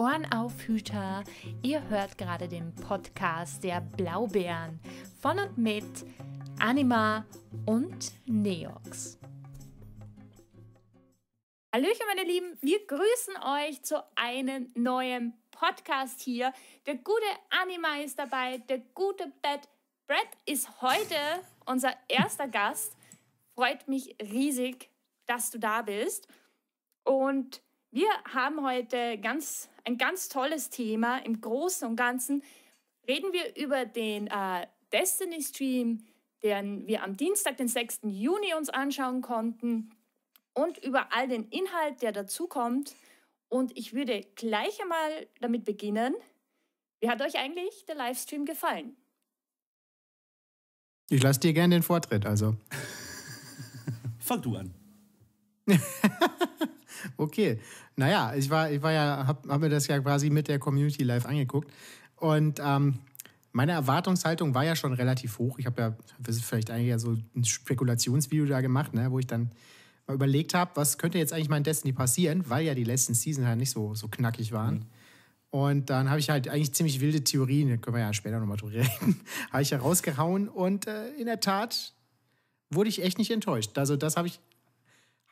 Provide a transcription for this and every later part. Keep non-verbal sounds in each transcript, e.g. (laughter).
Ohrenaufhüter. Ihr hört gerade den Podcast der Blaubeeren von und mit Anima und Neox. Hallöchen, meine Lieben, wir grüßen euch zu einem neuen Podcast hier. Der gute Anima ist dabei, der gute Bad Brett ist heute unser erster Gast. Freut mich riesig, dass du da bist. Und wir haben heute ganz, ein ganz tolles Thema. Im Großen und Ganzen reden wir über den äh, Destiny Stream, den wir am Dienstag, den 6. Juni uns anschauen konnten und über all den Inhalt, der dazukommt. Und ich würde gleich einmal damit beginnen. Wie hat euch eigentlich der Livestream gefallen? Ich lasse dir gerne den Vortritt, also. Fang du an. (laughs) okay. Naja, ich war, ich war ja, habe hab mir das ja quasi mit der Community live angeguckt. Und ähm, meine Erwartungshaltung war ja schon relativ hoch. Ich habe ja, ist vielleicht eigentlich ja so ein Spekulationsvideo da gemacht, ne, wo ich dann mal überlegt habe, was könnte jetzt eigentlich mein Destiny passieren, weil ja die letzten Season halt nicht so, so knackig waren. Mhm. Und dann habe ich halt eigentlich ziemlich wilde Theorien, da können wir ja später nochmal drüber (laughs) reden, habe ich herausgehauen. Und äh, in der Tat wurde ich echt nicht enttäuscht. Also das habe ich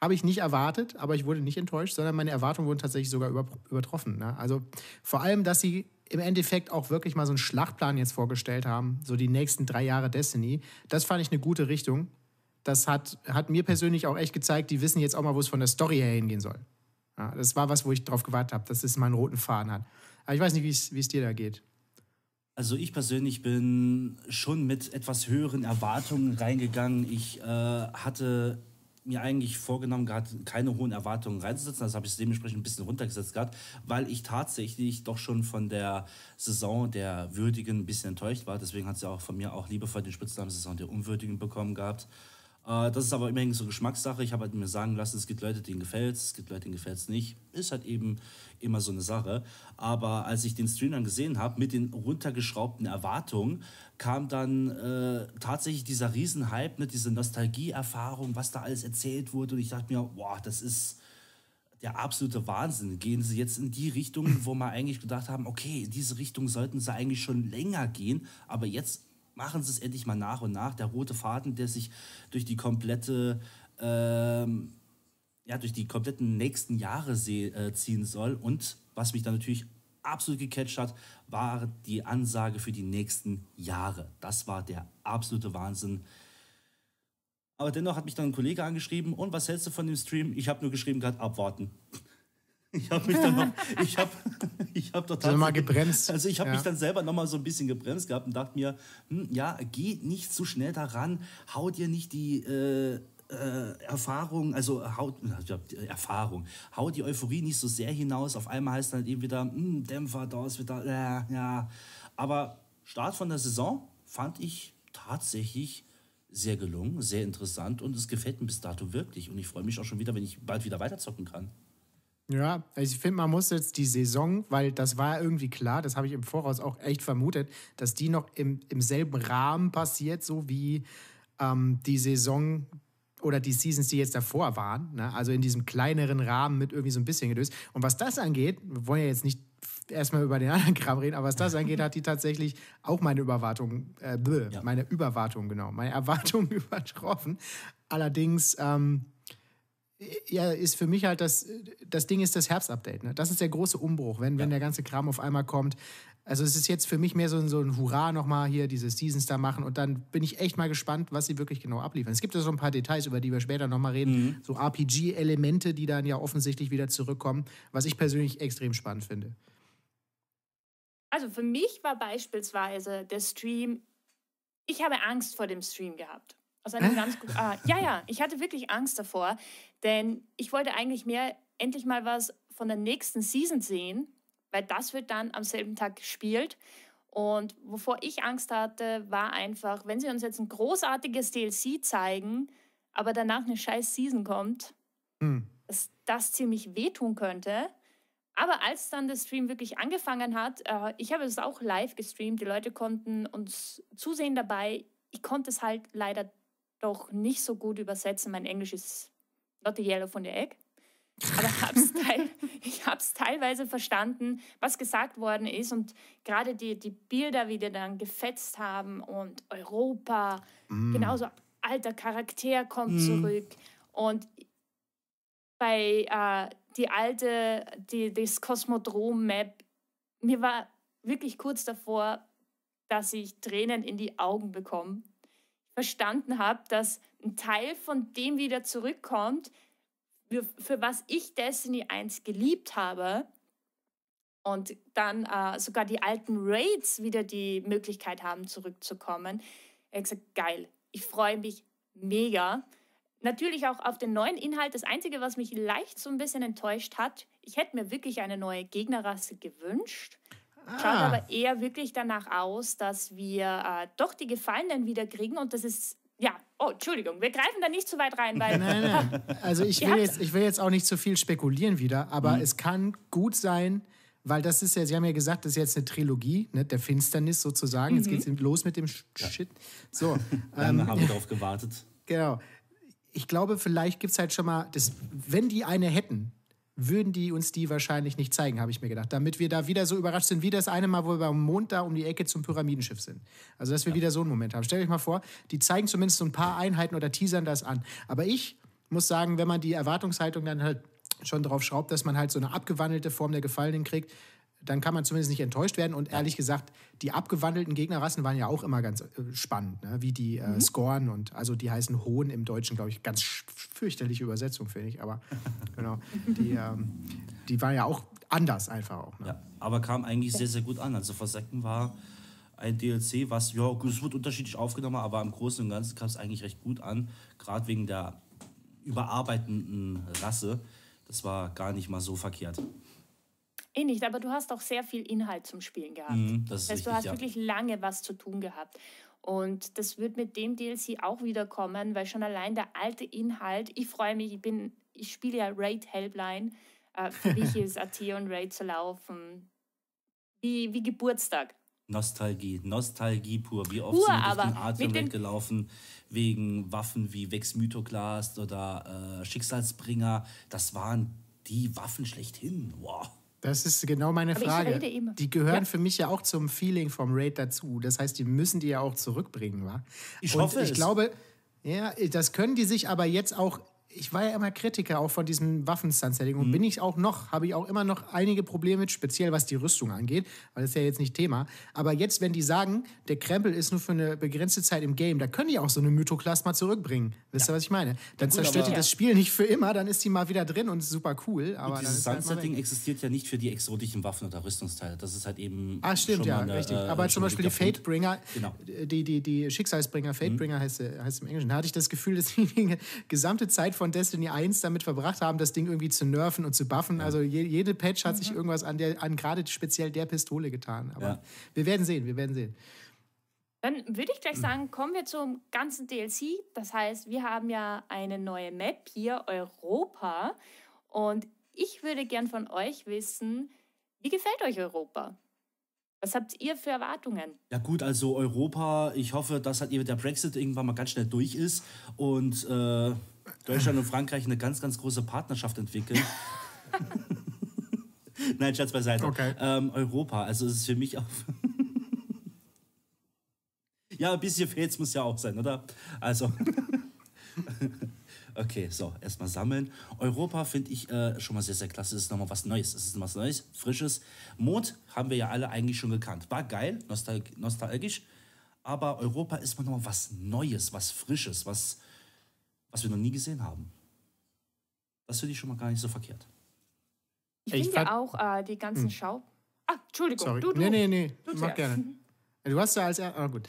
habe ich nicht erwartet, aber ich wurde nicht enttäuscht, sondern meine Erwartungen wurden tatsächlich sogar über, übertroffen. Ne? Also vor allem, dass sie im Endeffekt auch wirklich mal so einen Schlachtplan jetzt vorgestellt haben, so die nächsten drei Jahre Destiny, das fand ich eine gute Richtung. Das hat, hat mir persönlich auch echt gezeigt, die wissen jetzt auch mal, wo es von der Story her hingehen soll. Ja, das war was, wo ich drauf gewartet habe, dass es meinen roten Faden hat. Aber ich weiß nicht, wie es dir da geht. Also ich persönlich bin schon mit etwas höheren Erwartungen reingegangen. Ich äh, hatte mir eigentlich vorgenommen gehabt, keine hohen Erwartungen reinzusetzen. Das habe ich dementsprechend ein bisschen runtergesetzt gehabt, weil ich tatsächlich doch schon von der Saison der Würdigen ein bisschen enttäuscht war. Deswegen hat sie auch von mir auch liebevoll den Spitznamen Saison der Unwürdigen bekommen gehabt. Äh, das ist aber immerhin so Geschmackssache. Ich habe halt mir sagen lassen, es gibt Leute, denen gefällt es, es gibt Leute, denen gefällt es nicht. Ist halt eben immer so eine Sache. Aber als ich den Stream dann gesehen habe, mit den runtergeschraubten Erwartungen, kam dann äh, tatsächlich dieser Riesenhype, ne, diese Nostalgieerfahrung, was da alles erzählt wurde. Und ich dachte mir, boah, das ist der absolute Wahnsinn. Gehen sie jetzt in die Richtung, wo wir eigentlich gedacht haben, okay, in diese Richtung sollten sie eigentlich schon länger gehen, aber jetzt machen sie es endlich mal nach und nach. Der rote Faden, der sich durch die komplette, ähm, ja, durch die kompletten nächsten Jahre äh, ziehen soll. Und was mich dann natürlich absolut gecatcht hat, war die Ansage für die nächsten Jahre. Das war der absolute Wahnsinn. Aber dennoch hat mich dann ein Kollege angeschrieben, und was hältst du von dem Stream? Ich habe nur geschrieben, gerade abwarten. Ich habe mich dann noch, ich habe, (laughs) ich habe total mal gebremst. Also ich habe ja. mich dann selber noch mal so ein bisschen gebremst gehabt und dachte mir, hm, ja, geh nicht zu schnell daran, hau dir nicht die äh, äh, Erfahrung, also hau, äh, Erfahrung, hau die Euphorie nicht so sehr hinaus. Auf einmal heißt dann eben wieder, hm, Dämpfer, da ist wieder, äh, ja. Aber Start von der Saison fand ich tatsächlich sehr gelungen, sehr interessant und es gefällt mir bis dato wirklich. Und ich freue mich auch schon wieder, wenn ich bald wieder weiterzocken kann. Ja, also ich finde, man muss jetzt die Saison, weil das war irgendwie klar, das habe ich im Voraus auch echt vermutet, dass die noch im, im selben Rahmen passiert, so wie ähm, die Saison oder die Seasons, die jetzt davor waren. Ne? Also in diesem kleineren Rahmen mit irgendwie so ein bisschen gelöst. Und was das angeht, wir wollen ja jetzt nicht erstmal über den anderen (laughs) Kram reden, aber was das angeht, hat die tatsächlich auch meine Überwartung, äh, ja. meine Überwartung, genau, meine Erwartungen (laughs) übertroffen. Allerdings, ähm, ja, ist für mich halt das, das Ding ist das Herbstupdate. Ne? Das ist der große Umbruch, wenn, ja. wenn der ganze Kram auf einmal kommt. Also es ist jetzt für mich mehr so, ein, so ein Hurra nochmal hier, diese Seasons da machen und dann bin ich echt mal gespannt, was sie wirklich genau abliefern. Es gibt ja so ein paar Details, über die wir später nochmal reden, mhm. so RPG-Elemente, die dann ja offensichtlich wieder zurückkommen, was ich persönlich extrem spannend finde. Also für mich war beispielsweise der Stream, ich habe Angst vor dem Stream gehabt. Aus einem ganz ah, ja, ja, ich hatte wirklich Angst davor, denn ich wollte eigentlich mehr endlich mal was von der nächsten Season sehen, weil das wird dann am selben Tag gespielt. Und wovor ich Angst hatte, war einfach, wenn sie uns jetzt ein großartiges DLC zeigen, aber danach eine scheiß Season kommt, hm. dass das ziemlich wehtun könnte. Aber als dann der Stream wirklich angefangen hat, äh, ich habe es auch live gestreamt, die Leute konnten uns zusehen dabei. Ich konnte es halt leider doch nicht so gut übersetzen. Mein Englisch ist not the yellow von der Egg. aber (laughs) hab's teil, ich habe es teilweise verstanden, was gesagt worden ist. Und gerade die, die Bilder, wie die dann gefetzt haben und Europa, mm. genauso alter Charakter kommt mm. zurück. Und bei äh, die alte, die, das Kosmodrom-Map, mir war wirklich kurz davor, dass ich Tränen in die Augen bekomme. Verstanden habe, dass ein Teil von dem wieder zurückkommt, für, was ich Destiny 1 geliebt habe. Und dann äh, sogar die alten Raids wieder die Möglichkeit haben, zurückzukommen. Er hat gesagt, geil, ich freue mich mega. Natürlich auch auf den neuen Inhalt. Das Einzige, was mich leicht so ein bisschen enttäuscht hat, ich hätte mir wirklich eine neue Gegnerrasse gewünscht. Ah. Schaut aber eher wirklich danach aus, dass wir äh, doch die Gefallenen wieder kriegen und das ist ja, oh, Entschuldigung, wir greifen da nicht zu weit rein, weil. (laughs) Nein, nein. Also ich (laughs) will, jetzt, ich will jetzt auch nicht zu viel spekulieren wieder, aber mhm. es kann gut sein, weil das ist ja, Sie haben ja gesagt, das ist jetzt eine Trilogie, ne, der Finsternis sozusagen. Mhm. Jetzt geht es los mit dem Shit. So. Lange ähm, haben wir (laughs) darauf gewartet. Genau. Ich glaube, vielleicht gibt es halt schon mal, das, wenn die eine hätten, würden die uns die wahrscheinlich nicht zeigen, habe ich mir gedacht. Damit wir da wieder so überrascht sind, wie das eine Mal, wo wir beim Mond da um die Ecke zum Pyramidenschiff sind. Also, dass wir ja. wieder so einen Moment haben. Stellt euch mal vor, die zeigen zumindest so ein paar Einheiten oder teasern das an. Aber ich muss sagen, wenn man die Erwartungshaltung dann halt schon drauf schraubt, dass man halt so eine abgewandelte Form der Gefallenen kriegt, dann kann man zumindest nicht enttäuscht werden. Und ehrlich gesagt, die abgewandelten Gegnerrassen waren ja auch immer ganz äh, spannend, ne? wie die äh, mhm. Scorn und also die heißen Hohn im Deutschen, glaube ich, ganz fürchterliche Übersetzung, finde ich. Aber (laughs) genau, die, ähm, die war ja auch anders einfach auch. Ne? Ja, aber kam eigentlich sehr, sehr gut an. Also Versecken war ein DLC, was, ja, es wird unterschiedlich aufgenommen, aber im Großen und Ganzen kam es eigentlich recht gut an, gerade wegen der überarbeitenden Rasse. Das war gar nicht mal so verkehrt. Eh nicht, aber du hast auch sehr viel Inhalt zum Spielen gehabt. Mm, das, das heißt, richtig, du hast ja. wirklich lange was zu tun gehabt. Und das wird mit dem DLC auch wieder kommen, weil schon allein der alte Inhalt, ich freue mich, ich bin, ich spiele ja Raid Helpline. Äh, für mich (laughs) ist Atheon Raid zu laufen wie, wie Geburtstag. Nostalgie, Nostalgie pur. Wie oft pur, sind wir durch den Atem weggelaufen wegen Waffen wie Vex Mythoclast oder äh, Schicksalsbringer. Das waren die Waffen schlechthin. Wow. Das ist genau meine Aber Frage. Die gehören ja. für mich ja auch zum Feeling vom Raid dazu. Das heißt, die müssen die ja auch zurückbringen, wa? Ich Und hoffe ich es. glaube, ja, das können die sich aber jetzt auch ich war ja immer Kritiker auch von diesem Waffen-Sunsetting und mhm. bin ich auch noch, habe ich auch immer noch einige Probleme mit, speziell was die Rüstung angeht, weil das ist ja jetzt nicht Thema. Aber jetzt, wenn die sagen, der Krempel ist nur für eine begrenzte Zeit im Game, da können die auch so eine Mythoklas mal zurückbringen. Wisst ihr, was ich meine? Dann ja, zerstört die das Spiel nicht für immer, dann ist die mal wieder drin und super cool. Aber dieses Sunsetting halt existiert ja nicht für die exotischen Waffen oder Rüstungsteile. Das ist halt eben. Ah, stimmt, ja, eine, richtig. Äh, aber zum Beispiel die Fatebringer, genau. die, die, die Schicksalsbringer, Fatebringer mhm. heißt, heißt im Englischen, da hatte ich das Gefühl, dass die gesamte Zeit von Destiny 1 damit verbracht haben, das Ding irgendwie zu nerven und zu buffen. Also je, jede Patch hat sich mhm. irgendwas an, der, an gerade speziell der Pistole getan. Aber ja. wir werden sehen, wir werden sehen. Dann würde ich gleich sagen, kommen wir zum ganzen DLC. Das heißt, wir haben ja eine neue Map hier, Europa. Und ich würde gern von euch wissen, wie gefällt euch Europa? Was habt ihr für Erwartungen? Ja gut, also Europa, ich hoffe, dass halt der Brexit irgendwann mal ganz schnell durch ist und äh, Deutschland und Frankreich eine ganz, ganz große Partnerschaft entwickeln. (laughs) Nein, Schatz beiseite. Okay. Ähm, Europa, also es ist für mich auch... (laughs) ja, ein bisschen Fails muss ja auch sein, oder? Also... (laughs) Okay, so, erstmal sammeln. Europa finde ich äh, schon mal sehr, sehr klasse. Es ist nochmal was Neues. Es ist was Neues, Frisches. Mond haben wir ja alle eigentlich schon gekannt. War geil, nostal nostalgisch. Aber Europa ist mal nochmal was Neues, was Frisches, was, was wir noch nie gesehen haben. Das finde ich schon mal gar nicht so verkehrt. Ich finde ja auch äh, die ganzen hm. Schau. Ah, Entschuldigung, Sorry. du, du. Nee, nee, nee, du mach gerne. Du hast ja als. Ah, gut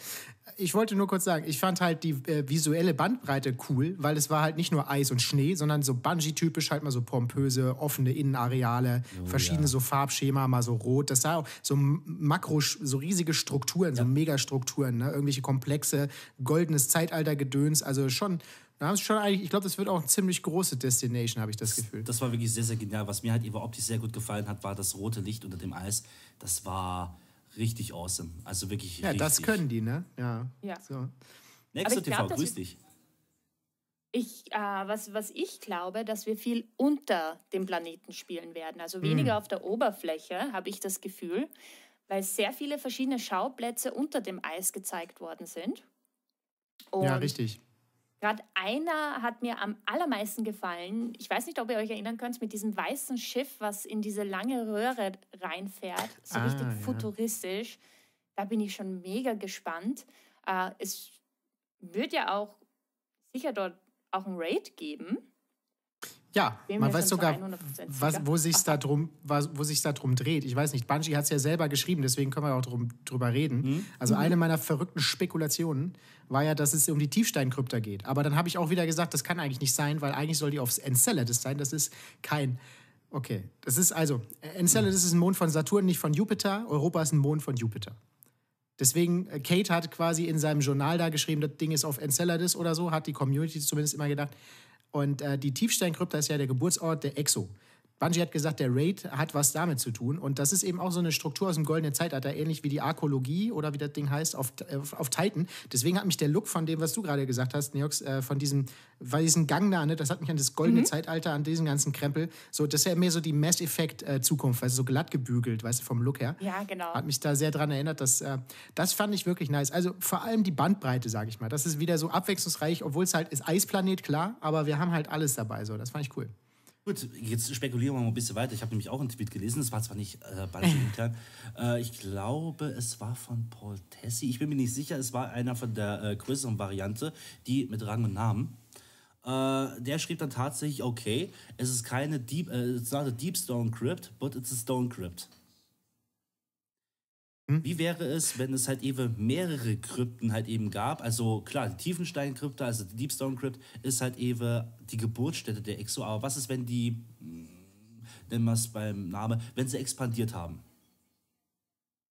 ich wollte nur kurz sagen, ich fand halt die äh, visuelle Bandbreite cool, weil es war halt nicht nur Eis und Schnee, sondern so Bungee-typisch halt mal so pompöse, offene Innenareale, oh, verschiedene ja. so Farbschema, mal so rot. Das sah auch so makro, so riesige Strukturen, ja. so Megastrukturen, ne? irgendwelche komplexe, goldenes Zeitaltergedöns. Also schon, da haben schon eigentlich, ich glaube, das wird auch eine ziemlich große Destination, habe ich das Gefühl. Das war wirklich sehr, sehr genial. Was mir halt überhaupt nicht sehr gut gefallen hat, war das rote Licht unter dem Eis. Das war richtig awesome. Also wirklich Ja, richtig. das können die, ne? Ja. ja. So. Nächste TV, glaub, grüß dich. Ich, äh, was, was ich glaube, dass wir viel unter dem Planeten spielen werden. Also weniger auf der Oberfläche, habe ich das Gefühl, weil sehr viele verschiedene Schauplätze unter dem Eis gezeigt worden sind. Und ja, richtig. Gerade einer hat mir am allermeisten gefallen. Ich weiß nicht, ob ihr euch erinnern könnt, mit diesem weißen Schiff, was in diese lange Röhre reinfährt. So Ah, richtig ja. futuristisch. Da bin ich schon mega gespannt. Äh, es wird ja auch sicher dort auch ein Raid geben. Ja, man weiß sogar, 100% was, wo sich da drum, was, wo sich da drum dreht. Ich weiß nicht, Bungie hat es ja selber geschrieben, deswegen können wir auch drum, drüber reden. Mhm. Also eine meiner verrückten Spekulationen war ja, dass es um die Tiefsteinkrypta geht. Aber dann habe ich auch wieder gesagt, das kann eigentlich nicht sein, weil eigentlich soll die aufs Enceladus sein. Das ist kein. Okay, das ist also, Enceladus ist ein Mond von Saturn, nicht von Jupiter. Europa ist ein Mond von Jupiter. Deswegen, äh, Kate hat quasi in seinem Journal da geschrieben, das Ding ist auf Enceladus oder so, hat die Community zumindest immer gedacht. Und äh, die Tiefsteinkrypta ist ja der Geburtsort der Exo. Bungie hat gesagt, der Raid hat was damit zu tun. Und das ist eben auch so eine Struktur aus dem goldenen Zeitalter, ähnlich wie die Arkologie oder wie das Ding heißt auf, auf, auf Titan. Deswegen hat mich der Look von dem, was du gerade gesagt hast, Neox, äh, von diesem, weil diesen Gang da, ne, das hat mich an das goldene Zeitalter, an diesen ganzen Krempel. So, das ist ja mehr so die Mass Effect äh, Zukunft, weißt du, so glatt gebügelt, weißt du, vom Look her. Ja, genau. Hat mich da sehr dran erinnert. Dass, äh, das fand ich wirklich nice. Also vor allem die Bandbreite, sage ich mal. Das ist wieder so abwechslungsreich, obwohl es halt ist Eisplanet, klar, aber wir haben halt alles dabei. So, das fand ich cool. Gut, jetzt spekulieren wir mal ein bisschen weiter. Ich habe nämlich auch einen Tweet gelesen, das war zwar nicht äh, Bungie (laughs) intern. Äh, ich glaube, es war von Paul Tessie. Ich bin mir nicht sicher, es war einer von der äh, größeren Variante, die mit Rang und Namen. Äh, der schrieb dann tatsächlich, okay, es ist keine Deep, äh, it's not a Deep Stone Crypt, but it's a Stone Crypt. Wie wäre es, wenn es halt eben mehrere Krypten halt eben gab? Also klar, die Tiefenstein-Krypta, also die Deep Stone Crypt, ist halt eben die Geburtsstätte der Exo. Aber was ist, wenn die, hm, nennen wir es beim Namen, wenn sie expandiert haben?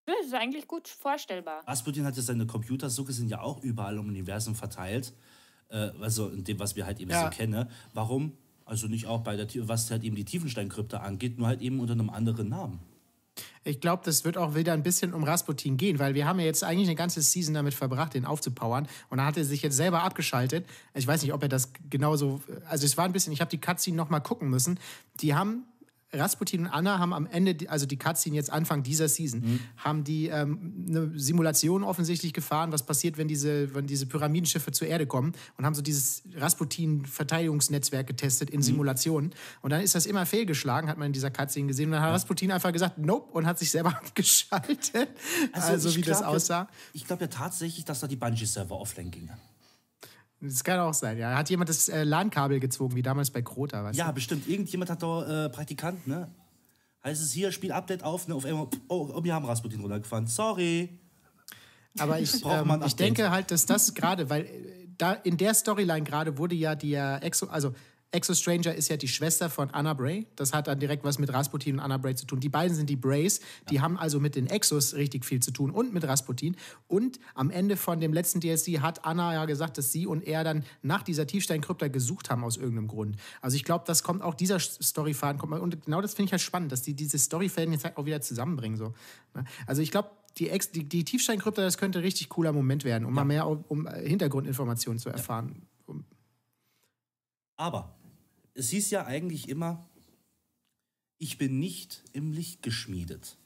Das ist eigentlich gut vorstellbar. Rasputin hat ja seine Computer, so sind ja auch überall im Universum verteilt. Äh, also in dem, was wir halt eben Ja. so kennen. Warum? Also nicht auch bei der, was halt eben die Tiefenstein-Krypta angeht, nur halt eben unter einem anderen Namen. Ich glaube, das wird auch wieder ein bisschen um Rasputin gehen, weil wir haben ja jetzt eigentlich eine ganze Season damit verbracht, den aufzupowern. Und da hat er sich jetzt selber abgeschaltet. Ich weiß nicht, ob er das genauso. Also es war ein bisschen, ich habe die Cutscene noch mal gucken müssen. Die haben. Rasputin und Anna haben am Ende, also die Cutscene jetzt Anfang dieser Season, haben die ähm, eine Simulation offensichtlich gefahren, was passiert, wenn diese, wenn diese Pyramidenschiffe zur Erde kommen und haben so dieses Rasputin-Verteidigungsnetzwerk getestet in Simulationen. Und dann ist das immer fehlgeschlagen, hat man in dieser Cutscene gesehen. Und dann hat Rasputin einfach gesagt, nope, und hat sich selber (laughs) abgeschaltet. Also, ich wie das glaub ja- aussah. Ich glaube ja tatsächlich, dass da die Bungee-Server offline gingen. Das kann auch sein, ja. Hat jemand das äh, LAN-Kabel gezogen, wie damals bei Krota, weißt Ja, bestimmt. Irgendjemand hat da äh, Praktikant, ne? Heißt es hier, Spiel Update auf, ne? Auf einmal, oh, oh, wir haben Rasputin runtergefahren. Sorry. du? Aber ich, (laughs) ähm, ich denke halt, dass das gerade, weil äh, da in der Storyline gerade wurde ja die äh, Exo, also Exo Stranger ist ja die Schwester von Anna Bray. Das hat dann direkt was mit Rasputin und Anna Bray zu tun. Die beiden sind die Brays. Die haben also mit den Exos richtig viel zu tun und mit Rasputin. Und am Ende von dem letzten DLC hat Anna ja gesagt, dass sie und er dann nach dieser Tiefsteinkrypta gesucht haben aus irgendeinem Grund. Also ich glaube, das kommt auch dieser Storyfaden kommt und genau das finde ich halt spannend, dass die diese Storyfäden jetzt halt auch wieder zusammenbringen so. ne? Also ich glaube, die, Ex die, die Tiefsteinkrypta, das könnte ein richtig cooler Moment werden, um mal mehr um, Hintergrundinformationen zu erfahren. Um, Aber es hieß ja eigentlich immer, ich bin nicht im Licht geschmiedet.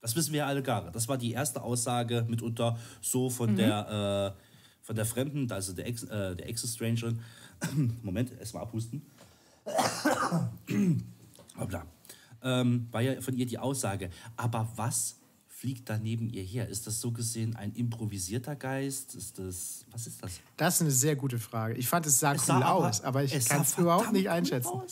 Das wissen wir ja alle gar. Das war die erste Aussage mitunter so von der äh, von der Fremden, also der Ex, äh, der Ex-Strangerin. (clears throat) Moment, erstmal abhusten. (clears throat) Hoppla. Ähm, war ja von ihr die Aussage. Aber was fliegt da neben ihr her? Ist das so gesehen ein improvisierter Geist? Ist das, was ist das? das ist eine sehr gute Frage. Ich fand, es sah Es cool sah aus, aber ich kann es überhaupt nicht einschätzen.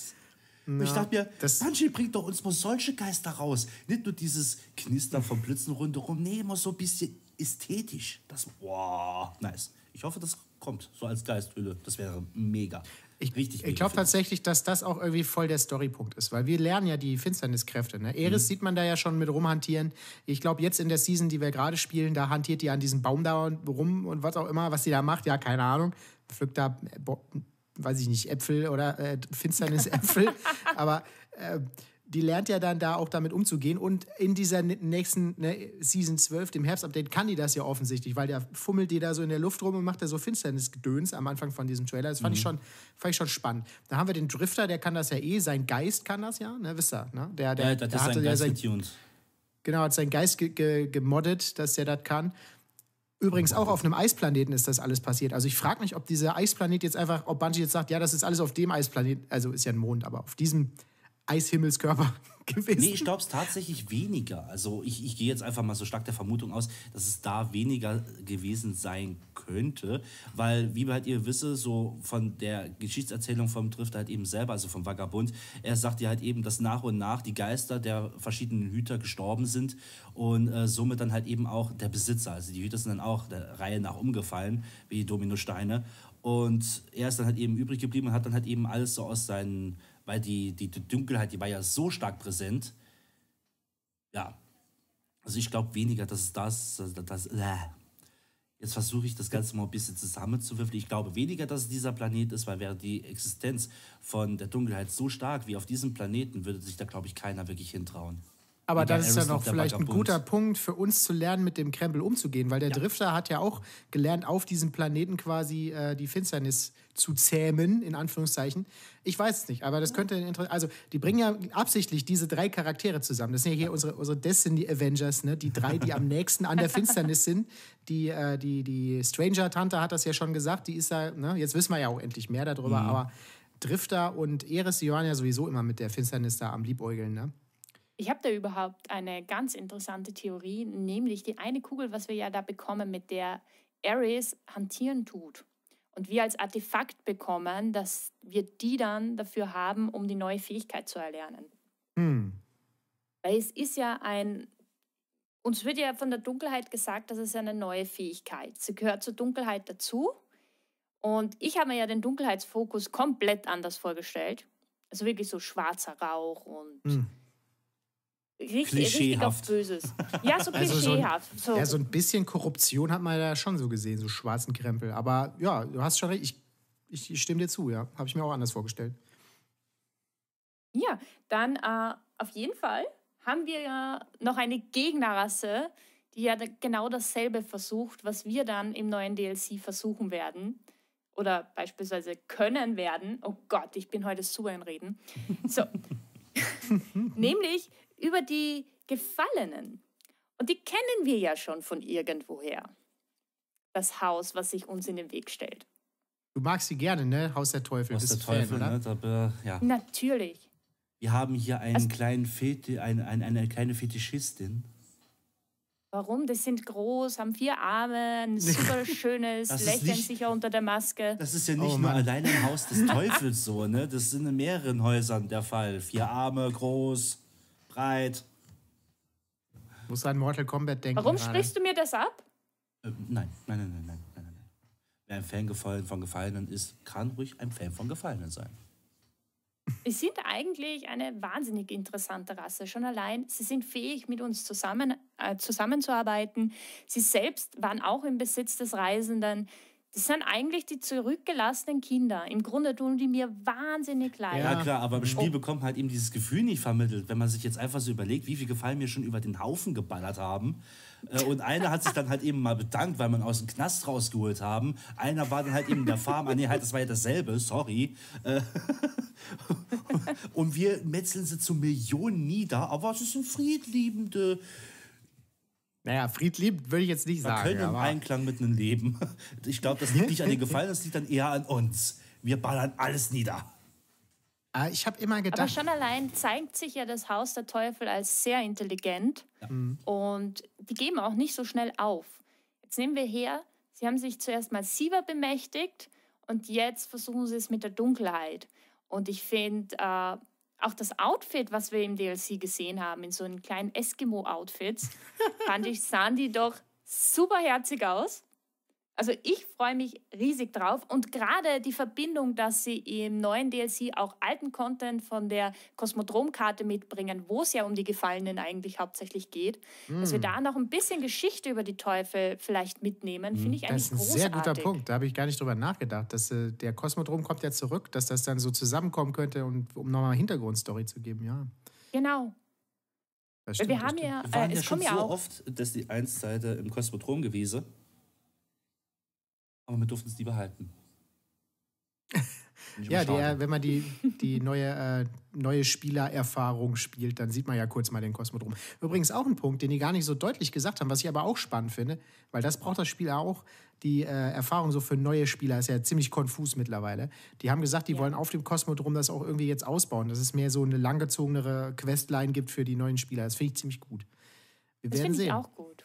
Und ich dachte mir, das- Bungie bringt doch uns mal solche Geister raus. Nicht nur dieses Knistern von Blitzen rundherum, nee, immer so ein bisschen ästhetisch. Das, wow, nice. Ich hoffe, das kommt so als Geisthülle. Das wäre mega. Ich, Richtig ich glaube tatsächlich, dass das auch irgendwie voll der Storypunkt ist, weil wir lernen ja die Finsterniskräfte. Ne? Eris sieht man da ja schon mit rumhantieren. Ich glaube, jetzt in der Season, die wir gerade spielen, da hantiert die an diesem Baum da rum und was auch immer, was die da macht, ja, keine Ahnung. Pflückt da, äh, weiß ich nicht, Äpfel oder äh, Finsternisäpfel. (laughs) Aber äh, die lernt ja dann da auch damit umzugehen. Und in dieser nächsten ne, Season 12, dem Herbstupdate, kann die das ja offensichtlich, weil der fummelt die da so in der Luft rum und macht da so Finsternisgedöns am Anfang von diesem Trailer. Das fand, mhm. ich schon, fand ich schon spannend. Da haben wir den Drifter, der kann das ja eh, sein Geist kann das ja, ne, wisst ihr, ne? Der, der, ja, das der ist hatte sein Geist ja sein, getuned. Genau, hat seinen Geist ge ge gemoddet, dass der das kann. Übrigens auch auf einem Eisplaneten ist das alles passiert. Also ich frage mich, ob dieser Eisplanet jetzt einfach, ob Bungie jetzt sagt, ja, das ist alles auf dem Eisplaneten, also ist ja ein Mond, aber auf diesem Eishimmelskörper (laughs) gewesen. Nee, ich glaube es tatsächlich weniger. Also ich, ich gehe jetzt einfach mal so stark der Vermutung aus, dass es da weniger gewesen sein könnte, weil, wie halt ihr wisst, so von der Geschichtserzählung vom Drifter halt eben selber, also vom Vagabund, er sagt ja halt eben, dass nach und nach die Geister der verschiedenen Hüter gestorben sind und äh, somit dann halt eben auch der Besitzer, also die Hüter sind dann auch der Reihe nach umgefallen, wie die Dominosteine und er ist dann halt eben übrig geblieben und hat dann halt eben alles so aus seinen weil die, die, die Dunkelheit, die war ja so stark präsent. Ja, also ich glaube weniger, dass es das, das, das äh. Jetzt versuche ich das Ganze mal ein bisschen zusammenzuwürfeln. Ich glaube weniger, dass es dieser Planet ist, weil wäre die Existenz von der Dunkelheit so stark wie auf diesem Planeten, würde sich da, glaube ich, keiner wirklich hintrauen. Aber das ist ja noch vielleicht ein guter Punkt für uns zu lernen, mit dem Krempel umzugehen, weil der ja. Drifter hat ja auch gelernt, auf diesem Planeten quasi äh, die Finsternis zu zähmen, in Anführungszeichen. Ich weiß es nicht, aber das könnte interessant. Also, die bringen ja absichtlich diese drei Charaktere zusammen. Das sind ja hier unsere, unsere Destiny Avengers, ne? die drei, die am (laughs) nächsten an der Finsternis sind. Die, äh, die, die Stranger-Tante hat das ja schon gesagt, die ist da, ne? jetzt wissen wir ja auch endlich mehr darüber, mhm. aber Drifter und Eris, die waren ja sowieso immer mit der Finsternis da am Liebäugeln, ne? Ich habe da überhaupt eine ganz interessante Theorie, nämlich die eine Kugel, was wir ja da bekommen, mit der Ares hantieren tut. Und wir als Artefakt bekommen, dass wir die dann dafür haben, um die neue Fähigkeit zu erlernen. Hm. Weil es ist ja ein, uns wird ja von der Dunkelheit gesagt, das ist eine neue Fähigkeit. Sie gehört zur Dunkelheit dazu. Und ich habe mir ja den Dunkelheitsfokus komplett anders vorgestellt. Also wirklich so schwarzer Rauch und hm richtig, richtig auf Böses. (laughs) Ja, so also klischeehaft. So, ja, so ein bisschen Korruption hat man ja schon so gesehen, so schwarzen Krempel. Aber ja, du hast schon recht. Ich, ich, ich stimme dir zu, ja. Habe ich mir auch anders vorgestellt. Ja, dann äh, auf jeden Fall haben wir ja noch eine Gegnerrasse, die ja genau dasselbe versucht, was wir dann im neuen DLC versuchen werden. Oder beispielsweise können werden. Oh Gott, ich bin heute super in Reden. So. (laughs) (laughs) Nämlich über die Gefallenen. Und die kennen wir ja schon von irgendwoher. Das Haus, was sich uns in den Weg stellt. Du magst sie gerne, ne? Haus der Teufel. Haus der Teufel, Fan, ne? Ja. Natürlich. Wir haben hier einen also, kleinen Feti eine, eine, eine kleine Fetischistin. Warum? Die sind groß, haben vier Arme, ein (laughs) super schönes, lächeln nicht, sicher unter der Maske. Das ist ja nicht oh, nur allein im Haus des (laughs) Teufels so, ne? Das sind in mehreren Häusern der Fall. Vier Arme, groß breit. Muss an Mortal Kombat denken. Warum gerade. sprichst du mir das ab? Ähm, nein, nein, nein, nein, nein, nein, nein. Wer ein Fan gefallen, von Gefallenen ist, kann ruhig ein Fan von Gefallenen sein. (laughs) Sie sind eigentlich eine wahnsinnig interessante Rasse. Schon allein, sie sind fähig, mit uns zusammen, äh, zusammenzuarbeiten. Sie selbst waren auch im Besitz des Reisenden. Das sind eigentlich die zurückgelassenen Kinder. Im Grunde tun die mir wahnsinnig leid. Ja, klar, aber im Spiel oh. bekommt man halt eben dieses Gefühl nicht vermittelt, wenn man sich jetzt einfach so überlegt, wie viel Gefallen mir schon über den Haufen geballert haben. Äh, und einer hat sich dann halt eben mal bedankt, weil man aus dem Knast rausgeholt haben. Einer war dann halt eben in der Farm. Ah, nee, halt, das war ja dasselbe, sorry. Äh, (laughs) und wir metzeln sie zu Millionen nieder, aber es sind friedliebende, naja, friedlieb würde ich jetzt nicht sagen. Wir können im Einklang mit einem Leben. (laughs) Ich glaube, das liegt nicht an den Gefallen, das liegt dann eher an uns. Wir ballern alles nieder. Ah, ich habe immer gedacht. Aber schon allein zeigt sich ja das Haus der Teufel als sehr intelligent. Ja. Mhm. Und die geben auch nicht so schnell auf. Jetzt nehmen wir her, sie haben sich zuerst mal Siva bemächtigt und jetzt versuchen sie es mit der Dunkelheit. Und ich finde, äh, auch das Outfit, was wir im DLC gesehen haben, in so einem kleinen Eskimo-Outfits, fand ich, sahen die doch super herzig aus. Also ich freue mich riesig drauf und gerade die Verbindung, dass sie im neuen DLC auch alten Content von der Kosmodrom-Karte mitbringen, wo es ja um die Gefallenen eigentlich hauptsächlich geht, mm. dass wir hm. da noch ein bisschen Geschichte über die Teufel vielleicht mitnehmen, finde ich eigentlich großartig. Das ist ein sehr guter Punkt, da habe ich gar nicht drüber nachgedacht, dass äh, der Kosmodrom kommt ja zurück, dass das dann so zusammenkommen könnte, und, um nochmal Hintergrundstory zu geben, ja. Genau. Stimmt, wir haben stimmt. ja, Wir waren äh, ja es schon so ja auch. oft, dass die Einsseite im Kosmodrom gewesen. Aber wir durften es nie behalten. Ja, der, wenn man die, die neue, äh, neue Spielererfahrung spielt, dann sieht man ja kurz mal den Kosmodrom. Übrigens auch ein Punkt, den die gar nicht so deutlich gesagt haben, was ich aber auch spannend finde, weil das braucht das Spiel auch. Die äh, Erfahrung so für neue Spieler ist ja ziemlich konfus mittlerweile. Die haben gesagt, die Ja. wollen auf dem Kosmodrom das auch irgendwie jetzt ausbauen, dass es mehr so eine langgezogenere Questline gibt für die neuen Spieler. Das finde ich ziemlich gut. Wir Das werden finde ich sehen. auch gut.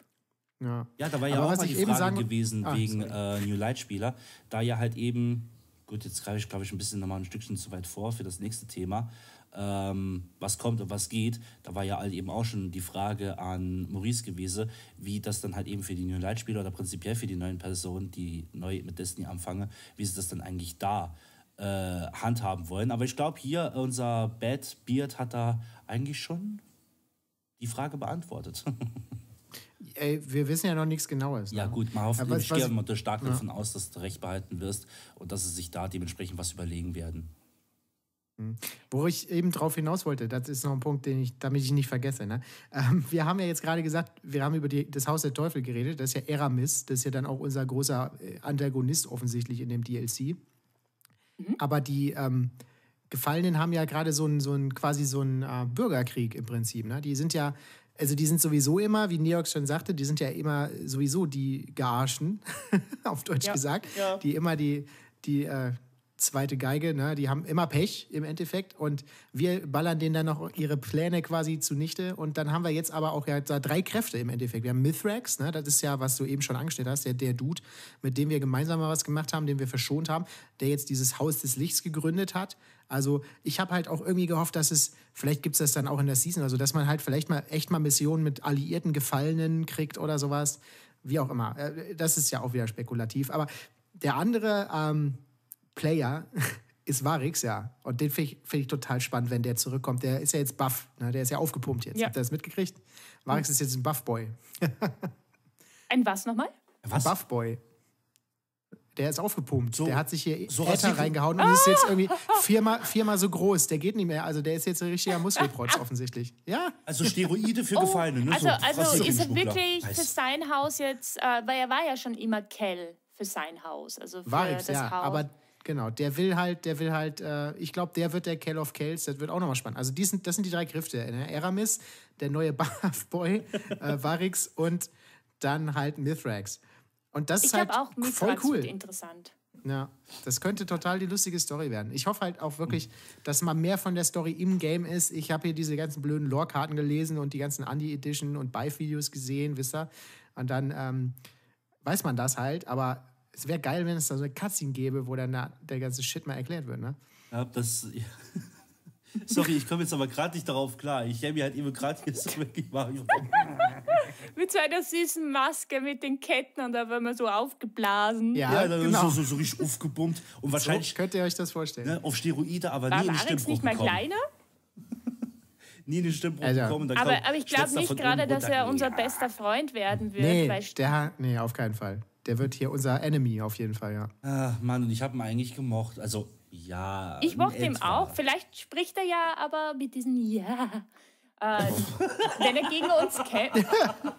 Ja. Ja, da war ja Aber auch mal die Frage sagen- gewesen Ah, wegen äh, New Light Spieler, da ja halt eben, gut, jetzt greife ich glaube ich ein bisschen nochmal ein Stückchen zu weit vor für das nächste Thema, ähm, was kommt und was geht, da war ja halt eben auch schon die Frage an Maurice gewesen, wie das dann halt eben für die New Light Spieler oder prinzipiell für die neuen Personen, die neu mit Destiny anfangen, wie sie das dann eigentlich da äh, handhaben wollen. Aber ich glaube hier, unser Bad Beard hat da eigentlich schon die Frage beantwortet. (laughs) Ey, wir wissen ja noch nichts Genaues. Ja, ne? gut, man hofft, Aber was- gehe mal stark davon aus, dass du recht behalten wirst und dass sie sich da dementsprechend was überlegen werden. Wo ich eben drauf hinaus wollte, das ist noch ein Punkt, den ich, damit ich nicht vergesse. Ne? Ähm, wir haben ja jetzt gerade gesagt, wir haben über die, das Haus der Teufel geredet. Das ist ja Eramis, das ist ja dann auch unser großer äh, Antagonist offensichtlich in dem DLC. Aber die ähm, Gefallenen haben ja gerade so einen so einen- quasi so einen äh, Bürgerkrieg im Prinzip. Ne? Die sind ja, also die sind sowieso immer, wie Neox schon sagte, die sind ja immer sowieso die Gearschen, (laughs) auf Deutsch Ja, gesagt, ja. die immer die, die äh, zweite Geige, ne? die haben immer Pech im Endeffekt und wir ballern denen dann noch ihre Pläne quasi zunichte und dann haben wir jetzt aber auch ja da drei Kräfte im Endeffekt. Wir haben Mithrax, ne? das ist ja, was du eben schon angestellt hast, der, der Dude, mit dem wir gemeinsam mal was gemacht haben, den wir verschont haben, der jetzt dieses Haus des Lichts gegründet hat. Also ich habe halt auch irgendwie gehofft, dass es, vielleicht gibt es das dann auch in der Season, also dass man halt vielleicht mal echt mal Missionen mit alliierten Gefallenen kriegt oder sowas, wie auch immer. Äh, Das ist ja auch wieder spekulativ, aber der andere ähm, Player (laughs) ist Varix, ja. Und den finde ich, find ich total spannend, wenn der zurückkommt. Der ist ja jetzt buff, ne? der ist ja aufgepumpt jetzt. Ja. Habt ihr das mitgekriegt? Varix ist jetzt ein Buffboy. (laughs) Ein was nochmal? Was? Buffboy. Der ist aufgepumpt. So- der hat sich hier so Äther reingehauen und ist jetzt irgendwie viermal, viermal so groß. Der geht nicht mehr. Also der ist jetzt ein richtiger Muskelprotz (laughs) offensichtlich. Ja, Also Steroide für Gefallene, ne? Also, so also ist er wirklich für sein Haus jetzt, äh, weil er war ja schon immer Kell für sein Haus. Also für Varix, das ja. Haus. Aber genau, der will halt, der will halt, äh, ich glaube, der wird der Kell of Kells. Das wird auch nochmal spannend. Also die sind, das sind die drei Kräfte. Ne? Eramis, der neue (laughs) Buffboy, äh, Varix und dann halt Mithrax. Und das ich ist halt auch, voll Mithrax cool. wird interessant. Ja, das könnte total die lustige Story werden. Ich hoffe halt auch wirklich, dass mal mehr von der Story im Game ist. Ich habe hier diese ganzen blöden Lore-Karten gelesen und die ganzen Anti-Edition und Buy-Videos gesehen, wisst ihr? Und dann ähm, weiß man das halt, aber es wäre geil, wenn es da so eine Cutscene gäbe, wo dann da der ganze Shit mal erklärt wird, ne? Ja, das. (laughs) Sorry, ich komme jetzt aber gerade nicht darauf klar. Ich habe mir halt eben gerade hier so wirklich Mario. Mit so einer süßen Maske mit den Ketten und da war man so aufgeblasen. Ja, Ja, dann genau. ist so, so, so richtig aufgebummt und So wahrscheinlich könnt ihr euch das vorstellen. ne, auf Steroide, aber War nie in den Stimmbruch nicht mal gekommen. kleiner? (laughs) Nie in den Stimmbruch Also- gekommen. dann Aber, kommt- aber ich glaube nicht gerade, dass er unser Ja. bester Freund werden wird. Nee, weil der, nee, auf keinen Fall. Der wird hier unser Enemy auf jeden Fall, ja. Ah, Mann, und ich habe ihn eigentlich gemocht. Also, ja. Ich mochte ihn auch. Vielleicht spricht er ja aber mit diesem Ja. Äh, (laughs) wenn er gegen uns kämpft.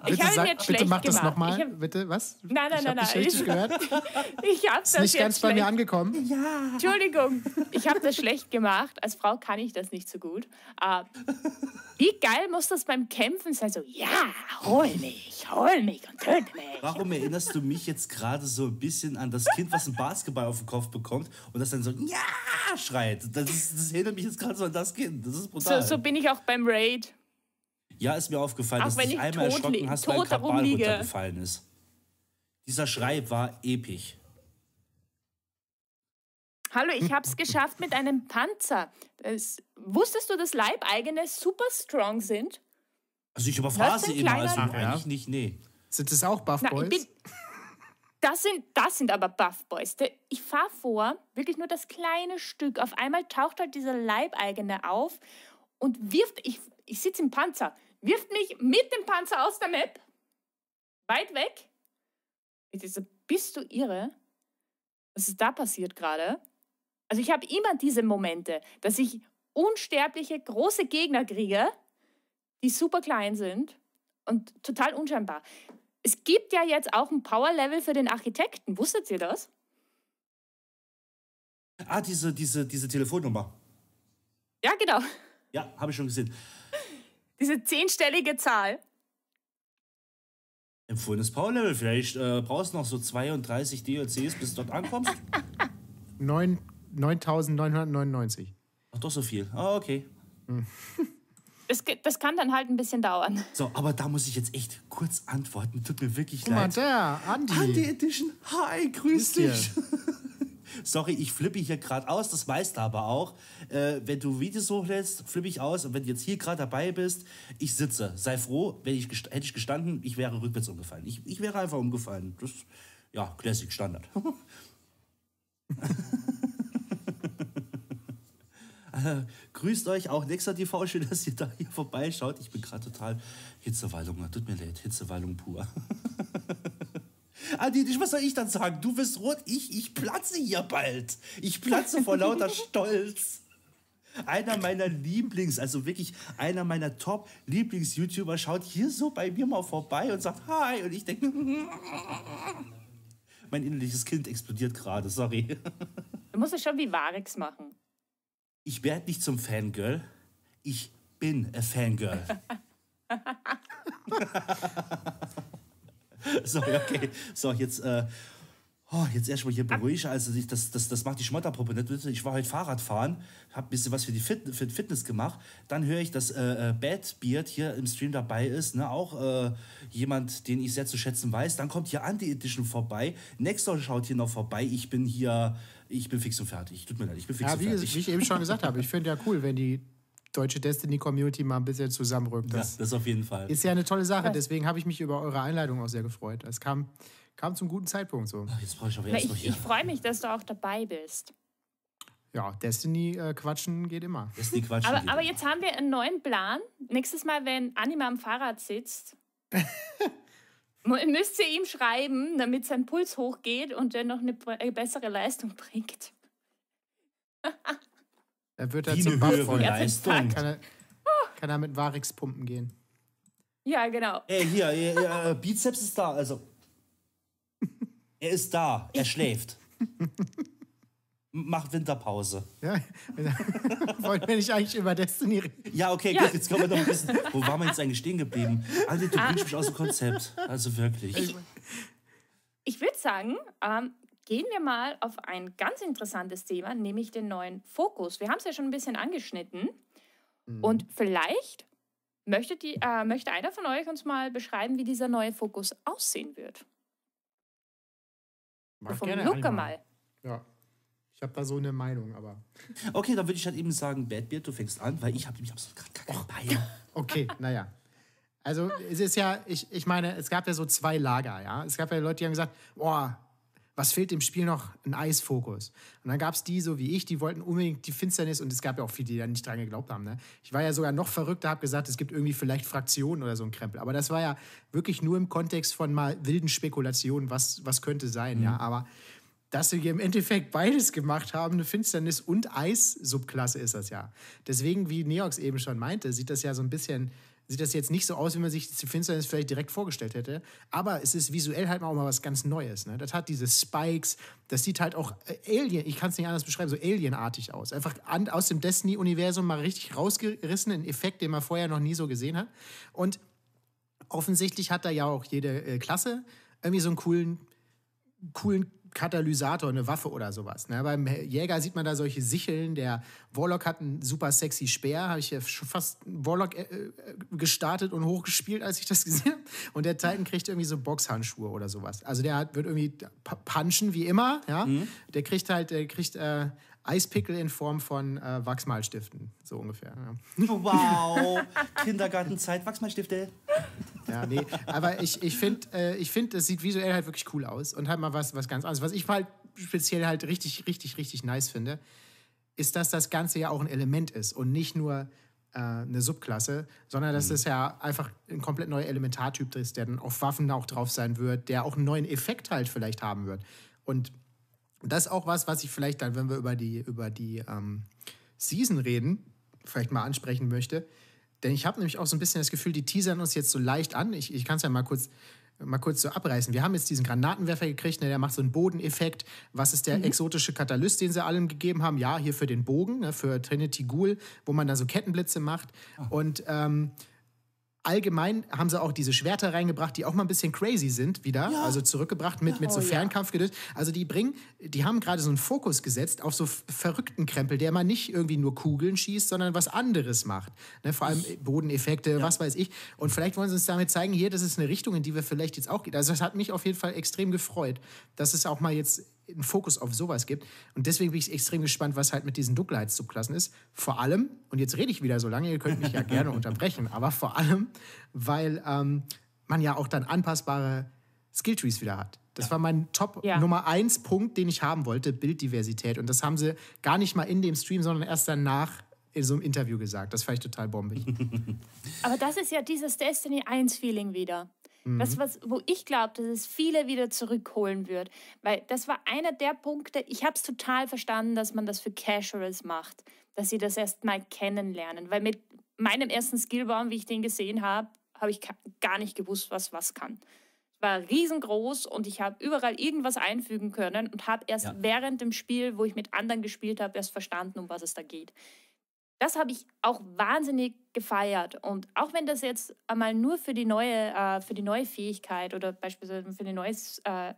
Ich Bitte, habe ihn jetzt bitte schlecht mach das nochmal. Ich Bitte, was? Nein, nein, ich nein, hab dich nein. richtig gehört. (laughs) Ich habe das Ist nicht jetzt ganz bei mir angekommen. Entschuldigung, ich habe das schlecht gemacht. Als Frau kann ich das nicht so gut. Äh, wie geil muss das beim Kämpfen sein? So, ja, hol mich, hol mich und töte mich. Warum erinnerst du mich jetzt gerade so ein bisschen an das Kind, was einen Basketball auf den Kopf bekommt und das dann so Ja schreit? Das, ist, das erinnert mich jetzt gerade so an das Kind. Das ist So, brutal. so bin ich auch beim Raid. Ja, ist mir aufgefallen, Auch dass du wenn dich ich einmal erschrocken hast, weil ein Kabal runtergefallen ist. Dieser Schrei war episch. Hallo, ich habe es geschafft mit einem Panzer. Das, wusstest du, dass Leibeigene super strong sind? Also ich denn immer, also Ach, ja? eigentlich nicht, nee. Sind das auch Buff Na, Boys? ich bin, das, sind, das sind aber Buff Boys. Ich fahre vor, wirklich nur das kleine Stück. Auf einmal taucht halt dieser Leibeigene auf und wirft, ich, ich sitze im Panzer, wirft mich mit dem Panzer aus der Map, weit weg. Ich so, bist du irre? Was ist da passiert gerade? Also ich habe immer diese Momente, dass ich unsterbliche große Gegner kriege, die super klein sind und total unscheinbar. Es gibt ja jetzt auch ein Power-Level für den Architekten. Wusstet ihr das? Ah, diese, diese, diese Telefonnummer. Ja, genau. Ja, habe ich schon gesehen. Diese zehnstellige Zahl. Empfohlenes Power-Level. Vielleicht äh, brauchst du noch so 32 DLCs, bis du dort ankommst. (laughs) 9 9999. Ach, doch so viel. Ah, okay. (laughs) Das, ge- das kann dann halt ein bisschen dauern. So, aber da muss ich jetzt echt kurz antworten. Tut mir wirklich Guck mal, leid. der, Andi. Andi Edition. Hi, grüß dich. (laughs) Sorry, ich flippe hier gerade aus, das weißt du aber auch. Äh, wenn du Videos hochlädst, flippe ich aus. Und wenn du jetzt hier gerade dabei bist, ich sitze. Sei froh, wenn ich hätte ich gestanden, ich wäre rückwärts umgefallen. Ich, ich wäre einfach umgefallen. Das, ja, Classic Standard. (laughs) Äh, Grüßt euch auch Nexa TV, schön, dass ihr da hier vorbeischaut. Ich bin gerade total Hitzewallung, tut mir leid, Hitzewallung pur. (laughs) Adi, was soll ich dann sagen? Du bist rot, ich, ich platze hier bald. Ich platze vor lauter (laughs) Stolz. Einer meiner Lieblings, also wirklich einer meiner Top-Lieblings-YouTuber schaut hier so bei mir mal vorbei und sagt Hi. Und ich denke, (laughs) mein innerliches Kind explodiert gerade, sorry. Du musst es schon wie Varix machen. Ich werde nicht zum Fangirl, ich bin a Fangirl. (laughs) (laughs) so, ja, okay. So, jetzt, äh, oh, jetzt erstmal hier beruhigen. Also, ich, das, das, das macht die Schmotterpuppe nicht. mit. Ich war heute Fahrradfahren, habe ein bisschen was für die Fit, für die Fitness gemacht. Dann höre ich, dass äh, äh, Bad Beard hier im Stream dabei ist. Ne? Auch äh, jemand, den ich sehr zu schätzen weiß. Dann kommt hier Anti-Edition vorbei. Nextor schaut hier noch vorbei. Ich bin hier, ich bin fix und fertig. Tut mir leid, ich bin fix Ja, und wie, fertig. wie ich eben schon gesagt habe, ich finde ja cool, wenn die deutsche Destiny-Community mal ein bisschen zusammenrückt. ja, Das das auf jeden Fall. ist ja eine tolle Sache, deswegen habe ich mich über eure Einleitung auch sehr gefreut. Es kam, kam zum guten Zeitpunkt so. Jetzt brauche ich aber Na, erst ich ich freue mich, dass du auch dabei bist. Ja, Destiny-Quatschen geht immer. Das ist die Quatsch. Aber, aber jetzt haben wir einen neuen Plan. Nächstes Mal, wenn Anima am Fahrrad sitzt, (laughs) müsst ihr ihm schreiben, damit sein Puls hochgeht und er noch eine äh, bessere Leistung bringt. (laughs) Er wird er Wie zum Buff voll. Leistung. Kann er, kann er mit Varix pumpen gehen. Ja, genau. Ey, hier, äh, äh, Bizeps ist da, also. (laughs) Er ist da, er schläft. Macht Winterpause. Ja? (laughs) Wollten wir nicht eigentlich über Destiny reden? Ja, okay, Ja. gut, jetzt kommen wir noch ein bisschen. Wo waren wir jetzt eigentlich stehen geblieben? Alter, du bringst mich aus dem Konzept. Also wirklich. Ich würde sagen, ähm, gehen wir mal auf ein ganz interessantes Thema, nämlich den neuen Fokus. Wir haben es ja schon ein bisschen angeschnitten. Und vielleicht möchte, die, äh, möchte einer von euch uns mal beschreiben, wie dieser neue Fokus aussehen wird. Mag Vom gerne Luca mal. Ja. Ich habe da so eine Meinung, aber. Okay, dann würde ich halt eben sagen, Badbeard, du fängst an, weil ich habe nämlich absolut gerade gar keinen Bein. (laughs) Okay, naja. Also es ist ja, ich, ich meine, es gab ja so zwei Lager, ja. Es gab ja Leute, die haben gesagt, boah, was fehlt dem Spiel noch? Ein Eisfokus. Und dann gab es die, so wie ich, die wollten unbedingt die Finsternis und es gab ja auch viele, die da nicht dran geglaubt haben. Ne? Ich war ja sogar noch verrückter, habe gesagt, es gibt irgendwie vielleicht Fraktionen oder so ein Krempel. Aber das war ja wirklich nur im Kontext von mal wilden Spekulationen, was, was könnte sein, ja. Aber dass sie im Endeffekt beides gemacht haben, eine Finsternis- und Eis-Subklasse ist das ja. Deswegen, wie Neox eben schon meinte, sieht das ja so ein bisschen, sieht das jetzt nicht so aus, wie man sich die Finsternis vielleicht direkt vorgestellt hätte. Aber es ist visuell halt auch mal was ganz Neues. Ne? Das hat diese Spikes, das sieht halt auch äh, Alien, ich kann es nicht anders beschreiben, so Alienartig aus. Einfach an, aus dem Destiny-Universum mal richtig rausgerissen, ein Effekt, den man vorher noch nie so gesehen hat. Und offensichtlich hat da ja auch jede äh, Klasse irgendwie so einen coolen coolen Katalysator, eine Waffe oder sowas. Ne? Beim Jäger sieht man da solche Sicheln. Der Warlock hat einen super sexy Speer. Habe ich ja schon fast Warlock äh, äh, gestartet und hochgespielt, als ich das gesehen habe. Und der Titan kriegt irgendwie so Boxhandschuhe oder sowas. Also der hat, wird irgendwie punchen wie immer. Ja? Der kriegt halt, der kriegt äh, Eispickel in Form von äh, Wachsmalstiften, so ungefähr. Ja. Wow, Kindergartenzeit, Wachsmalstifte. Ja, nee, aber ich, ich finde, äh, ich find, das sieht visuell halt wirklich cool aus und halt mal was, was ganz anderes. Was ich halt speziell halt richtig, richtig, richtig nice finde, ist, dass das Ganze ja auch ein Element ist und nicht nur äh, eine Subklasse, sondern dass es ja einfach ein komplett neuer Elementartyp ist, der dann auf Waffen auch drauf sein wird, der auch einen neuen Effekt halt vielleicht haben wird. Und das ist auch was, was ich vielleicht dann, wenn wir über die, über die ähm, Season reden, vielleicht mal ansprechen möchte. Denn ich habe nämlich auch so ein bisschen das Gefühl, die teasern uns jetzt so leicht an. Ich, ich kann es ja mal kurz, mal kurz so abreißen. Wir haben jetzt diesen Granatenwerfer gekriegt, ne, der macht so einen Bodeneffekt. Was ist der exotische Katalyst, den sie allen gegeben haben? Ja, hier für den Bogen, ne, für Trinity Ghoul, wo man da so Kettenblitze macht. Und ähm, allgemein haben sie auch diese Schwerter reingebracht, die auch mal ein bisschen crazy sind wieder, also zurückgebracht mit, mit so Oh, ja. Fernkampfgedöns. Also die bringen, die haben gerade so einen Fokus gesetzt auf so verrückten Krempel, der mal nicht irgendwie nur Kugeln schießt, sondern was anderes macht. Ne, vor allem Bodeneffekte, was weiß ich. Und vielleicht wollen sie uns damit zeigen, hier, das ist eine Richtung, in die wir vielleicht jetzt auch gehen. Also das hat mich auf jeden Fall extrem gefreut, dass es auch mal jetzt einen Fokus auf sowas gibt. Und deswegen bin ich extrem gespannt, was halt mit diesen Dunkelheitssubklassen ist. Vor allem, und jetzt rede ich wieder so lange, ihr könnt mich ja gerne unterbrechen, (laughs) aber vor allem, weil ähm, man ja auch dann anpassbare Skilltrees wieder hat. Das war mein Top Ja. Nummer eins Punkt, den ich haben wollte, Bilddiversität. Und das haben sie gar nicht mal in dem Stream, sondern erst danach in so einem Interview gesagt. Das fand ich total bombig. (laughs) Aber das ist ja dieses Destiny 1-Feeling wieder. Das, was, wo ich glaube, dass es viele wieder zurückholen wird. Weil das war einer der Punkte, ich habe es total verstanden, dass man das für Casuals macht. Dass sie das erst mal kennenlernen. Weil mit meinem ersten Skillbaum, wie ich den gesehen habe, habe ich gar nicht gewusst, was was kann. Es war riesengroß und ich habe überall irgendwas einfügen können und habe erst Ja. während dem Spiel, wo ich mit anderen gespielt habe, erst verstanden, um was es da geht das habe ich auch wahnsinnig gefeiert. Und auch wenn das jetzt einmal nur für die neue, äh, für die neue Fähigkeit oder beispielsweise für den neues, äh,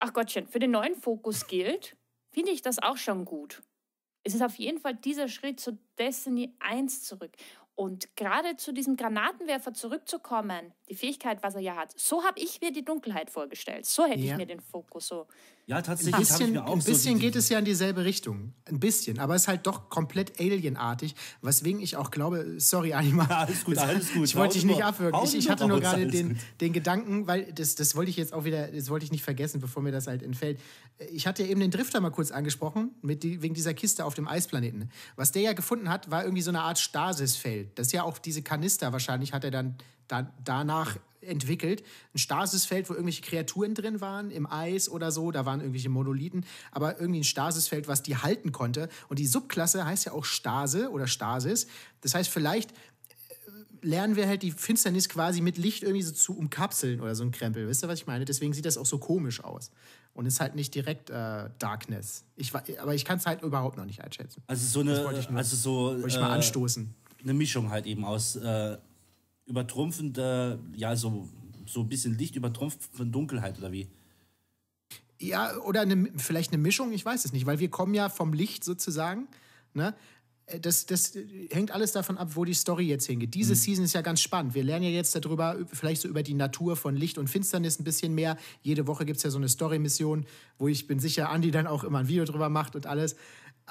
ach Gottchen, für den neuen Fokus gilt, finde ich das auch schon gut. Es ist auf jeden Fall dieser Schritt zu Destiny 1 zurück. Und gerade zu diesem Granatenwerfer zurückzukommen, die Fähigkeit, was er ja hat, so habe ich mir die Dunkelheit vorgestellt. So hätte Ja. ich mir den Fokus so. Ja, Ein tatsächlich ich bisschen, mir auch ein so bisschen die, geht es ja in dieselbe Richtung. Ein bisschen. Aber es ist halt doch komplett alienartig. Weswegen ich auch glaube, sorry, Anima. Ja, alles gut, alles gut. Ich wollte dich nicht abwürgen. Ich, ich hatte nur gerade den, den Gedanken, weil das, das wollte ich jetzt auch wieder, das wollte ich nicht vergessen, bevor mir das halt entfällt. Ich hatte eben den Drifter mal kurz angesprochen, mit wegen dieser Kiste auf dem Eisplaneten. Was der ja gefunden hat, war irgendwie so eine Art Stasisfeld. Das ist ja auch diese Kanister wahrscheinlich, hat er dann da, danach entwickelt. Ein Stasisfeld, wo irgendwelche Kreaturen drin waren, im Eis oder so, da waren irgendwelche Monolithen, aber irgendwie ein Stasisfeld, was die halten konnte. Und die Subklasse heißt ja auch Stase oder Stasis. Das heißt, vielleicht lernen wir halt die Finsternis quasi mit Licht irgendwie so zu umkapseln oder so ein Krempel. Wisst ihr, was ich meine? Deswegen sieht das auch so komisch aus. Und ist halt nicht direkt äh, Darkness. Ich, aber ich kann es halt überhaupt noch nicht einschätzen. Also so eine, wollte ich nur- also so Wollte ich mal äh, anstoßen. eine Mischung halt eben aus äh, übertrumpfender, ja, so, so ein bisschen Licht übertrumpft von Dunkelheit oder wie? Ja, oder eine, vielleicht eine Mischung, ich weiß es nicht, weil wir kommen ja vom Licht sozusagen. Ne? Äh, Das, das hängt alles davon ab, wo die Story jetzt hingeht. Diese Season ist ja ganz spannend. Wir lernen ja jetzt darüber, vielleicht so über die Natur von Licht und Finsternis ein bisschen mehr. Jede Woche gibt es ja so eine Story-Mission, wo ich bin sicher, Andi dann auch immer ein Video drüber macht und alles.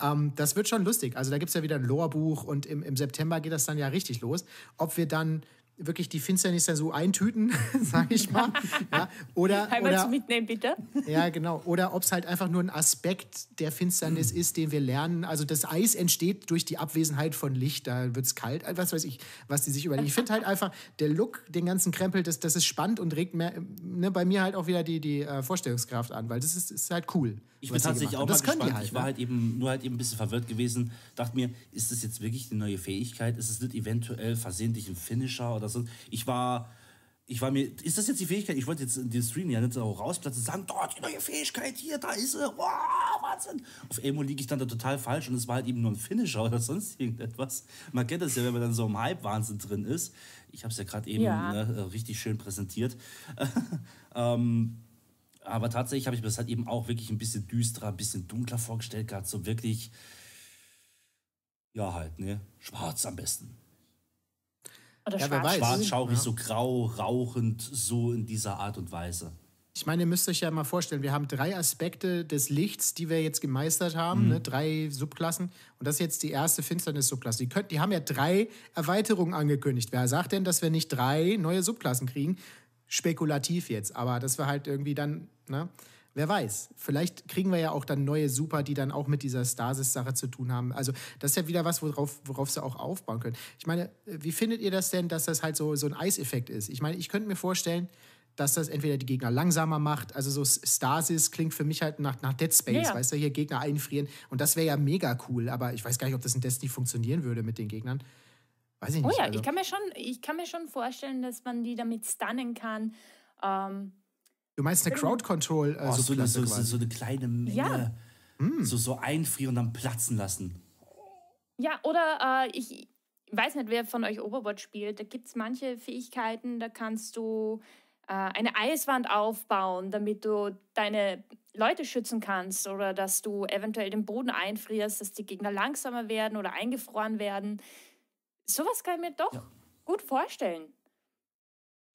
Ähm, das wird schon lustig. Also da gibt es ja wieder ein Lore-Buch und im, im September geht das dann ja richtig los. Ob wir dann wirklich die Finsternis dann so eintüten, (laughs) sage ich mal. ja, oder, (laughs) Einmal oder, Mitnehmen, bitte. ja, genau. Oder ob es halt einfach nur ein Aspekt der Finsternis ist, den wir lernen. Also das Eis entsteht durch die Abwesenheit von Licht, da wird es kalt. Was weiß ich, was die sich überlegen. Ich finde halt einfach, der Look, den ganzen Krempel, das, das ist spannend und regt mehr, ne, bei mir halt auch wieder die, die äh, Vorstellungskraft an, weil das ist, ist halt cool. Ich bin tatsächlich auch mal das gespannt. halt. ich war ne? halt eben nur halt eben ein bisschen verwirrt gewesen. Dachte mir, ist das jetzt wirklich die neue Fähigkeit? Ist es nicht eventuell versehentlich ein Finisher oder so? Ich war, ich war mir, ist das jetzt die Fähigkeit? Ich wollte jetzt in den Stream ja nicht so rausplatzen und sagen, dort die neue Fähigkeit hier, da ist sie, wow, Wahnsinn. Auf Emo liege ich dann da total falsch und es war halt eben nur ein Finisher (laughs) oder sonst irgendetwas. Man kennt das ja, wenn man dann so im Hype-Wahnsinn drin ist. Ich habe es ja gerade eben Ja. ne, richtig schön präsentiert. (laughs) ähm, aber tatsächlich habe ich mir das halt eben auch wirklich ein bisschen düsterer, ein bisschen dunkler vorgestellt gehabt. So wirklich, ja halt, ne? Schwarz am besten. Oder Ja, wer schwarz. weiß. Schwarz, Ja. schaurig, so grau, rauchend, so in dieser Art und Weise. Ich meine, ihr müsst euch ja mal vorstellen, wir haben drei Aspekte des Lichts, die wir jetzt gemeistert haben, ne? drei Subklassen. Und das ist jetzt die erste Finsternis-Subklasse. Die, könnt- die haben ja drei Erweiterungen angekündigt. Wer sagt denn, dass wir nicht drei neue Subklassen kriegen? Spekulativ jetzt, aber das war halt irgendwie dann, ne? Wer weiß. Vielleicht kriegen wir ja auch dann neue Super, die dann auch mit dieser Stasis-Sache zu tun haben. Also, das ist ja wieder was, worauf, worauf sie auch aufbauen können. Ich meine, wie findet ihr das denn, dass das halt so, so ein Eiseffekt ist? Ich meine, ich könnte mir vorstellen, dass das entweder die Gegner langsamer macht, also so Stasis klingt für mich halt nach, nach Dead Space, Ja, ja. weißt du, hier Gegner einfrieren. Und das wäre ja mega cool, aber ich weiß gar nicht, ob das in Destiny funktionieren würde mit den Gegnern. Weiß ich Oh nicht. ja, also. ich, kann mir schon, ich kann mir schon vorstellen, dass man die damit stunnen kann. Ähm, du meinst eine Crowd Control äh, Oh, so, eine, so, so, eine kleine Menge. Ja. So, so einfrieren und dann platzen lassen. ja, oder äh, ich weiß nicht, wer von euch Overwatch spielt. Da gibt es manche Fähigkeiten, da kannst du äh, eine Eiswand aufbauen, damit du deine Leute schützen kannst oder dass du eventuell den Boden einfrierst, dass die Gegner langsamer werden oder eingefroren werden. Sowas kann ich mir doch Ja. gut vorstellen.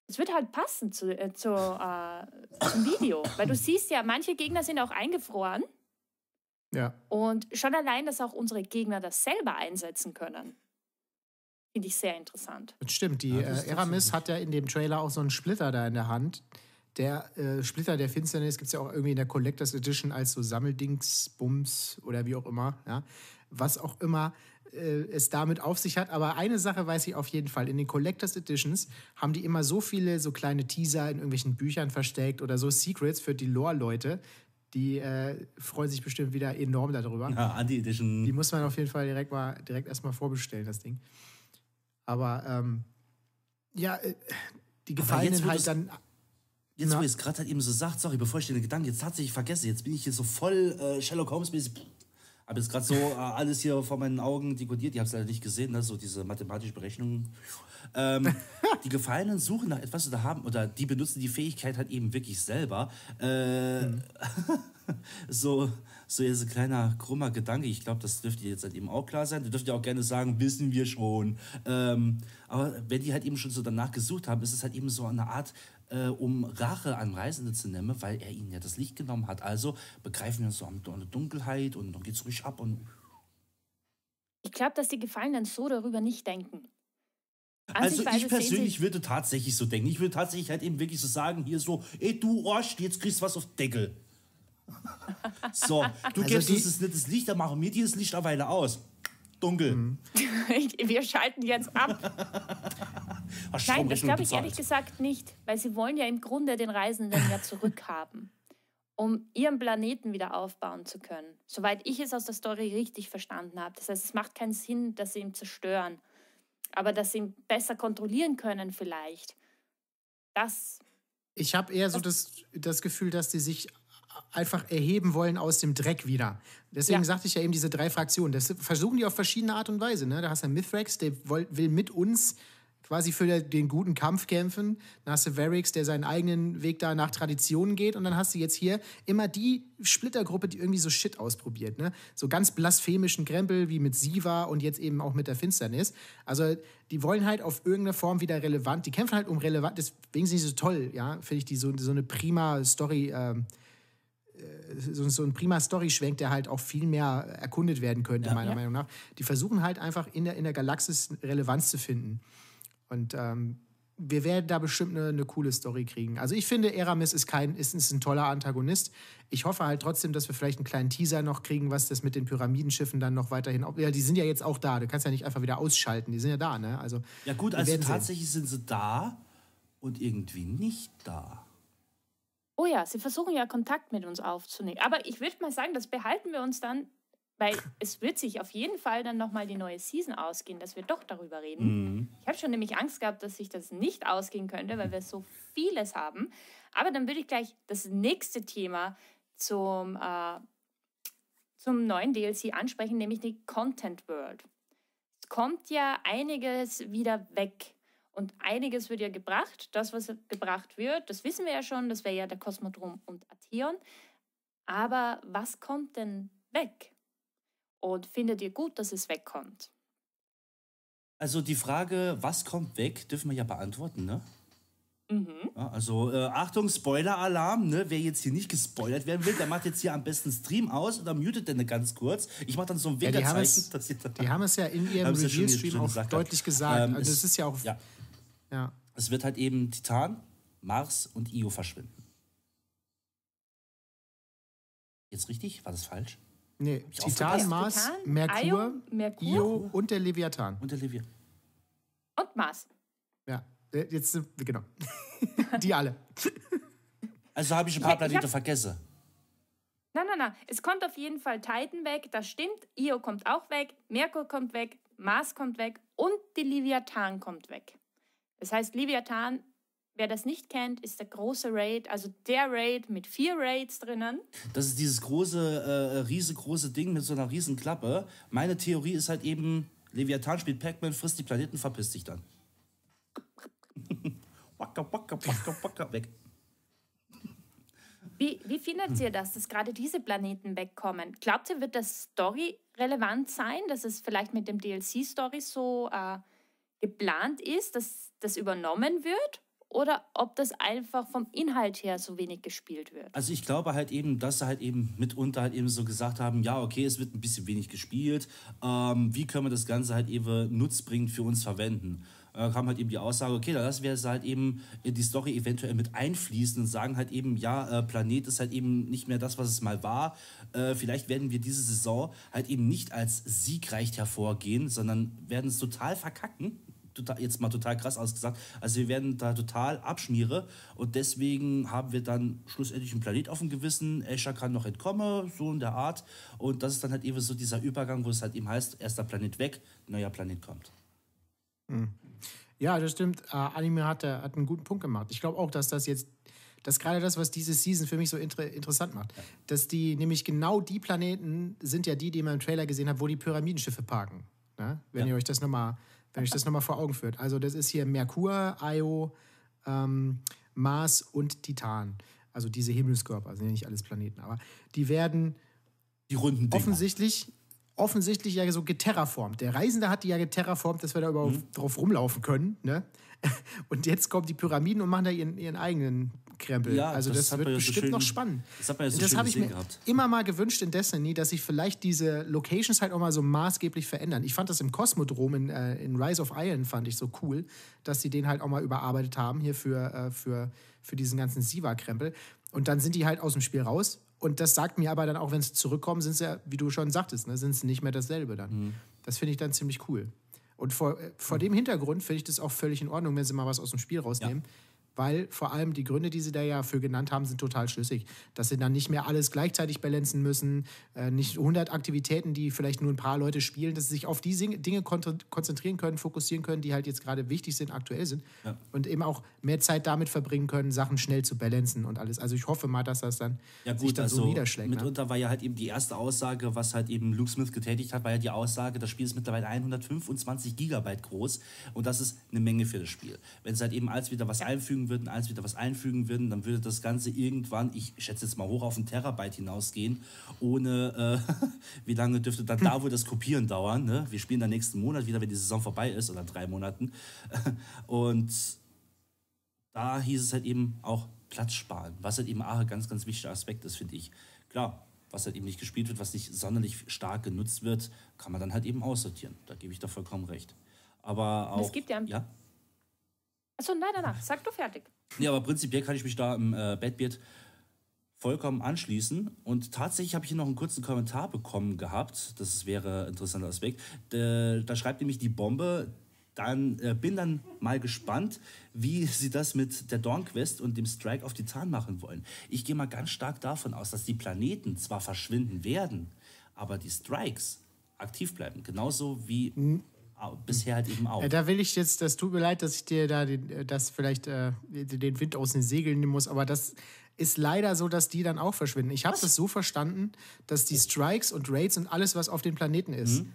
Es wird halt passen zu, äh, zu, äh, zum Video, weil du siehst ja, manche Gegner sind auch eingefroren ja. und schon allein, dass auch unsere Gegner das selber einsetzen können, finde ich sehr interessant. Das stimmt. Die Ja, äh, Eramis hat ja in dem Trailer auch so einen Splitter da in der Hand. Der äh, Splitter der Finsternis gibt es ja auch irgendwie in der Collectors Edition als so Sammeldings, Bums oder wie auch immer. Ja? Was auch immer es damit auf sich hat. Aber eine Sache weiß ich auf jeden Fall. In den Collectors Editions haben die immer so viele so kleine Teaser in irgendwelchen Büchern versteckt oder so Secrets für die Lore-Leute. Die äh, freuen sich bestimmt wieder enorm darüber. Ja, Anti-Edition. Die muss man auf jeden Fall direkt mal direkt erstmal vorbestellen, das Ding. Aber ähm, ja, äh, die jetzt, wo halt dann. Jetzt, Na? wo ich es gerade halt eben so sagt, sorry, bevor ich den Gedanken jetzt tatsächlich vergesse, jetzt bin ich hier so voll äh, Sherlock Holmes-mäßig. Habe jetzt gerade so äh, alles hier vor meinen Augen dekodiert. Ich habe es leider nicht gesehen, ne? so diese mathematische Berechnungen. Ähm, (laughs) die Gefallenen suchen nach etwas oder haben, oder die benutzen die Fähigkeit halt eben wirklich selber. Äh, (laughs) so, so jetzt ein kleiner krummer Gedanke. Ich glaube, das dürfte jetzt halt eben auch klar sein. Du dürft ja auch gerne sagen, wissen wir schon. Ähm, aber wenn die halt eben schon so danach gesucht haben, ist es halt eben so eine Art, äh, um Rache an Reisende zu nehmen, weil er ihnen ja das Licht genommen hat. Also begreifen wir uns so an der Dunkelheit und dann geht's ruhig ab und Ich glaube, dass die Gefallenen so darüber nicht denken. An Also ich persönlich würde tatsächlich so denken. Ich würde tatsächlich halt eben wirklich so sagen, hier so, ey du Arsch, jetzt kriegst du was auf den Deckel. (laughs) So, du Also gibst uns das nicht das Licht, dann machen wir dir das Licht eine Weile aus. Dunkel. Mhm. (laughs) wir schalten jetzt ab. (laughs) Nein, das glaube ich ehrlich gesagt nicht, weil sie wollen ja im Grunde den Reisenden ja zurückhaben, um ihren Planeten wieder aufbauen zu können. Soweit ich es aus der Story richtig verstanden habe. Das heißt, es macht keinen Sinn, dass sie ihn zerstören, aber dass sie ihn besser kontrollieren können vielleicht. Das, Ich habe eher so das, das Gefühl, dass die sich einfach erheben wollen aus dem Dreck wieder. Deswegen Ja. sagte ich ja eben diese drei Fraktionen. Das versuchen die auf verschiedene Art und Weise. Ne? Da hast du Mithrax, der will mit uns quasi für den guten Kampf kämpfen. Dann hast du Varix, der seinen eigenen Weg da nach Traditionen geht. Und dann hast du jetzt hier immer die Splittergruppe, die irgendwie so Shit ausprobiert. Ne? So ganz blasphemischen Krempel wie mit Siva und jetzt eben auch mit der Finsternis. Also die wollen halt auf irgendeine Form wieder relevant. Die kämpfen halt um relevant. Deswegen sind die so toll, ja. Finde ich die so, so eine prima Story. Ähm, äh, so, so ein prima Story-Schwenk, der halt auch viel mehr erkundet werden könnte, meiner Ja. Meinung nach. Die versuchen halt einfach in der, in der Galaxis Relevanz zu finden. Und ähm, wir werden da bestimmt eine, eine coole Story kriegen. Also ich finde, Eramis ist, kein, ist, ist ein toller Antagonist. Ich hoffe halt trotzdem, dass wir vielleicht einen kleinen Teaser noch kriegen, was das mit den Pyramidenschiffen dann noch weiterhin... Ja, die sind ja jetzt auch da. Du kannst ja nicht einfach wieder ausschalten. Die sind ja da, ne? Also, Ja gut, also werden sehen. tatsächlich sind sie da und irgendwie nicht da. Oh ja, sie versuchen ja Kontakt mit uns aufzunehmen. Aber ich würde mal sagen, das behalten wir uns dann, weil (laughs) es wird sich auf jeden Fall dann nochmal die neue Season ausgehen, dass wir doch darüber reden. Ich habe schon nämlich Angst gehabt, dass sich das nicht ausgehen könnte, weil wir so vieles haben. Aber dann würde ich gleich das nächste Thema zum, äh, zum neuen DLC ansprechen, nämlich die Content World. Es kommt ja einiges wieder weg. Und einiges wird ja gebracht. Das, was gebracht wird, das wissen wir ja schon. Das wäre ja der Kosmodrom und Atheon. Aber was kommt denn weg? Und findet ihr gut, dass es wegkommt? Also die Frage, was kommt weg, dürfen wir ja beantworten, ne? Mhm. Ja, also äh, Achtung, Spoiler-Alarm, ne? Wer jetzt hier nicht gespoilert werden will, der macht jetzt hier am besten Stream aus oder mutet den ganz kurz. Ich mache dann so ein Ja, die, haben Winkerzeichen, es, die haben es ja in ihrem Review-Stream auch gesagt, deutlich gesagt. Ähm, also es- ist ja auch... Ja, Ja. es wird halt eben Titan, Mars und Io verschwinden. Jetzt richtig? War das falsch? Nee, ich Titan, aufgepasst? Mars, Titan, Merkur, Io, Merkur Io und der Leviathan. Und der Levier. und Mars. Ja, äh, jetzt genau. (laughs) die alle. Also habe ich ein paar Ich- ich Planeten hab- vergessen. Nein, nein, nein. Es kommt auf jeden Fall Titan weg, das stimmt. Io kommt auch weg, Merkur kommt weg, Mars kommt weg und die Leviathan kommt weg. Das heißt, Leviathan, wer das nicht kennt, ist der große Raid, also der Raid mit vier Raids drinnen. Das ist dieses große, äh, riesengroße Ding mit so einer riesen Klappe. Meine Theorie ist halt eben, Leviathan spielt Pac-Man, frisst die Planeten, verpisst sich dann. (laughs) wacka, wacka, wacka, wacka, weg. Wie, wie findet ihr das, dass gerade diese Planeten wegkommen? Glaubt ihr, wird das Story relevant sein, dass es vielleicht mit dem DLC-Story so äh, geplant ist, dass das übernommen wird? Oder ob das einfach vom Inhalt her so wenig gespielt wird? Also ich glaube halt eben, dass sie halt eben mitunter halt eben so gesagt haben, ja, okay, es wird ein bisschen wenig gespielt. Ähm, wie können wir das Ganze halt eben nutzbringend für uns verwenden? Da kam halt eben die Aussage, okay, dann lassen wir es halt eben in die Story eventuell mit einfließen und sagen halt eben, ja, äh, Planet ist halt eben nicht mehr das, was es mal war. Äh, vielleicht werden wir diese Saison halt eben nicht als siegreich hervorgehen, sondern werden es total verkacken total, jetzt mal total krass ausgesagt. Also wir werden da total abschmiere und deswegen haben wir dann schlussendlich einen Planet auf dem Gewissen. Escher kann noch entkommen, so in der Art. Und das ist dann halt eben so dieser Übergang, wo es halt eben heißt, erster Planet weg, neuer Planet kommt. Ja, das stimmt. Äh, Anime hat, äh, hat einen guten Punkt gemacht. Ich glaube auch, dass das jetzt, das ist gerade das, was diese Season für mich so inter interessant macht. Dass die, nämlich genau die Planeten sind ja die, die man im Trailer gesehen hat, wo die Pyramidenschiffe parken. Ne? Wenn Ja. ihr euch das nochmal, wenn euch das nochmal vor Augen führt. Also das ist hier Merkur, Io, ähm, Mars und Titan. Also diese Himmelskörper, sind ja nicht alles Planeten, aber die werden Die runden Dinger. offensichtlich, offensichtlich ja so geterraformt. Der Reisende hat die ja geterraformt, dass wir da überhaupt Mhm. drauf rumlaufen können. Ne? (laughs) Und jetzt kommen die Pyramiden und machen da ihren, ihren eigenen Krempel. Ja, also das das, wird ja so bestimmt schön- noch spannend. das hat man ja so das habe ich mir gehabt. immer mal gewünscht in Destiny, dass sich vielleicht diese Locations halt auch mal so maßgeblich verändern. Ich fand das im Kosmodrom in, äh, in Rise of Iron fand ich so cool, dass sie den halt auch mal überarbeitet haben hier für, äh, für, für diesen ganzen Siva-Krempel. Und dann sind die halt aus dem Spiel raus. Und das sagt mir aber dann auch, wenn sie zurückkommen, sind sie ja, wie du schon sagtest, ne, sind sie nicht mehr dasselbe dann. Mhm. Das finde ich dann ziemlich cool. Und vor, äh, vor dem Hintergrund finde ich das auch völlig in Ordnung, wenn sie mal was aus dem Spiel rausnehmen. Weil vor allem die Gründe, die sie da ja für genannt haben, sind total schlüssig. Dass sie dann nicht mehr alles gleichzeitig balancen müssen, äh, nicht 100 Aktivitäten, die vielleicht nur ein paar Leute spielen, dass sie sich auf die Dinge kon- konzentrieren können, fokussieren können, die halt jetzt gerade wichtig sind, aktuell sind. Ja. Und eben auch mehr Zeit damit verbringen können, Sachen schnell zu balancen und alles. Also ich hoffe mal, dass das dann Ja sich gut, dann so also niederschlägt. Ne? mitunter war ja halt eben die erste Aussage, was halt eben Luke Smith getätigt hat, war ja die Aussage, das Spiel ist mittlerweile 125 Gigabyte groß und das ist eine Menge für das Spiel. Wenn sie halt eben als wieder was einfügen würden, als wieder was einfügen würden, dann würde das Ganze irgendwann, ich schätze jetzt mal hoch auf einen Terabyte hinausgehen, ohne, äh, (laughs) wie lange dürfte dann da wohl das Kopieren dauern, ne? Wir spielen dann nächsten Monat wieder, wenn die Saison vorbei ist oder drei Monaten (laughs) und da hieß es halt eben auch Platz sparen, was halt eben auch ein ganz, ganz wichtiger Aspekt ist, finde ich. Klar, was halt eben nicht gespielt wird, was nicht sonderlich stark genutzt wird, kann man dann halt eben aussortieren. Da gebe ich da vollkommen recht. Aber auch. es gibt ja- ja? Achso, nein, nein, nein, sag du fertig. Ja, aber prinzipiell kann ich mich da im äh, Badbeard vollkommen anschließen. Und tatsächlich habe ich hier noch einen kurzen Kommentar bekommen gehabt. Das wäre ein interessanter Aspekt. Da, da schreibt nämlich die Bombe. Dann äh, bin dann mal gespannt, wie (laughs) sie das mit der Dawn Quest und dem Strike auf Titan machen wollen. Ich gehe mal ganz stark davon aus, dass die Planeten zwar verschwinden werden, aber die Strikes aktiv bleiben. Genauso wie au- bisher halt eben auch. Da will ich jetzt, das tut mir leid, dass ich dir da den, äh, das vielleicht äh, den Wind aus den Segeln nehmen muss, aber das ist leider so, dass die dann auch verschwinden. Ich habe das so verstanden, dass die Strikes und Raids und alles, was auf den Planeten ist, Mhm.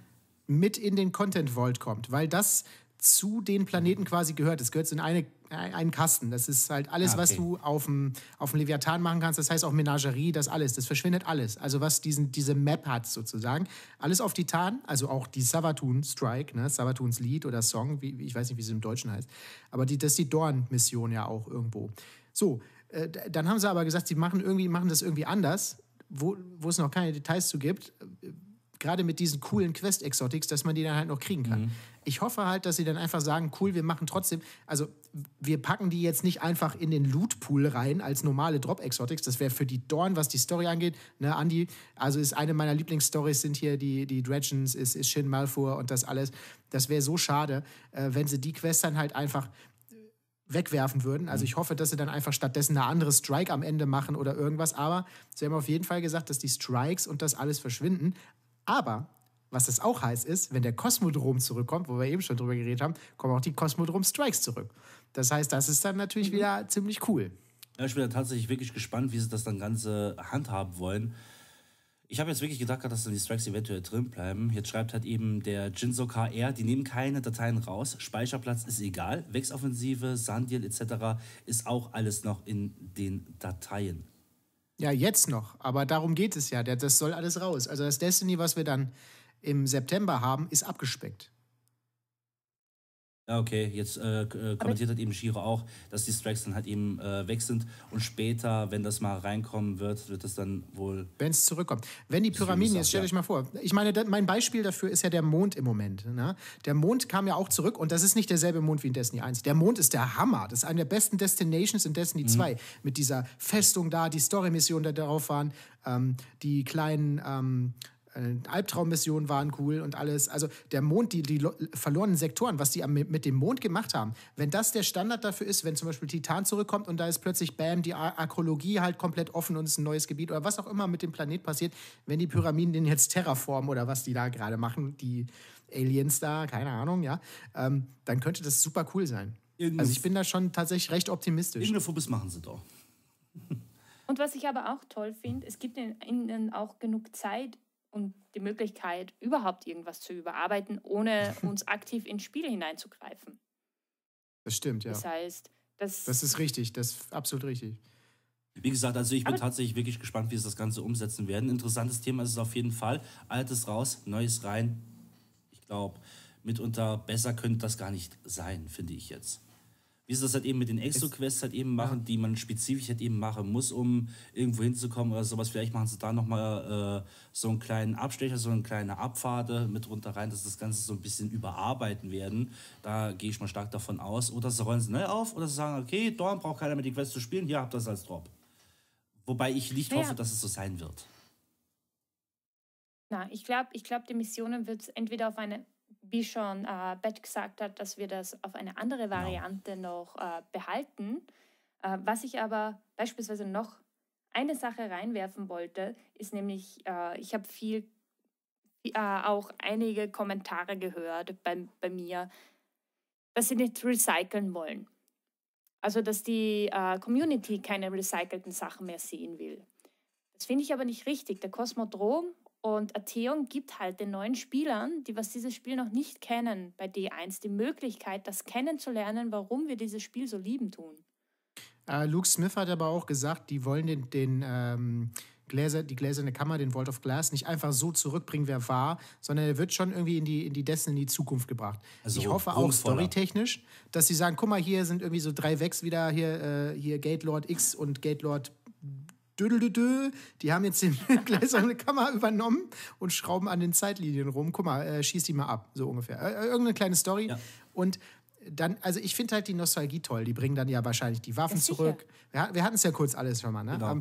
mit in den Content Vault kommt, weil das zu den Planeten quasi gehört. Das gehört in eine, einen Kasten. Das ist halt alles, Ah, was okay. du auf dem, auf dem Leviathan machen kannst. Das heißt auch Menagerie, das alles. Das verschwindet alles. Also was diesen, diese Map hat sozusagen. Alles auf Titan, also auch die Savatun Strike, ne? Savatuns Lied oder Song, wie, ich weiß nicht, wie sie im Deutschen heißt. Aber die, das ist die Dorn-Mission ja auch irgendwo. So, äh, dann haben sie aber gesagt, sie machen, irgendwie, machen das irgendwie anders, wo, wo es noch keine Details zu gibt gerade mit diesen coolen Quest-Exotics, dass man die dann halt noch kriegen kann. Ich hoffe halt, dass sie dann einfach sagen, cool, wir machen trotzdem, also wir packen die jetzt nicht einfach in den Loot-Pool rein als normale Drop-Exotics. Das wäre für die Dorn, was die Story angeht. Ne, Andi, also ist eine meiner Lieblingsstories sind hier die, die Dredgens, ist, ist Shin Malfur und das alles. Das wäre so schade, äh, wenn sie die Quests dann halt einfach wegwerfen würden. Also ich hoffe, dass sie dann einfach stattdessen eine andere Strike am Ende machen oder irgendwas. Aber sie haben auf jeden Fall gesagt, dass die Strikes und das alles verschwinden. Aber was das auch heißt, ist, wenn der Kosmodrom zurückkommt, wo wir eben schon drüber geredet haben, kommen auch die Kosmodrom Strikes zurück. Das heißt, das ist dann natürlich mhm. wieder ziemlich cool. Ja, ich bin da tatsächlich wirklich gespannt, wie sie das dann Ganze handhaben wollen. Ich habe jetzt wirklich gedacht, dass dann die Strikes eventuell drin bleiben. Jetzt schreibt halt eben der Jinso KR, die nehmen keine Dateien raus. Speicherplatz ist egal. Wechsoffensive, Sandiel etc. ist auch alles noch in den Dateien. Ja, jetzt noch. Aber darum geht es ja. Das soll alles raus. Also das Destiny, was wir dann im September haben, ist abgespeckt. Ja, okay, jetzt äh, äh kommentiert hat eben Shiro auch, dass die Strikes dann halt eben äh, weg sind und später, wenn das mal reinkommen wird, wird das dann wohl. Wenn es zurückkommt. Wenn die Pyramiden, jetzt stellt ja. euch mal vor, ich meine, mein Beispiel dafür ist ja der Mond im Moment. Ne? Der Mond kam ja auch zurück und das ist nicht derselbe Mond wie in Destiny 1. Der Mond ist der Hammer. Das ist eine der besten Destinations in Destiny mhm. 2. Mit dieser Festung da, die Story-Missionen, die darauf waren, ähm, die kleinen. Ähm, äh, Albtraummissionen waren cool und alles. Also der Mond, die, die verlorenen Sektoren, was die mit dem Mond gemacht haben, wenn das der Standard dafür ist, wenn zum Beispiel Titan zurückkommt und da ist plötzlich Bam, die Akrologie halt komplett offen und es ist ein neues Gebiet oder was auch immer mit dem Planet passiert, wenn die Pyramiden den jetzt terraformen oder was die da gerade machen, die Aliens da, keine Ahnung, ja, ähm, dann könnte das super cool sein. Irgende also ich bin da schon tatsächlich recht optimistisch. Irgendeine machen sie doch. Und was ich aber auch toll finde, es gibt ihnen auch genug Zeit, und die Möglichkeit, überhaupt irgendwas zu überarbeiten, ohne (laughs) uns aktiv ins Spiel hineinzugreifen. Das stimmt, ja. Das heißt, das. Das ist richtig, das ist absolut richtig. Wie gesagt, also ich bin tatsächlich wirklich gespannt, wie sie das Ganze umsetzen werden. Interessantes Thema ist es auf jeden Fall. Altes raus, Neues rein. Ich glaube, mitunter besser könnte das gar nicht sein, finde ich jetzt wie sie das halt eben mit den Exo-Quests halt eben machen, die man spezifisch halt eben machen muss, um irgendwo hinzukommen oder sowas. Vielleicht machen sie da nochmal äh, so einen kleinen Abstecher, so eine kleine Abfahrt mit runter rein, dass das Ganze so ein bisschen überarbeiten werden. Da gehe ich mal stark davon aus. Oder sie rollen sie neu auf oder sie sagen, okay, Dorn braucht keiner mehr die Quest zu spielen, hier habt ihr das als Drop. Wobei ich nicht ja. hoffe, dass es so sein wird. Na, ich glaube, ich glaub, die Missionen wird es entweder auf eine wie schon äh, Beth gesagt hat, dass wir das auf eine andere genau. Variante genau. noch äh, behalten. Äh, was ich aber beispielsweise noch eine Sache reinwerfen wollte, ist nämlich, äh, ich habe viel, äh, auch einige Kommentare gehört bei, bei mir, dass sie nicht recyceln wollen. Also, dass die äh, Community keine recycelten Sachen mehr sehen will. Das finde ich aber nicht richtig. Der Kosmodrom und Atheon gibt halt den neuen Spielern, die was dieses Spiel noch nicht kennen, bei D1 die Möglichkeit, das kennenzulernen, warum wir dieses Spiel so lieben tun. Äh, Luke Smith hat aber auch gesagt, die wollen den, den ähm, Gläser, die gläserne Kammer, den Vault of Glass, nicht einfach so zurückbringen, wer war, sondern er wird schon irgendwie in die, in die Destiny-Zukunft gebracht. Also ich hoffe auch storytechnisch, dass sie sagen, guck mal, hier sind irgendwie so drei Wegs wieder, hier, äh, hier Gate Lord X und Gate Lord Dödeldödö, die haben jetzt den (laughs) gläserne Kammer übernommen und schrauben an den Zeitlinien rum. Guck mal, äh, schieß die mal ab, so ungefähr. Äh, äh irgendeine kleine Story. Ja. Und dann, also ich finde halt die Nostalgie toll. Die bringen dann ja wahrscheinlich die Waffen ja, zurück. Wir, wir hatten es ja kurz alles schon mal. Ne? Genau.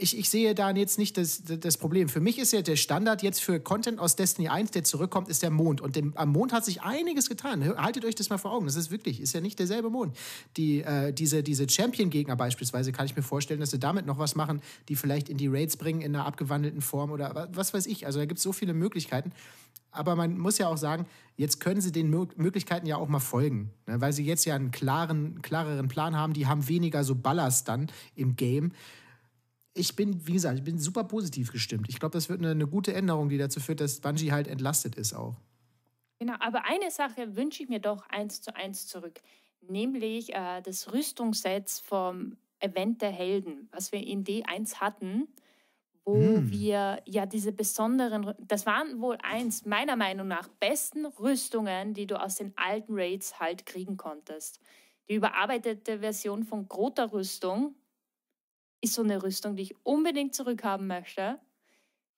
Ich, ich sehe da jetzt nicht das, das Problem. Für mich ist ja der Standard jetzt für Content aus Destiny 1, der zurückkommt, ist der Mond. Und dem, am Mond hat sich einiges getan. Haltet euch das mal vor Augen. Das ist wirklich, ist ja nicht derselbe Mond. Die, äh, diese diese Champion-Gegner beispielsweise, kann ich mir vorstellen, dass sie damit noch was machen, die vielleicht in die Raids bringen in einer abgewandelten Form oder was weiß ich. Also da gibt es so viele Möglichkeiten. Aber man muss ja auch sagen, jetzt können sie den Möglichkeiten ja auch mal folgen. Ne? Weil sie jetzt ja einen klaren, klareren Plan haben. Die haben weniger so Ballast dann im Game ich bin, wie gesagt, ich bin super positiv gestimmt. Ich glaube, das wird eine, eine, gute Änderung, die dazu führt, dass Bungie halt entlastet ist auch. Genau, aber eine Sache wünsche ich mir doch eins zu eins zurück, nämlich äh, das Rüstungsset vom Event der Helden, was wir in D1 hatten, wo hm. wir ja diese besonderen, das waren wohl eins meiner Meinung nach besten Rüstungen, die du aus den alten Raids halt kriegen konntest. Die überarbeitete Version von Grota Rüstung ist so eine Rüstung, die ich unbedingt zurückhaben möchte.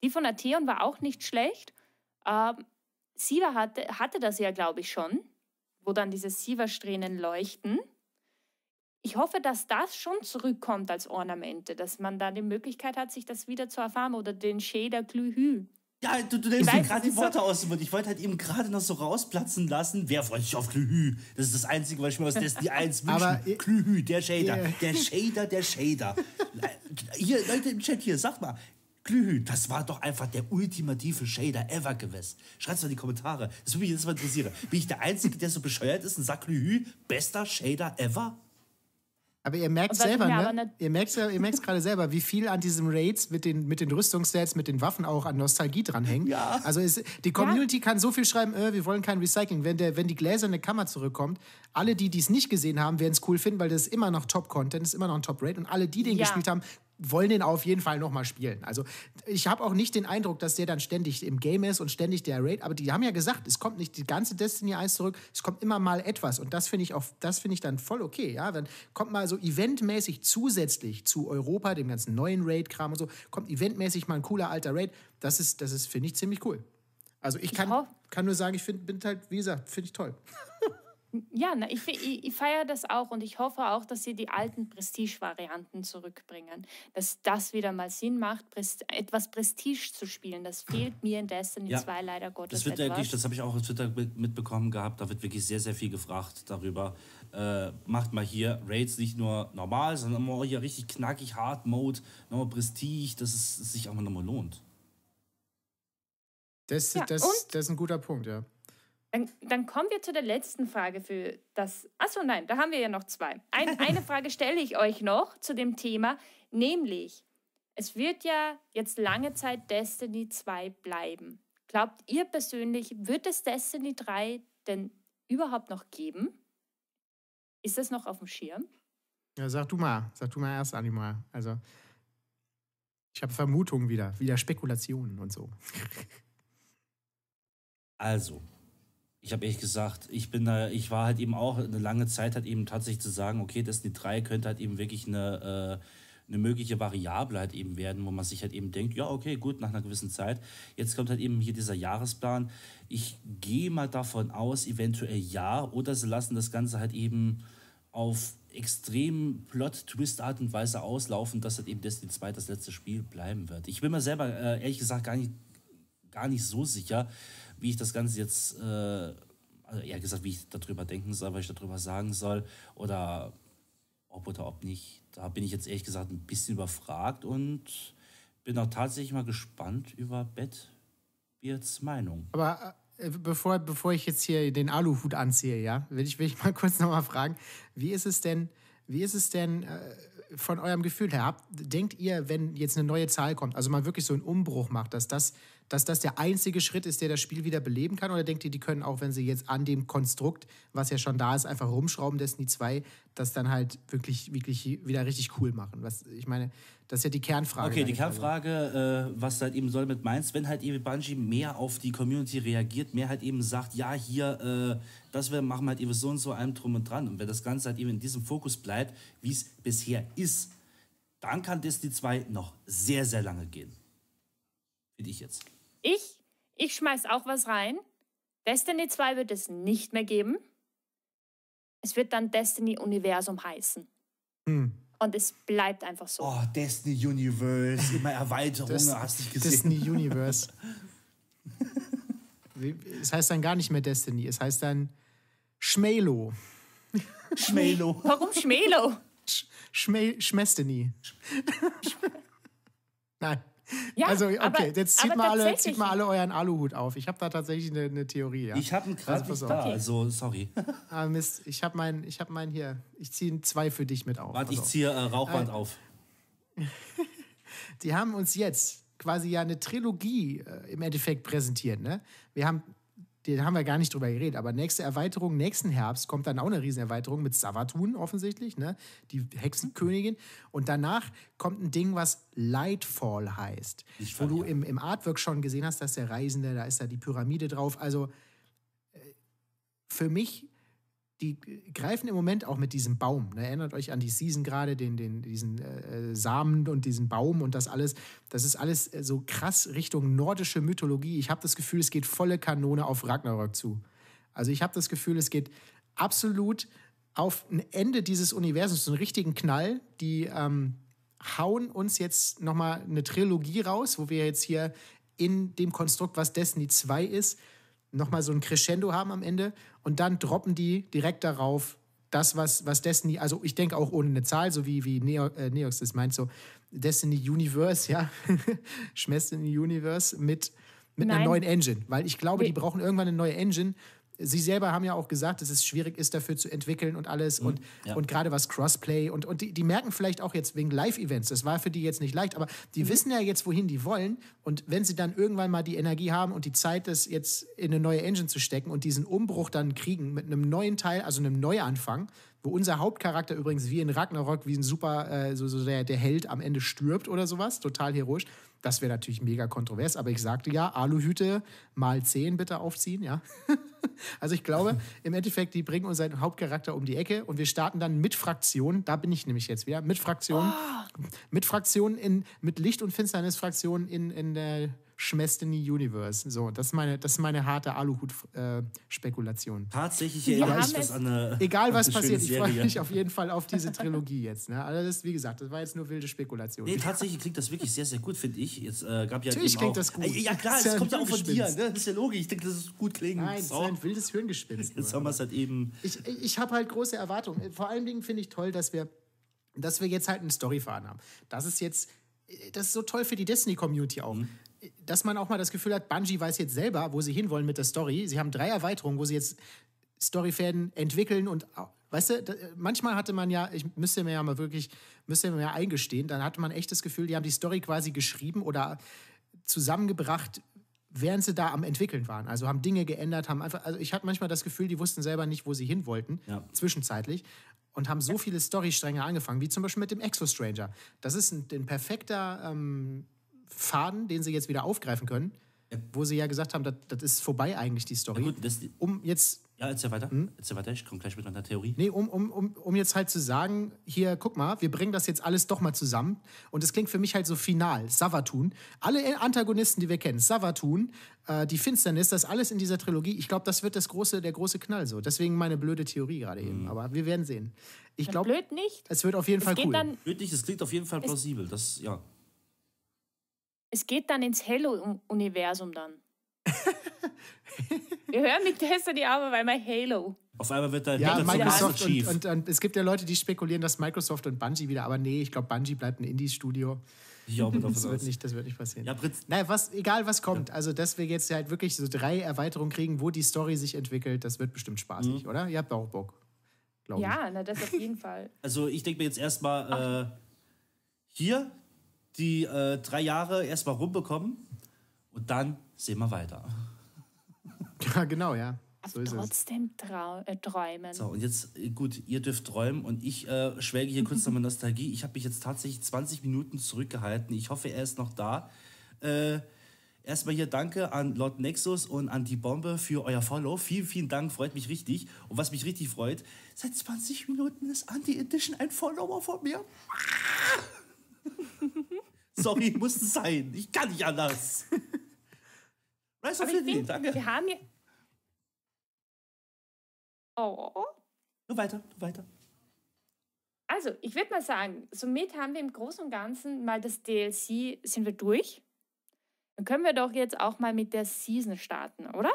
Die von Atheon war auch nicht schlecht. Ähm, Siva hatte, hatte das ja, glaube ich, schon, wo dann diese Siva-Strähnen leuchten. Ich hoffe, dass das schon zurückkommt als Ornamente, dass man da die Möglichkeit hat, sich das wieder zu erfahren oder den Shader Glühü. Ja, du, du nimmst mir gerade die Worte so aus dem Mund. Ich wollte halt eben gerade noch so rausplatzen lassen. Wer freut sich auf Klühü? Das ist das Einzige, was ich mir aus Destiny 1 (laughs) wünsche. Klühü, der Shader. Yeah. Der Shader, der Shader. hier, Leute im Chat hier, sag mal. Glühü, das war doch einfach der ultimative Shader ever gewesen. Schreibt es in die Kommentare. Das würde mich jetzt mal interessieren. Bin ich der Einzige, der so bescheuert ist und sagt Glühü, bester Shader ever? Aber ihr merkt selber, ne? Ihr merkt ihr merkt gerade selber, wie viel an diesen Raids mit den, mit den Rüstungssets, mit den Waffen auch an Nostalgie dranhängt. Ja. Also es, die Community ja. kann so viel schreiben, äh, wir wollen kein Recycling. Wenn, der, wenn die gläserne Kammer zurückkommt, alle, die es nicht gesehen haben, werden es cool finden, weil das ist immer noch Top-Content, ist immer noch ein Top-Raid. Und alle, die den ja. gespielt haben, wollen den auf jeden Fall nochmal spielen. Also ich habe auch nicht den Eindruck, dass der dann ständig im Game ist und ständig der Raid, aber die haben ja gesagt, es kommt nicht die ganze Destiny 1 zurück, es kommt immer mal etwas und das finde ich auch, das finde ich dann voll okay, ja, dann kommt mal so eventmäßig zusätzlich zu Europa, dem ganzen neuen Raid-Kram und so, kommt eventmäßig mal ein cooler alter Raid, das ist, das ist finde ich ziemlich cool. Also ich kann, kann nur sagen, ich find, bin halt, wie gesagt, finde ich toll. (laughs) Ja, na, ich, ich, ich feiere das auch und ich hoffe auch, dass sie die alten Prestige-Varianten zurückbringen. Dass das wieder mal Sinn macht, Prest etwas Prestige zu spielen. Das fehlt mir in Destiny ja, 2 leider Gottes. Das wird etwas. wirklich, das habe ich auch auf Twitter mitbekommen gehabt, da wird wirklich sehr, sehr viel gefragt darüber. Äh, macht mal hier Raids nicht nur normal, sondern immer hier richtig knackig, Hard Mode, nochmal Prestige, dass es sich auch mal nochmal lohnt. Das, ja, das, das ist ein guter Punkt, ja. Dann, dann, kommen wir zu der letzten Frage für das. Achso, nein, da haben wir ja noch zwei. Ein, (laughs) eine Frage stelle ich euch noch zu dem Thema, nämlich, es wird ja jetzt lange Zeit Destiny 2 bleiben. Glaubt ihr persönlich, wird es Destiny 3 denn überhaupt noch geben? Ist das noch auf dem Schirm? Ja, sag du mal, sag du mal erst, Anima. Also, ich habe Vermutungen wieder, wieder Spekulationen und so. (laughs) Also, ich habe ehrlich gesagt, ich bin da, ich war halt eben auch eine lange Zeit halt eben tatsächlich zu sagen, okay, Destiny 3 könnte halt eben wirklich eine, äh, eine mögliche Variable halt eben werden, wo man sich halt eben denkt, ja, okay, gut, nach einer gewissen Zeit. Jetzt kommt halt eben hier dieser Jahresplan. Ich gehe mal davon aus, eventuell ja, oder sie lassen das Ganze halt eben auf extrem Plot-Twist-Art und Weise auslaufen, dass halt eben Destiny 2 das letzte Spiel bleiben wird. Ich bin mir selber äh, ehrlich gesagt gar nicht, gar nicht so sicher wie ich das Ganze jetzt, äh, also eher gesagt, wie ich darüber denken soll, was ich darüber sagen soll oder ob oder ob nicht. Da bin ich jetzt ehrlich gesagt ein bisschen überfragt und bin auch tatsächlich mal gespannt über Bettbierts Meinung. Aber äh, bevor, bevor ich jetzt hier den Aluhut anziehe, ja, will ich, will ich mal (laughs) kurz nochmal fragen, wie ist es denn, wie ist es denn äh, von eurem Gefühl her? Habt, denkt ihr, wenn jetzt eine neue Zahl kommt, also man wirklich so einen Umbruch macht, dass das dass das der einzige Schritt ist, der das Spiel wieder beleben kann? Oder denkt ihr, die können auch, wenn sie jetzt an dem Konstrukt, was ja schon da ist, einfach rumschrauben, Destiny 2, das dann halt wirklich, wirklich wieder richtig cool machen? Was, ich meine, das ist ja die Kernfrage. Okay, die Kernfrage, äh, was halt eben soll mit meinst, wenn halt eben Bungie mehr auf die Community reagiert, mehr halt eben sagt, ja, hier, äh, das wir machen halt eben so und so einem drum und dran. Und wenn das Ganze halt eben in diesem Fokus bleibt, wie es bisher ist, dann kann Destiny 2 noch sehr, sehr lange gehen. Finde ich jetzt. Ich, ich schmeiß auch was rein. Destiny 2 wird es nicht mehr geben. Es wird dann Destiny Universum heißen. Hm. Und es bleibt einfach so. Oh, Destiny Universe, immer Erweiterungen, hast du gesehen. Destiny Universe. (laughs) es heißt dann gar nicht mehr Destiny, es heißt dann Schmelo. Schmelo. (laughs) Warum Schmelo? Schme Schmestiny. (laughs) Nein. Ja, also, okay, aber, jetzt zieht, mal alle, zieht mal alle euren Aluhut auf. Ich habe da tatsächlich eine, eine Theorie. Ja. Ich habe einen gerade also, da, okay. also sorry. (laughs) Ah, Mist, ich habe meinen hab mein hier. Ich ziehe zwei für dich mit auf. Warte, ich ziehe äh, Rauchband äh, auf. (laughs) Die haben uns jetzt quasi ja eine Trilogie äh, im Endeffekt präsentiert. Ne? Wir haben da haben wir gar nicht drüber geredet, aber nächste Erweiterung, nächsten Herbst kommt dann auch eine Riesenerweiterung mit Savatun offensichtlich, ne? die Hexenkönigin. Und danach kommt ein Ding, was Lightfall heißt. Ich wo du im, im Artwork schon gesehen hast, dass der Reisende, da ist da die Pyramide drauf. Also äh, für mich die greifen im Moment auch mit diesem Baum. Ne? Erinnert euch an die Season gerade, den, den, diesen äh, Samen und diesen Baum und das alles. Das ist alles äh, so krass Richtung nordische Mythologie. Ich habe das Gefühl, es geht volle Kanone auf Ragnarok zu. Also ich habe das Gefühl, es geht absolut auf ein Ende dieses Universums, so einen richtigen Knall. Die ähm, hauen uns jetzt nochmal eine Trilogie raus, wo wir jetzt hier in dem Konstrukt, was Destiny 2 ist, nochmal so ein Crescendo haben am Ende und dann droppen die direkt darauf das, was, was Destiny, also ich denke auch ohne eine Zahl, so wie, wie Neo, äh, Neox das meint, so Destiny Universe, ja, (laughs) Destiny Universe mit, mit einer neuen Engine, weil ich glaube, Nee. die brauchen irgendwann eine neue Engine. Sie selber haben ja auch gesagt, dass es schwierig ist, dafür zu entwickeln und alles. Und, ja. und gerade was Crossplay und, und die, die merken vielleicht auch jetzt wegen Live-Events, das war für die jetzt nicht leicht, aber die wissen ja jetzt, wohin die wollen. Und wenn sie dann irgendwann mal die Energie haben und die Zeit, das jetzt in eine neue Engine zu stecken und diesen Umbruch dann kriegen mit einem neuen Teil, also einem Neuanfang, wo unser Hauptcharakter übrigens wie in Ragnarok, wie ein super, äh, so, so der, der Held am Ende stirbt oder sowas, total heroisch. Das wäre natürlich mega kontrovers, aber ich sagte ja, Aluhüte mal 10 bitte aufziehen, ja. (laughs) Also ich glaube, im Endeffekt, die bringen unseren Hauptcharakter um die Ecke und wir starten dann mit Fraktionen, da bin ich nämlich jetzt wieder, mit Fraktionen, mit Fraktionen in, mit Licht- und Finsternis-Fraktionen in, in der Schmestiny Universe. So, das ist meine, das ist meine harte Aluhut-Spekulation. Tatsächlich Wir erinnere ich das es- an eine. Egal was eine passiert, ich freue mich auf jeden Fall auf diese Trilogie jetzt. Ne? Also das, wie gesagt, das war jetzt nur wilde Spekulation. Nee, tatsächlich klingt das wirklich sehr, sehr gut, finde ich. Jetzt äh, gab ja Natürlich klingt auch, das gut. Äh, Ja klar, Das ist ja es kommt ja auch von dir. Ne? Das ist ja logisch. Ich denke, dass es gut klingt. Nein, das ist ein wildes Hirngespinst. (laughs) Jetzt haben wir es halt eben. ich, ich habe halt große Erwartungen. Vor allen Dingen finde ich toll, dass wir, dass wir jetzt halt einen Storyfaden haben. Das ist jetzt, das ist so toll für die Destiny-Community auch. Dass man auch mal das Gefühl hat, Bungie weiß jetzt selber, wo sie hinwollen mit der Story. Sie haben drei Erweiterungen, wo sie jetzt Storyfäden entwickeln und weißt du, manchmal hatte man ja, ich müsste mir ja mal wirklich, müsste mir ja eingestehen, dann hatte man echt das Gefühl, die haben die Story quasi geschrieben oder zusammengebracht, während sie da am entwickeln waren. Also haben Dinge geändert, haben einfach, also ich hatte manchmal das Gefühl, die wussten selber nicht, wo sie hin wollten, Ja. zwischenzeitlich. Und haben so viele Storystränge angefangen, wie zum Beispiel mit dem Exo-Stranger. Das ist ein, ein perfekter ähm, Faden, den sie jetzt wieder aufgreifen können, wo sie ja gesagt haben, das, ist vorbei eigentlich, die Story. Ja, gut, das, um jetzt ja, erzähl weiter. Hm? Erzähl weiter, ich komme gleich mit meiner Theorie. Nee, um, um, um, um jetzt halt zu sagen, hier, guck mal, wir bringen das jetzt alles doch mal zusammen. Und es klingt für mich halt so final. Savatun. Alle Antagonisten, die wir kennen, Savatun, äh, die Finsternis, das alles in dieser Trilogie. Ich glaube, das wird das große, der große Knall so. Deswegen meine blöde Theorie gerade eben. Aber wir werden sehen. Ich glaube, Blöd nicht. es wird auf jeden Es Fall cool. dann, Wirklich, es klingt auf jeden Fall plausibel. Das, ja. Es geht dann ins Halo-Universum dann. (laughs) Wir hören mit Destiny aber weil mal Halo. Auf einmal wird da ja, Microsoft und, Chief. und, und es gibt ja Leute, die spekulieren, dass Microsoft und Bungie wieder, aber nee, ich glaube, Bungie bleibt ein Indie-Studio. ich auch davon Das wird nicht, das wird nicht passieren. Ja, Prinz, Naja, was, egal was kommt. Also, dass wir jetzt halt wirklich so drei Erweiterungen kriegen, wo die Story sich entwickelt, das wird bestimmt spaßig, Mhm. oder? Ihr habt auch Bock. Glaube ich. Ja, na, das auf jeden Fall. also ich denke mir jetzt erstmal äh, hier die äh, drei Jahre erstmal rumbekommen und dann sehen wir weiter. (laughs) Ja, genau, ja. So ist es. Trotzdem trau äh, träumen. So, und jetzt, äh, gut, ihr dürft träumen und ich äh, schwelge hier kurz (laughs) nochmal Nostalgie. Ich habe mich jetzt tatsächlich 20 Minuten zurückgehalten. Ich hoffe, er ist noch da. Äh, erstmal hier danke an Lord Nexus und an die Bombe für euer Follow. Vielen, vielen Dank, freut mich richtig. Und was mich richtig freut, seit 20 Minuten ist Anti Edition ein Follower von mir. (laughs) Sorry, musste sein. Ich kann nicht anders. Rise of Lily, danke. wir haben ja. Oh. Nur weiter, nur weiter. Also, ich würde mal sagen, somit haben wir im Großen und Ganzen mal das DLC, sind wir durch. Dann können wir doch jetzt auch mal mit der Season starten, oder?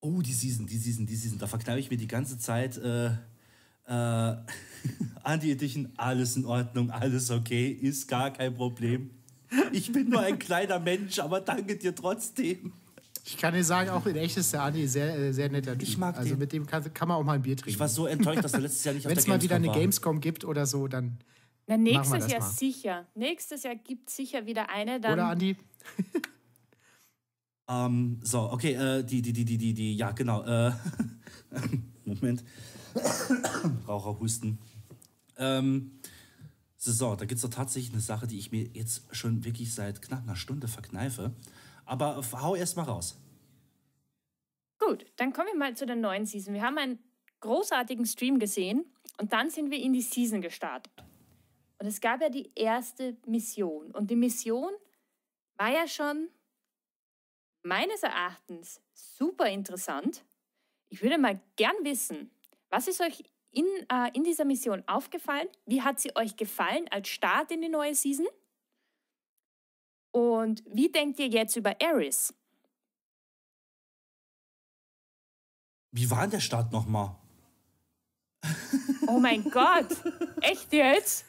Oh, die Season, die Season, die Season. Da verkneife ich mir die ganze Zeit äh, äh, (laughs) Anti-Edition, alles in Ordnung, alles okay, ist gar kein Problem. Ich bin nur ein kleiner Mensch, aber danke dir trotzdem. Ich kann dir sagen, auch in echt ist der Andi sehr, äh, sehr netter Typ. Ich mag Also den. mit dem kann, kann man auch mal ein Bier trinken. Ich war so enttäuscht, dass er letztes Jahr nicht auf Wenn der es mal wieder eine Gamescom war. Gamescom gibt oder so, dann. Na, wir nächstes das Jahr mal. sicher. Nächstes Jahr gibt es sicher wieder eine. Dann Oder Andi? (laughs) Ähm, so, okay, äh, die, die, die, die, die, die, ja, genau. Äh, (laughs) Moment. (coughs) Raucherhusten. Ähm, so, da gibt es doch tatsächlich eine Sache, die ich mir jetzt schon wirklich seit knapp einer Stunde verkneife. Aber äh, hau erst mal raus. Gut, dann kommen wir mal zu der neuen Season. Wir haben einen großartigen Stream gesehen und dann sind wir in die Season gestartet. Und es gab ja die erste Mission. Und die Mission war ja schon meines Erachtens super interessant. Ich würde mal gern wissen, was ist euch in, äh, in dieser Mission aufgefallen? Wie hat sie euch gefallen als Start in die neue Season? Und wie denkt ihr jetzt über Ares? Wie war der Start nochmal? (laughs) Oh mein Gott, echt jetzt?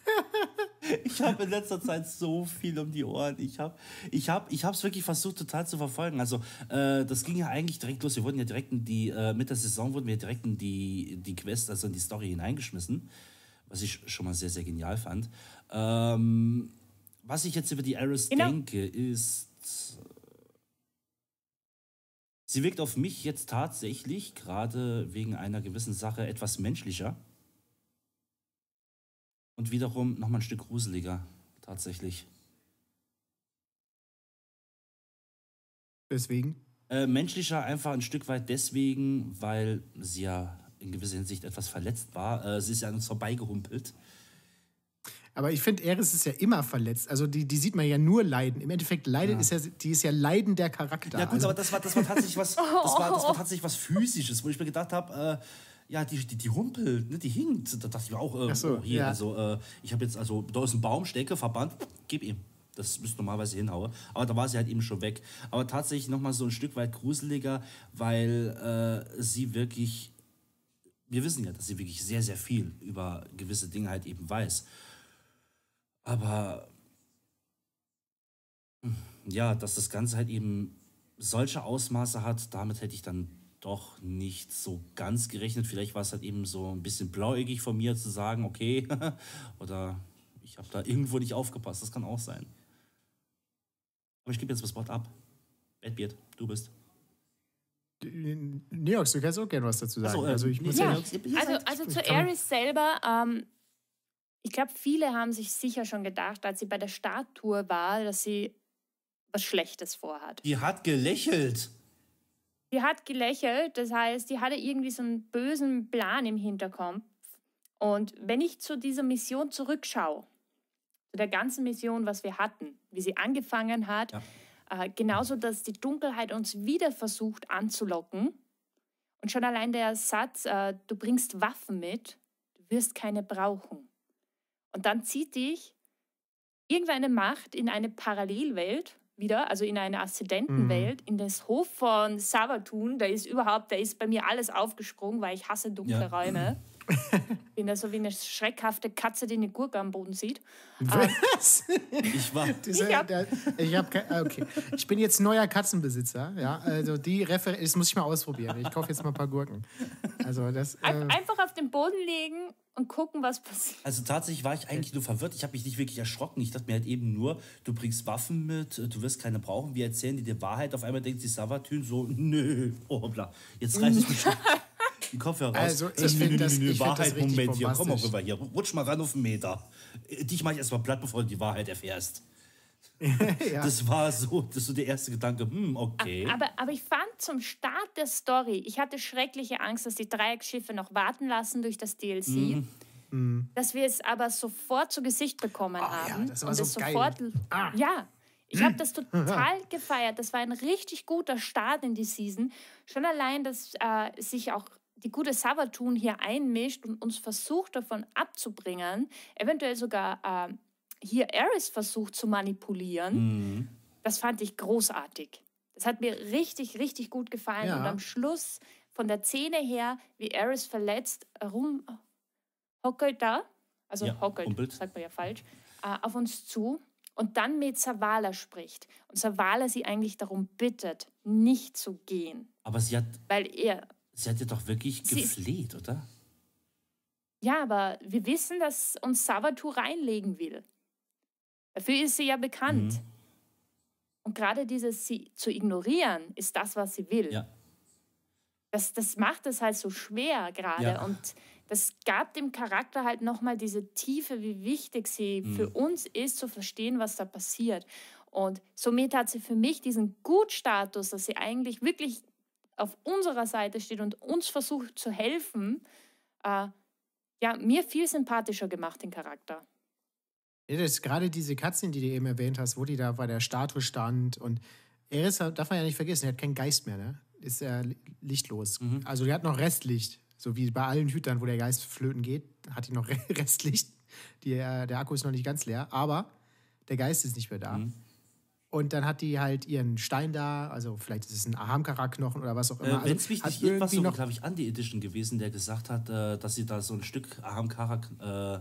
Ich habe in letzter Zeit so viel um die Ohren. Ich habe ich hab, ich es wirklich versucht, total zu verfolgen. Also, äh, das ging ja eigentlich direkt los. Wir wurden ja direkt in die, äh, mit der Saison wurden wir direkt in die, die Quest, also in die Story hineingeschmissen. Was ich schon mal sehr, sehr genial fand. Ähm, was ich jetzt über die Aris genau. denke, ist. Sie wirkt auf mich jetzt tatsächlich, gerade wegen einer gewissen Sache, etwas menschlicher. Und wiederum nochmal ein Stück gruseliger, tatsächlich. Weswegen? Äh, menschlicher einfach ein Stück weit deswegen, weil sie ja in gewisser Hinsicht etwas verletzt war. Äh, sie ist ja an uns vorbeigehumpelt. Aber ich finde, Eris ist ja immer verletzt. Also die, die sieht man ja nur leiden. Im Endeffekt leidet ja. ist ja, die ist ja leidender Charakter. Ja gut, also aber das war, das war tatsächlich was, das war, das war (laughs) tatsächlich was Physisches, wo ich mir gedacht habe, äh, ja, die, die, die humpelt, ne, die hinkt. Da dachte ich mir auch, äh, so, oh, hier, ja. also äh, ich habe jetzt, also da ist ein Baum, Stecke, Verband, gib ihm. Das müsste normalerweise hinhauen. Aber da war sie halt eben schon weg. Aber tatsächlich nochmal so ein Stück weit gruseliger, weil äh, sie wirklich, wir wissen ja, dass sie wirklich sehr, sehr viel über gewisse Dinge halt eben weiß. Aber ja, dass das Ganze halt eben solche Ausmaße hat, damit hätte ich dann doch nicht so ganz gerechnet. Vielleicht war es halt eben so ein bisschen blauäugig von mir zu sagen, okay, (laughs) oder ich habe da irgendwo nicht aufgepasst. Das kann auch sein. Aber ich gebe jetzt das Wort ab. Badbeard, du bist. Neox, du kannst auch gerne was dazu sagen. So, ähm, also, ich muss ja, ja also, also zu Ares selber, ähm, ich glaube, viele haben sich sicher schon gedacht, als sie bei der Starttour war, dass sie was Schlechtes vorhat. Die hat gelächelt. Die hat gelächelt, das heißt, die hatte irgendwie so einen bösen Plan im Hinterkopf. Und wenn ich zu dieser Mission zurückschaue, zu der ganzen Mission, was wir hatten, wie sie angefangen hat, ja. äh, genauso, dass die Dunkelheit uns wieder versucht anzulocken. Und schon allein der Satz, äh, du bringst Waffen mit, du wirst keine brauchen. Und dann zieht dich irgendeine Macht in eine Parallelwelt, wieder, also in eine Aszendentenwelt, mhm. in das Hof von Savatun. Da ist überhaupt, da ist bei mir alles aufgesprungen, weil ich hasse dunkle ja. Räume. (laughs) bin da so wie eine schreckhafte Katze, die eine Gurke am Boden sieht. Was? (laughs) ich war. Diese, ich, hab, der, ich, hab kein, ah, okay. ich bin jetzt neuer Katzenbesitzer. Ja, also die Refer das muss ich mal ausprobieren. Ich kaufe jetzt mal ein paar Gurken. Also das, äh Einfach auf den Boden legen und gucken, was passiert. Also tatsächlich war ich eigentlich nur verwirrt. Ich habe mich nicht wirklich erschrocken. Ich dachte mir halt eben nur, du bringst Waffen mit, du wirst keine brauchen. Wir erzählen dir die Wahrheit. Auf einmal denkt sich Savatün so, nö, oh hoppla, jetzt reiß ich mich (laughs) schon die Kopfhörer raus. Also ich äh, finde das, ich Wahrheit, das Moment, hier, komm mal rüber hier, rutsch mal ran auf den Meter. Äh, dich mach ich erstmal platt, bevor du die Wahrheit erfährst. (laughs) ja. Das war so, das ist so der erste Gedanke, hm, okay. Aber, aber ich fand zum Start der Story, ich hatte schreckliche Angst, dass die Dreieckschiffe noch warten lassen durch das DLC. Mhm. mhm. Dass wir es aber sofort zu Gesicht bekommen oh, haben. Ja, das war und so es geil. sofort. Ah. Ja, ich habe das (laughs) total gefeiert. Das war ein richtig guter Start in die Season. Schon allein, dass äh, sich auch die gute Savatun hier einmischt und uns versucht davon abzubringen, eventuell sogar äh, hier Eris versucht zu manipulieren, mhm. das fand ich großartig. Das hat mir richtig, richtig gut gefallen. Ja. Und am Schluss von der Szene her, wie Eris verletzt rumhockelt da, also ja, hockelt, humpelt. sagt man ja falsch, äh, auf uns zu und dann mit Savala spricht und Savala sie eigentlich darum bittet, nicht zu gehen. Aber sie hat. Weil er. Sie hat ja doch wirklich gefleht, sie, oder? Ja, aber wir wissen, dass uns Savatu reinlegen will. Dafür ist sie ja bekannt. Mhm. Und gerade dieses sie zu ignorieren, ist das, was sie will. Ja. Das, das macht es halt so schwer gerade. Ja. Und das gab dem Charakter halt nochmal diese Tiefe, wie wichtig sie mhm. für uns ist, zu verstehen, was da passiert. Und somit hat sie für mich diesen Gutstatus, dass sie eigentlich wirklich auf unserer Seite steht und uns versucht zu helfen, äh, ja, mir viel sympathischer gemacht, den Charakter. Ja, das ist gerade diese Katzin, die du eben erwähnt hast, wo die da bei der Statue stand und Eris darf man ja nicht vergessen, er hat keinen Geist mehr, ne? Ist ja lichtlos. Mhm. Also die hat noch Restlicht, so wie bei allen Hütern, wo der Geist flöten geht, hat die noch (laughs) Restlicht. Die, äh, der Akku ist noch nicht ganz leer, aber der Geist ist nicht mehr da. Mhm. Und dann hat die halt ihren Stein da, also vielleicht ist es ein Ahamkara-Knochen oder was auch immer. Äh, also Wenn es nicht war irgendwie so, glaube ich, Andy Edition gewesen, der gesagt hat, äh, dass sie da so ein Stück Ahamkara, äh,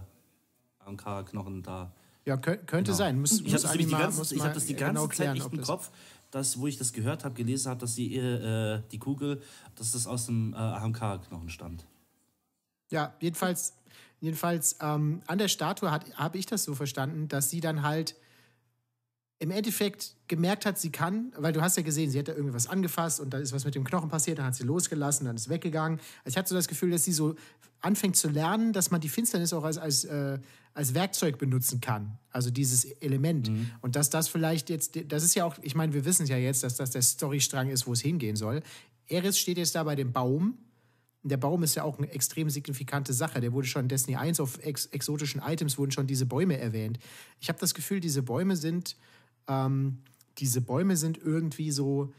Ahamkara-Knochen da. Ja, kö- könnte Genau. sein. Muss, Ich habe Andi die mal- ganze, ich hab das die genau ganze klären, Zeit echt ob im das- Kopf, dass, wo ich das gehört habe, gelesen habe, dass die, äh, die Kugel, dass das aus dem äh, Ahamkara-Knochen stammt. Ja, jedenfalls, jedenfalls ähm, an der Statue habe ich das so verstanden, dass sie dann halt im Endeffekt gemerkt hat, sie kann, weil du hast ja gesehen, sie hat da irgendwas angefasst und dann ist was mit dem Knochen passiert, dann hat sie losgelassen, dann ist weggegangen. Also ich hatte so das Gefühl, dass sie so anfängt zu lernen, dass man die Finsternis auch als, als, äh, als Werkzeug benutzen kann. Also dieses Element. Und dass das vielleicht jetzt, das ist ja auch, ich meine, wir wissen ja jetzt, dass das der Storystrang ist, wo es hingehen soll. Eris steht jetzt da bei dem Baum Der Baum ist ja auch eine extrem signifikante Sache. Der wurde schon in Destiny 1 auf ex exotischen Items wurden schon diese Bäume erwähnt. Ich habe das Gefühl, diese Bäume sind, ähm, diese Bäume sind irgendwie so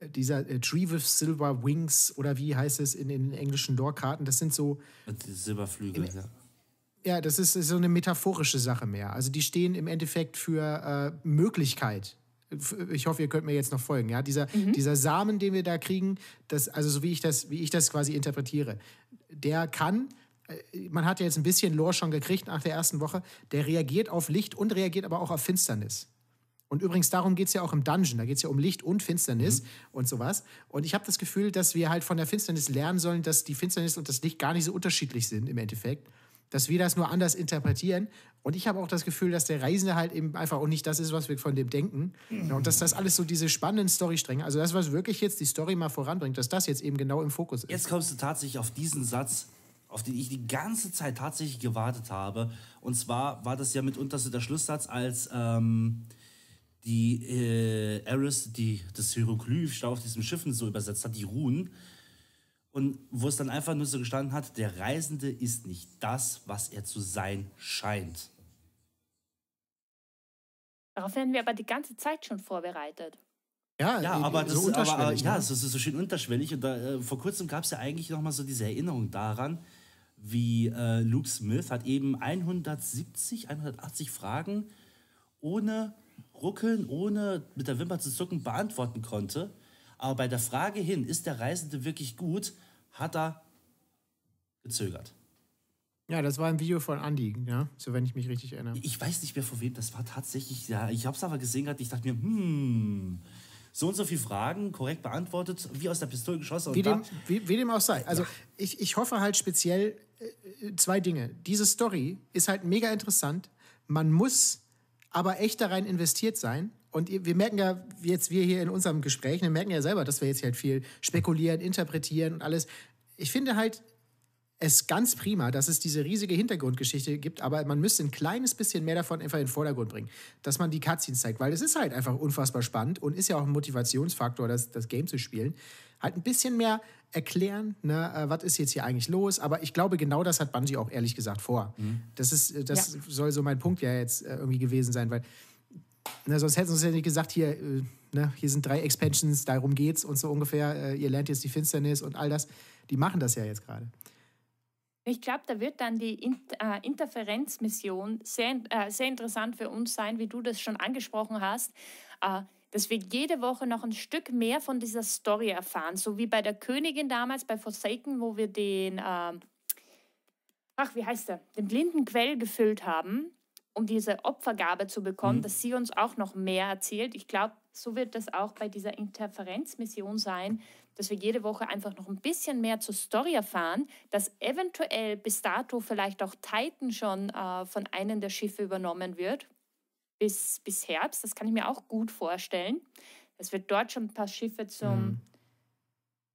äh, dieser äh, Tree with Silver Wings oder wie heißt es in den englischen Lore-Karten. Das sind so, Silberflügel, ja. ja, das ist so eine metaphorische Sache mehr. Also die stehen im Endeffekt für äh, Möglichkeit. Ich hoffe, ihr könnt mir jetzt noch folgen. Ja, dieser, dieser Samen, den wir da kriegen, das, also so wie ich das, wie ich das quasi interpretiere, der kann. äh, Man hat ja jetzt ein bisschen Lore schon gekriegt nach der ersten Woche. Der reagiert auf Licht und reagiert aber auch auf Finsternis. Und übrigens, darum geht es ja auch im Dungeon. Da geht es ja um Licht und Finsternis und sowas. Und ich habe das Gefühl, dass wir halt von der Finsternis lernen sollen, dass die Finsternis und das Licht gar nicht so unterschiedlich sind im Endeffekt. Dass wir das nur anders interpretieren. Und ich habe auch das Gefühl, dass der Reisende halt eben einfach auch nicht das ist, was wir von dem denken. Ja, und dass das alles so diese spannenden Storystränge, also das, was wirklich jetzt die Story mal voranbringt, dass das jetzt eben genau im Fokus ist. Jetzt kommst du tatsächlich auf diesen Satz, auf den ich die ganze Zeit tatsächlich gewartet habe. Und zwar war das ja mitunter so der Schlusssatz, als ähm, die äh, Eris, die das Hieroglyph da auf diesen Schiffen so übersetzt hat, die Runen. Und wo es dann einfach nur so gestanden hat, der Reisende ist nicht das, was er zu sein scheint. Darauf werden wir aber die ganze Zeit schon vorbereitet. Ja, Ja, aber das so ist, aber, ja, ne? es ist so schön unterschwellig. Und da, äh, vor kurzem gab es ja eigentlich noch mal so diese Erinnerung daran, wie äh, Luke Smith hat eben 170, 180 Fragen ohne Ruckeln, ohne mit der Wimper zu zucken beantworten konnte. Aber bei der Frage hin, ist der Reisende wirklich gut, hat er gezögert. Ja, das war ein Video von Andy, ja, so wenn ich mich richtig erinnere. Ich weiß nicht mehr von wem, das war tatsächlich, ja, ich habe es aber gesehen gehabt, ich dachte mir, hm, so und so viele Fragen korrekt beantwortet, wie aus der Pistole geschossen. Wie dem, wie, wie dem auch sei. Also ich, ich hoffe halt speziell äh, zwei Dinge. Diese Story ist halt mega interessant. Man muss aber echt da rein investiert sein. Und wir merken ja jetzt, wir hier in unserem Gespräch, wir merken ja selber, dass wir jetzt halt viel spekulieren, interpretieren und alles. Ich finde halt es ganz prima, dass es diese riesige Hintergrundgeschichte gibt, aber man müsste ein kleines bisschen mehr davon einfach in den Vordergrund bringen, dass man die Cutscenes zeigt, weil es ist halt einfach unfassbar spannend und ist ja auch ein Motivationsfaktor, das, das Game zu spielen. Halt ein bisschen mehr erklären, ne, äh, was ist jetzt hier eigentlich los, aber ich glaube, genau das hat Bungie auch ehrlich gesagt vor. Das, ist, äh, das soll so mein Punkt ja jetzt äh, irgendwie gewesen sein, weil ne, sonst hätten sie uns ja nicht gesagt, hier, äh, ne, hier sind drei Expansions, darum geht's und so ungefähr, äh, ihr lernt jetzt die Finsternis und all das. Die machen das ja jetzt gerade. Ich glaube, da wird dann die Int äh, Interferenzmission sehr, äh, sehr interessant für uns sein, wie du das schon angesprochen hast, äh, dass wir jede Woche noch ein Stück mehr von dieser Story erfahren, so wie bei der Königin damals bei Forsaken, wo wir den, äh, ach, wie heißt der, den blinden Quell gefüllt haben, um diese Opfergabe zu bekommen, dass sie uns auch noch mehr erzählt. Ich glaube, so wird das auch bei dieser Interferenzmission sein, dass wir jede Woche einfach noch ein bisschen mehr zur Story erfahren, dass eventuell bis dato vielleicht auch Titan schon äh, von einem der Schiffe übernommen wird, bis, bis Herbst. Das kann ich mir auch gut vorstellen. Es wird dort schon ein paar Schiffe zum,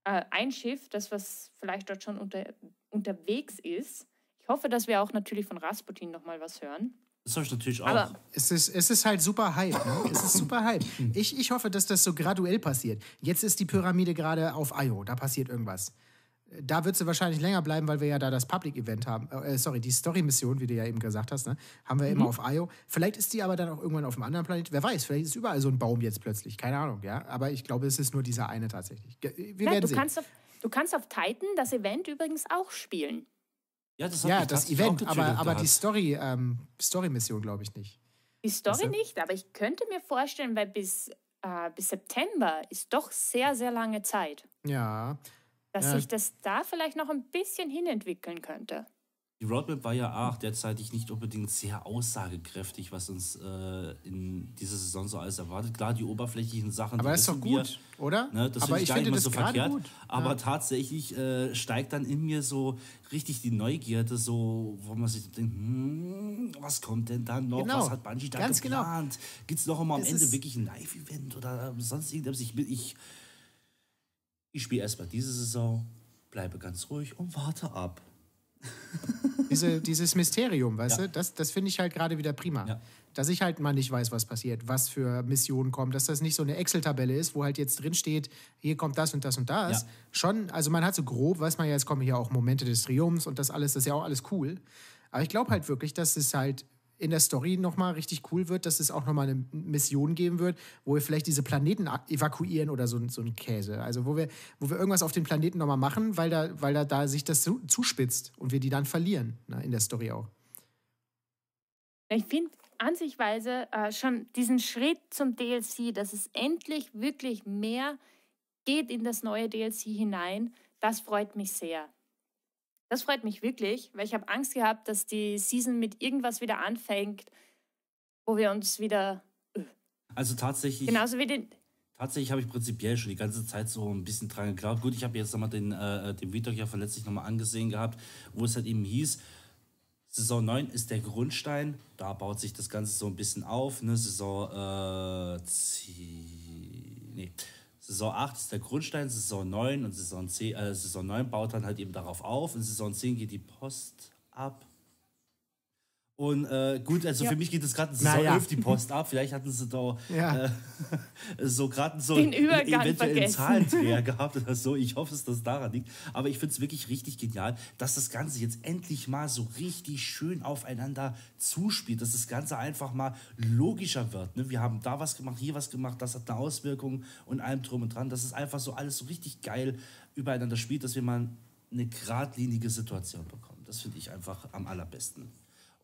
äh, ein Schiff, das was vielleicht dort schon unter, unterwegs ist. Ich hoffe, dass wir auch natürlich von Rasputin noch mal was hören. Das habe ich natürlich auch. Aber Es ist, es ist halt super Hype. Ne? Es ist super Hype. (laughs) Ich, ich hoffe, dass das so graduell passiert. Jetzt ist die Pyramide gerade auf Io. Da passiert irgendwas. Da wird sie wahrscheinlich länger bleiben, weil wir ja da das Public-Event haben. Äh, sorry, die Story-Mission, wie du ja eben gesagt hast, ne? haben wir immer auf Io. Vielleicht ist die aber dann auch irgendwann auf einem anderen Planet. Wer weiß, vielleicht ist überall so ein Baum jetzt plötzlich. Keine Ahnung, ja. Aber ich glaube, es ist nur dieser eine tatsächlich. Ge- Wir Nein, werden du, sehen. kannst auf, du kannst auf Titan das Event übrigens auch spielen. ja, das hat Ja, das Event, aber, aber die. Story, ähm, Story-Mission glaube ich nicht. Die Story nicht, aber ich könnte mir vorstellen, weil bis, äh, bis September ist doch sehr, sehr lange Zeit. Ja. Dass Ja. sich das da vielleicht noch ein bisschen hinentwickeln könnte. Die Roadmap war ja auch derzeitig nicht unbedingt sehr aussagekräftig, was uns äh, in dieser Saison so alles erwartet. Klar, die oberflächlichen Sachen. Aber die das ist doch wissen wir, gut, oder? Ne, das Aber ich ich gar nicht finde mal das so verkehrt. gut. Aber Ja. tatsächlich äh, steigt dann in mir so richtig die Neugierde, so, wo man sich denkt, hm, was kommt denn dann noch? Genau, Was hat Bungie da ganz genau. geplant? Gibt es noch einmal am Das Ende wirklich ein Live-Event oder sonst irgendwas? Ich, bin- ich, ich spiele erstmal diese Saison, bleibe ganz ruhig und warte ab. (laughs) Diese, dieses Mysterium, weißt Ja. du, das, das finde ich halt gerade wieder prima. Ja. Dass ich halt mal nicht weiß, was passiert, was für Missionen kommen, dass das nicht so eine Excel-Tabelle ist, wo halt jetzt drin steht, hier kommt das und das und das. Ja. Schon, also man hat so grob, weiß man ja, jetzt kommen hier auch Momente des Triumphs und das alles, das ist ja auch alles cool. Aber ich glaube halt wirklich, dass es halt in der Story nochmal richtig cool wird, dass es auch nochmal eine Mission geben wird, wo wir vielleicht diese Planeten evakuieren oder so, so ein Käse. Also wo wir, wo wir irgendwas auf den Planeten nochmal machen, weil da, weil da, da sich das zu, zuspitzt und wir die dann verlieren, ne, in der Story auch. Ich finde an sich weise äh, schon diesen Schritt zum DLC, dass es endlich wirklich mehr geht in das neue DLC hinein, das freut mich sehr. Das freut mich wirklich, weil ich habe Angst gehabt, dass die Season mit irgendwas wieder anfängt, wo wir uns wieder Also tatsächlich. genauso wie den Tatsächlich habe ich prinzipiell schon die ganze Zeit so ein bisschen dran geglaubt. Gut, ich habe jetzt nochmal den, äh, den Video ja verletzlich nochmal angesehen gehabt, wo es halt eben hieß, Saison 9 ist der Grundstein, da baut sich das Ganze so ein bisschen auf. Ne? Saison, äh, nee. Saison 8 ist der Grundstein, Saison 9 und Saison, 10, äh, Saison 9 baut dann halt eben darauf auf. In Saison 10 geht die Post ab. Und äh, gut, also Ja. für mich geht es gerade Naja. 11 die Post ab. Vielleicht hatten sie da Ja. äh, (laughs) so gerade so Den einen Übergang eventuellen vergessen. Zahlendreher gehabt oder so. Ich hoffe, dass das daran liegt. Aber ich finde es wirklich richtig genial, dass das Ganze jetzt endlich mal so richtig schön aufeinander zuspielt, dass das Ganze einfach mal logischer wird. Ne? Wir haben da was gemacht, hier was gemacht, das hat eine Auswirkung und allem drum und dran. Dass es einfach so alles so richtig geil übereinander spielt, dass wir mal eine geradlinige Situation bekommen. Das finde ich einfach am allerbesten.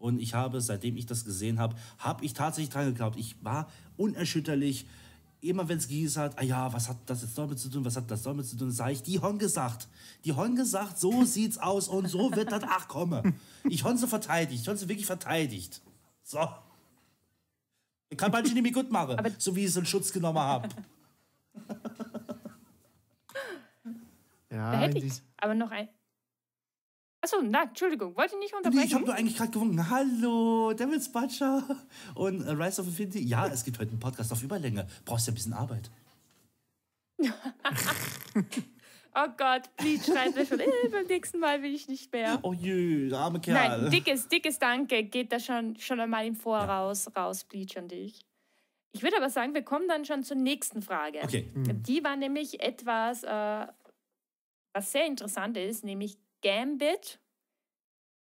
Und ich habe, seitdem ich das gesehen habe, habe ich tatsächlich dran geglaubt. Ich war unerschütterlich. Immer wenn es hieß hat, ah ja, was hat das jetzt damit zu tun, was hat das damit zu tun, sage ich, die Hon gesagt. Die Hon gesagt, so sieht's aus und so wird das ach komme. Ich hon sie verteidigt, ich hon sie wirklich verteidigt. So. Ich kann manche nicht mehr gut machen, Aber- so wie ich es in Schutz genommen habe. Ja, Da hätte ich dies- aber noch ein. Achso, na, Entschuldigung, wollte ich nicht Nee, unterbrechen. ich habe nur eigentlich gerade gewunken, hallo, Devil's Butcher (laughs) und äh, Rise of Infinity. Ja, es gibt heute einen Podcast auf Überlänge. Brauchst ja ein bisschen Arbeit. (laughs) oh Gott, Bleach schreibt mir schon, äh, beim nächsten Mal will ich nicht mehr. Oh jö, der arme Kerl. Nein, dickes, dickes Danke geht da schon, schon einmal im Voraus raus, Bleach und ich. Ich würde aber sagen, wir kommen dann schon zur nächsten Frage. Okay. Die war nämlich etwas, äh, was sehr interessant ist, nämlich Gambit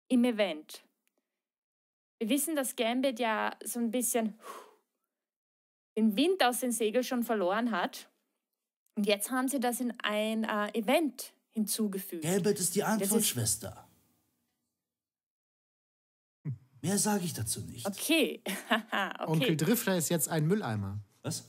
im Event. Wir wissen, dass Gambit ja so ein bisschen den Wind aus den Segeln schon verloren hat. Und jetzt haben sie das in ein äh, Event hinzugefügt. Gelbert ist die Das Antwort, ist- Schwester. Mehr sage ich dazu nicht. Okay. (laughs) okay. Onkel Drifter ist jetzt ein Mülleimer. Was?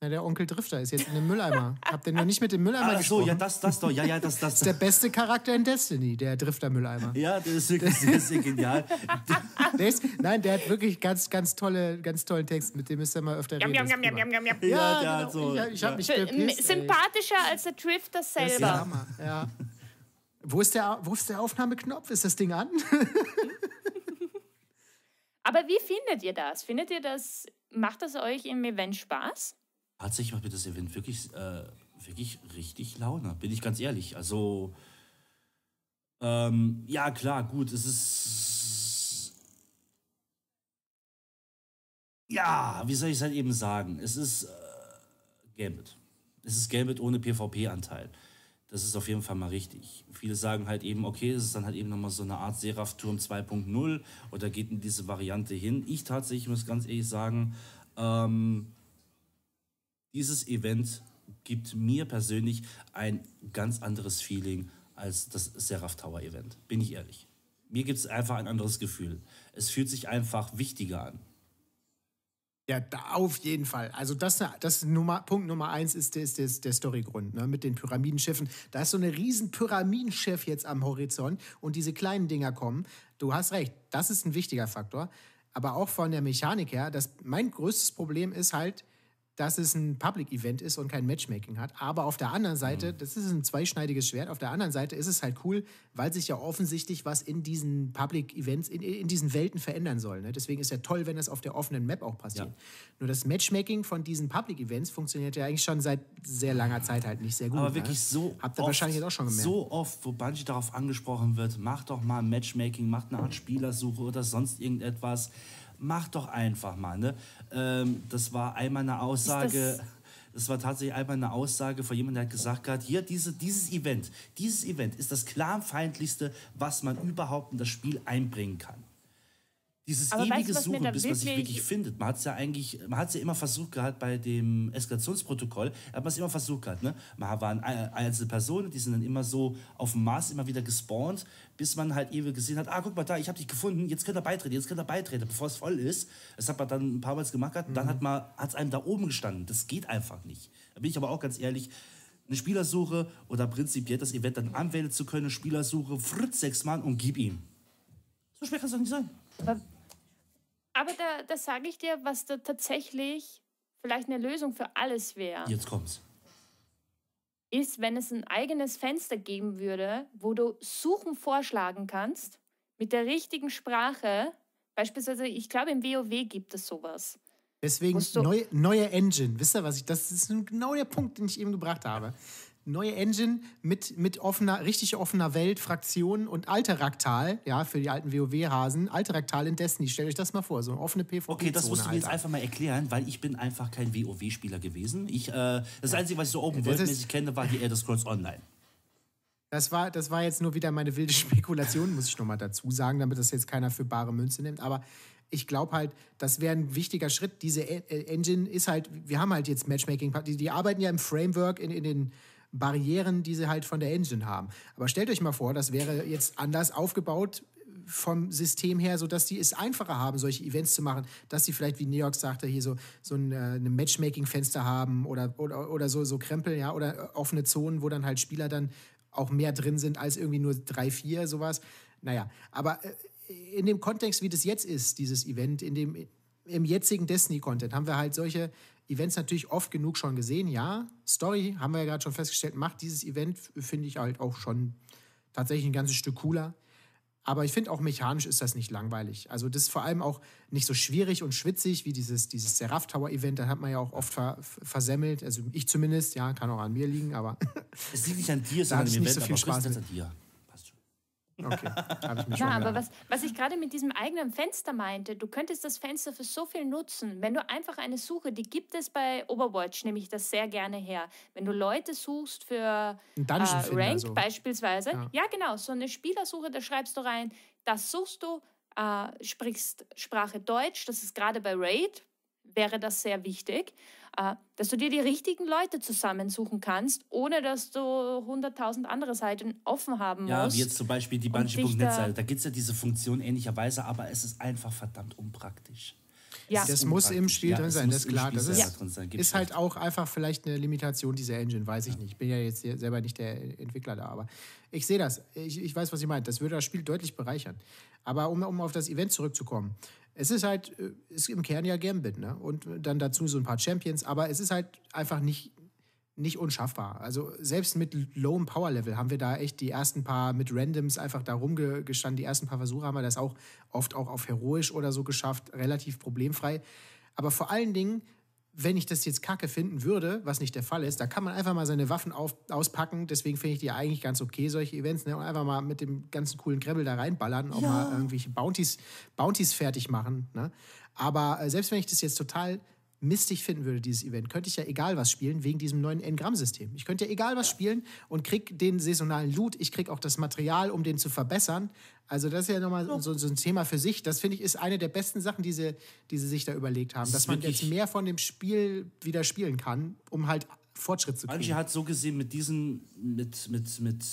Ja, der Onkel Drifter ist jetzt in einem Mülleimer. Habt ihr noch nicht mit dem Mülleimer Ach so, gesprochen? ja, das, das doch. Ja, ja, das, das. Das ist der beste Charakter in Destiny, der Drifter-Mülleimer. Ja, das ist wirklich sehr, sehr genial. Der ist, nein, der hat wirklich ganz, ganz tolle, ganz tollen Text, mit dem müsst ihr mal öfter Jam, reden. jam, jam, ist jam, jam. Ja, der hat so. ich ich habe ja. mich ey. Sympathischer als der Drifter Das ist selber. Hammer, ja. Wo ist, der, wo ist der Aufnahmeknopf? Ist das Ding an? Aber wie findet ihr das? Findet ihr das, macht das euch im Event Spaß? Tatsächlich macht mir das Event wirklich, äh, wirklich richtig Laune, bin ich ganz ehrlich. Also, ähm, ja, klar, gut, es ist. Ja, wie soll ich es halt eben sagen? Es ist äh, Gambit. Es ist Gambit ohne PvP-Anteil. Das ist auf jeden Fall mal richtig. Viele sagen halt eben, okay, es ist dann halt eben nochmal so eine Art Seraph-Turm 2.0 oder geht in diese Variante hin. Ich tatsächlich muss ganz ehrlich sagen, ähm, dieses Event gibt mir persönlich ein ganz anderes Feeling als das Seraph Tower Event. Bin ich ehrlich. Mir gibt es einfach ein anderes Gefühl. Es fühlt sich einfach wichtiger an. Ja, da auf jeden Fall. Also das, das Nummer, Punkt Nummer eins ist, ist, ist der Storygrund ne? mit den Pyramidenschiffen. Da ist so eine riesen Pyramidenschiff jetzt am Horizont und diese kleinen Dinger kommen. Du hast recht, das ist ein wichtiger Faktor. Aber auch von der Mechanik her, das, mein größtes Problem ist halt, dass es ein Public-Event ist und kein Matchmaking hat. Aber auf der anderen Seite, mhm. das ist ein zweischneidiges Schwert, auf der anderen Seite ist es halt cool, weil sich ja offensichtlich was in diesen Public-Events, in, in, diesen Welten verändern soll. Ne? Deswegen ist ja toll, wenn das auf der offenen Map auch passiert. Ja. Nur das Matchmaking von diesen Public-Events funktioniert ja eigentlich schon seit sehr langer Zeit halt nicht sehr gut. Aber wirklich ne? so Habt ihr oft, wahrscheinlich jetzt auch schon gemerkt. So oft, wo Bungie darauf angesprochen wird, macht doch mal Matchmaking, macht eine Art Spielersuche oder sonst irgendetwas mach doch einfach mal. Ne? Ähm, das war einmal eine Aussage. Das, war tatsächlich einmal eine Aussage von jemandem, der hat gesagt hat, hier, diese, dieses Event, dieses Event ist das clanfeindlichste, was man überhaupt in das Spiel einbringen kann. Dieses Aber ewige weißt, Suchen, bis man sich wirklich findet. Man hat es ja eigentlich, man hat es ja immer versucht gehabt bei dem Eskalationsprotokoll, hat man es immer versucht gehabt. Ne? Man waren einzelne Personen, die sind dann immer so auf dem Mars immer wieder gespawnt, bis man halt ewig gesehen hat, ah, guck mal da, ich habe dich gefunden, jetzt könnt ihr beitreten, jetzt könnt ihr beitreten, bevor es voll ist. Das hat man dann ein paar Mal gemacht, mhm. dann hat man, hat es einem da oben gestanden. Das geht einfach nicht. Da bin ich aber auch ganz ehrlich, eine Spielersuche oder prinzipiell das Event dann anwählen zu können, Spielersuche, fritz sechs Mann und gib ihm. So schwer kann es doch nicht sein. Aber da, da sage ich dir, was da tatsächlich vielleicht eine Lösung für alles wäre. Jetzt kommt's. Ist, wenn es ein eigenes Fenster geben würde, wo du Suchen vorschlagen kannst mit der richtigen Sprache. Beispielsweise, ich glaube, im WoW gibt es sowas. Deswegen neue, neue Engine. Wisst ihr, was ich, das ist genau der Punkt, den ich eben gebracht habe neue Engine mit, mit offener, richtig offener Welt, Fraktionen und Alteraktal, ja, für die alten WoW-Hasen. Alteraktal in Destiny, stellt euch das mal vor, so eine offene PvP. Okay, das musst du mir jetzt einfach mal erklären, weil ich bin einfach kein WoW-Spieler gewesen. Ich, äh, das Einzige, was ich so Open World-mäßig kenne, war die Elder Scrolls Online. Das war, das war jetzt nur wieder meine wilde (laughs) Spekulation, muss ich nochmal dazu sagen, damit das jetzt keiner für bare Münze nimmt. Aber ich glaube halt, das wäre ein wichtiger Schritt. Diese e-, Engine ist halt, wir haben halt jetzt Matchmaking, die, die arbeiten ja im Framework in, in den Barrieren, die sie halt von der Engine haben. Aber stellt euch mal vor, das wäre jetzt anders aufgebaut vom System her, sodass die es einfacher haben, solche Events zu machen, dass sie vielleicht, wie Neox sagte, hier so, so ein, äh, Matchmaking-Fenster haben oder, oder, oder so, so Krempel, ja, oder offene Zonen, wo dann halt Spieler dann auch mehr drin sind als irgendwie nur drei, vier, sowas. Naja, aber äh, in dem Kontext, wie das jetzt ist, dieses Event, in dem, im jetzigen Destiny-Content, haben wir halt solche Events natürlich oft genug schon gesehen. Ja, Story haben wir ja gerade schon festgestellt, macht dieses Event, finde ich halt auch schon tatsächlich ein ganzes Stück cooler. Aber ich finde auch mechanisch ist das nicht langweilig. Also das ist vor allem auch nicht so schwierig und schwitzig wie dieses, dieses Seraph Tower Event. Da hat man ja auch oft ver versemmelt. Also ich zumindest, ja, kann auch an mir liegen, aber. Es liegt nicht an dir, (laughs) sondern an dem Event, so viel Spaß an dir. Okay, habe ich mir schon Ja, aber was, was ich gerade mit diesem eigenen Fenster meinte, du könntest das Fenster für so viel nutzen. Wenn du einfach eine Suche, die gibt es bei Overwatch, nehme ich das sehr gerne her. Wenn du Leute suchst für äh, Ranked so. beispielsweise, ja. ja. genau, so eine Spielersuche, da schreibst du rein, das suchst du, äh, sprichst Sprache Deutsch, das ist gerade bei Raid, wäre das sehr wichtig. Äh, dass du dir die richtigen Leute zusammensuchen kannst, ohne dass du 100.000 andere Seiten offen haben musst. Ja, wie jetzt zum Beispiel die Banshee.net-Seite. Da gibt es ja diese Funktion ähnlicherweise, aber es ist einfach verdammt unpraktisch. Ja. Das muss im Spiel ja, drin sein, das ist klar. Das ist, ja. ist halt auch einfach vielleicht eine Limitation dieser Engine, weiß ich nicht. Ich bin ja jetzt selber nicht der Entwickler da, aber ich sehe das. Ich, ich weiß, was ihr meint. Das würde das Spiel deutlich bereichern. Aber um, um auf das Event zurückzukommen, es ist halt, äh, ist im Kern ja Gambit, ne? Und dann dazu so ein paar Champions, aber es ist halt einfach nicht, nicht unschaffbar. Also selbst mit lowem Power Level haben wir da echt die ersten paar mit Randoms einfach da rumgestanden. Die ersten paar Versuche haben wir das auch oft auch auf heroisch oder so geschafft, relativ problemfrei. Aber vor allen Dingen wenn ich das jetzt kacke finden würde, was nicht der Fall ist, da kann man einfach mal seine Waffen auf, auspacken. Deswegen finde ich die eigentlich ganz okay, solche Events. Ne? Und einfach mal mit dem ganzen coolen Krebbel da reinballern, auch ja. mal irgendwelche Bounties, Bounties fertig machen. Ne? Aber äh, selbst wenn ich das jetzt total mistig finden würde, dieses Event, könnte ich ja egal was spielen, wegen diesem neuen Engramm-System. Ich könnte ja egal was spielen und krieg den saisonalen Loot, ich krieg auch das Material, um den zu verbessern. Also das ist ja nochmal so, so ein Thema für sich. Das finde ich ist eine der besten Sachen, die sie, die sie sich da überlegt haben, das dass man jetzt mehr von dem Spiel wieder spielen kann, um halt Fortschritt zu kriegen. Manche hat so gesehen mit diesen, mit, mit, mit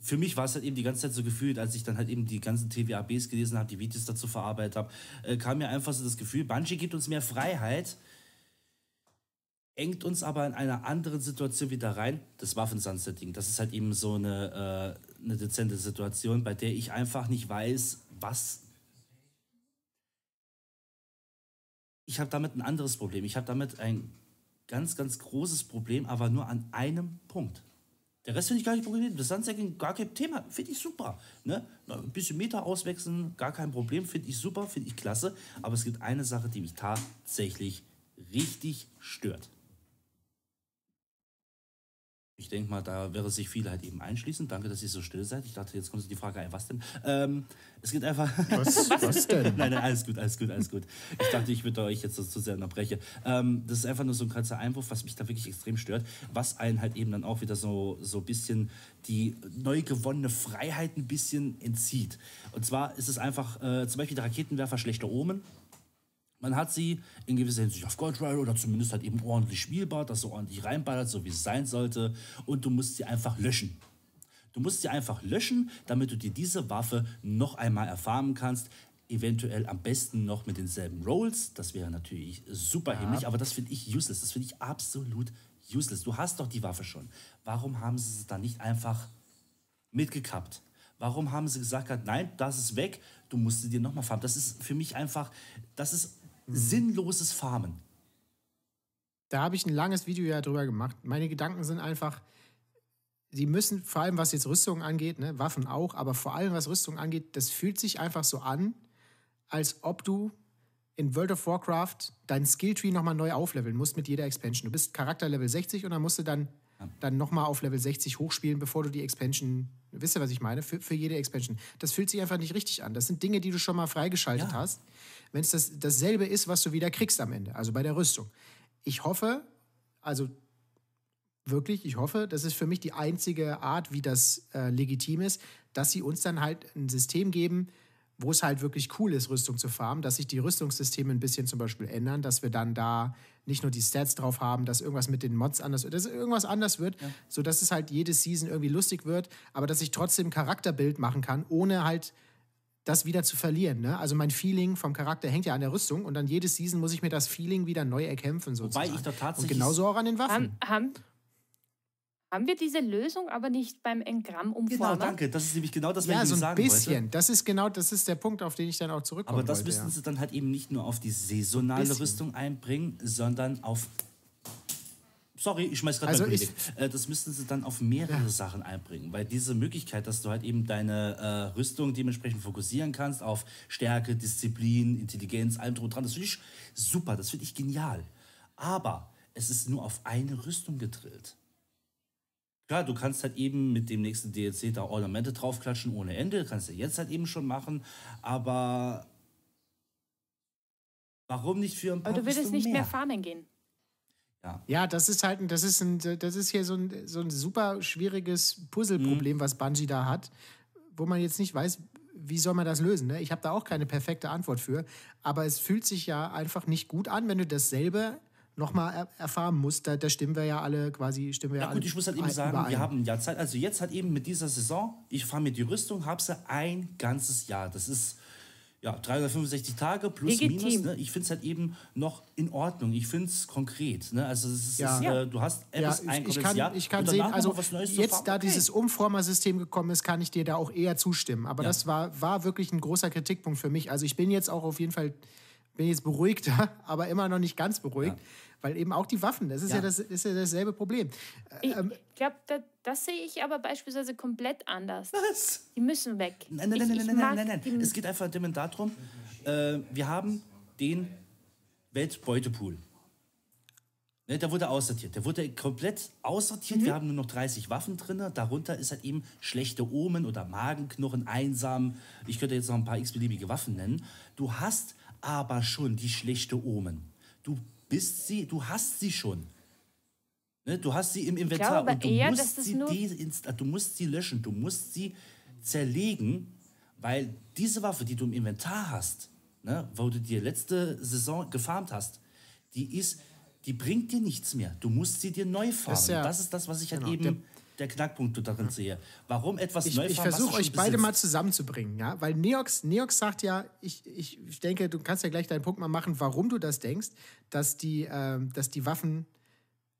für mich war es halt eben die ganze Zeit so gefühlt, als ich dann halt eben die ganzen TVABs gelesen habe, die Videos dazu verarbeitet habe, äh, kam mir einfach so das Gefühl, Bungie gibt uns mehr Freiheit, engt uns aber in einer anderen Situation wieder rein, das Waffensunsetting. Das ist halt eben so eine, äh, eine dezente Situation, bei der ich einfach nicht weiß, was. Ich habe damit ein anderes Problem. Ich habe damit ein ganz, ganz großes Problem, aber nur an einem Punkt. Der Rest finde ich gar nicht Problem. Das Sunsetting gar kein Thema. Finde ich super. Ne? Ein bisschen Meter auswechseln, gar kein Problem. Finde ich super, finde ich klasse. Aber es gibt eine Sache, die mich tatsächlich richtig stört. Ich denke mal, da wäre sich viele halt eben einschließen. Danke, dass ihr so still seid. Ich dachte, jetzt kommt die Frage, was denn? Ähm, es geht einfach. (laughs) Was, was denn? nein, nein, alles gut, alles gut, alles gut. Ich dachte, ich würde euch jetzt so zu sehr unterbrechen. Ähm, das ist einfach nur so ein kurzer Einwurf, was mich da wirklich extrem stört, was einen halt eben dann auch wieder so so ein bisschen die neu gewonnene Freiheit ein bisschen entzieht. Und zwar ist es einfach äh, zum Beispiel der Raketenwerfer schlechter Omen. Man hat sie in gewisser Hinsicht auf Gold Rare oder zumindest halt eben ordentlich spielbar, dass sie ordentlich reinballert, so wie es sein sollte. Und du musst sie einfach löschen. Du musst sie einfach löschen, damit du dir diese Waffe noch einmal erfahren kannst. Eventuell am besten noch mit denselben Rolls. Das wäre natürlich super ja. himmlisch, aber das finde ich useless. Das finde ich absolut useless. Du hast doch die Waffe schon. Warum haben sie es dann nicht einfach mitgekappt? Warum haben sie gesagt, nein, das ist weg, du musst sie dir nochmal farmen? Das ist für mich einfach, das ist sinnloses Farmen. Da habe ich ein langes Video ja drüber gemacht. Meine Gedanken sind einfach, sie müssen, vor allem was jetzt Rüstung angeht, ne, Waffen auch, aber vor allem was Rüstung angeht, das fühlt sich einfach so an, als ob du in World of Warcraft deinen Skilltree nochmal neu aufleveln musst mit jeder Expansion. Du bist Charakter Level 60 und dann musst du dann, ja. dann nochmal auf Level 60 hochspielen, bevor du die Expansion, wisst ihr, was ich meine? Für, für jede Expansion. Das fühlt sich einfach nicht richtig an. Das sind Dinge, die du schon mal freigeschaltet ja. hast wenn es das, dasselbe ist, was du wieder kriegst am Ende, also bei der Rüstung. Ich hoffe, also wirklich, ich hoffe, das ist für mich die einzige Art, wie das äh, legitim ist, dass sie uns dann halt ein System geben, wo es halt wirklich cool ist, Rüstung zu farmen, dass sich die Rüstungssysteme ein bisschen zum Beispiel ändern, dass wir dann da nicht nur die Stats drauf haben, dass irgendwas mit den Mods anders wird, dass irgendwas anders wird, ja. sodass es halt jede Season irgendwie lustig wird, aber dass ich trotzdem ein Charakterbild machen kann, ohne halt das wieder zu verlieren. Ne? Also mein Feeling vom Charakter hängt ja an der Rüstung und dann jede Season muss ich mir das Feeling wieder neu erkämpfen. Sozusagen. Wobei ich da tatsächlich. Und genauso auch an den Waffen. Haben, haben, haben wir diese Lösung aber nicht beim Engramm umformen? Genau, danke. Das ist nämlich genau das, was ja, ich so ein sagen bisschen. Wollte. Das ist genau, das ist der Punkt, auf den ich dann auch zurückkomme. Aber das wollte, müssten ja. sie dann halt eben nicht nur auf die saisonale Rüstung einbringen, sondern auf Sorry, ich schmeiß gerade also ich, äh, Das müssten sie dann auf mehrere ja. Sachen einbringen, weil diese Möglichkeit, dass du halt eben deine äh, Rüstung dementsprechend fokussieren kannst auf Stärke, Disziplin, Intelligenz, allem drum dran, das finde ich super, das finde ich genial. Aber es ist nur auf eine Rüstung gedrillt. Klar, du kannst halt eben mit dem nächsten DLC da Ornamente draufklatschen ohne Ende, kannst du jetzt halt eben schon machen, aber warum nicht für ein paar Aber du würdest nicht mehr, mehr farmen gehen. Ja. ja, das ist halt das ist ein, das ist hier so ein, so ein super schwieriges Puzzleproblem, mhm. was Bungie da hat, wo man jetzt nicht weiß, wie soll man das lösen. Ne? Ich habe da auch keine perfekte Antwort für, aber es fühlt sich ja einfach nicht gut an, wenn du dasselbe nochmal er erfahren musst. Da, da, stimmen wir ja alle quasi, stimmen wir ja, ja gut, ich muss halt eben sagen, überein. wir haben ja Zeit. Also jetzt halt eben mit dieser Saison, ich fahre mir die Rüstung, habe sie ein ganzes Jahr. Das ist ja, 365 Tage plus Legitim. minus. Ne? Ich finde es halt eben noch in Ordnung. Ich finde es konkret. Ne? Also es ist, ja. Ist, äh, du hast etwas ja, ich, ich kann, Jahr ich kann sehen, also jetzt da okay. dieses Umformer-System gekommen ist, kann ich dir da auch eher zustimmen. Aber ja. das war, war wirklich ein großer Kritikpunkt für mich. Also ich bin jetzt auch auf jeden Fall bin jetzt beruhigter, (laughs) aber immer noch nicht ganz beruhigt. Ja. Weil eben auch die Waffen, das ist ja, ja das ist ja dasselbe Problem. Ich ähm, glaube, das, das, sehe ich aber beispielsweise komplett anders. Was? Die müssen weg. Nein, nein, nein, ich, nein, nein, nein, nein, nein. Es geht einfach darum, äh, wir haben den Weltbeutepool. Ne, der wurde aussortiert. Der wurde komplett aussortiert. Mhm. Wir haben nur noch 30 Waffen drin. Darunter ist halt eben schlechte Omen oder Magenknurren, einsam. Ich könnte jetzt noch ein paar x-beliebige Waffen nennen. Du hast aber schon die schlechte Omen. Du bist sie, du hast sie schon. Ne? Du hast sie im Inventar und du, eher, musst sie du musst sie löschen, du musst sie zerlegen, weil diese Waffe, die du im Inventar hast, ne, wo du dir letzte Saison gefarmt hast, die ist, die bringt dir nichts mehr. Du musst sie dir neu farmen. Das ist, ja, das, ist das, was ich halt genau, eben der Knackpunkt darin sehe. Warum etwas ich, neu ich versuche euch beide besitzt? mal zusammenzubringen, ja, weil Neox, Neox sagt ja, ich, ich, ich denke, du kannst ja gleich deinen Punkt mal machen, warum du das denkst, dass die, ähm, dass die Waffen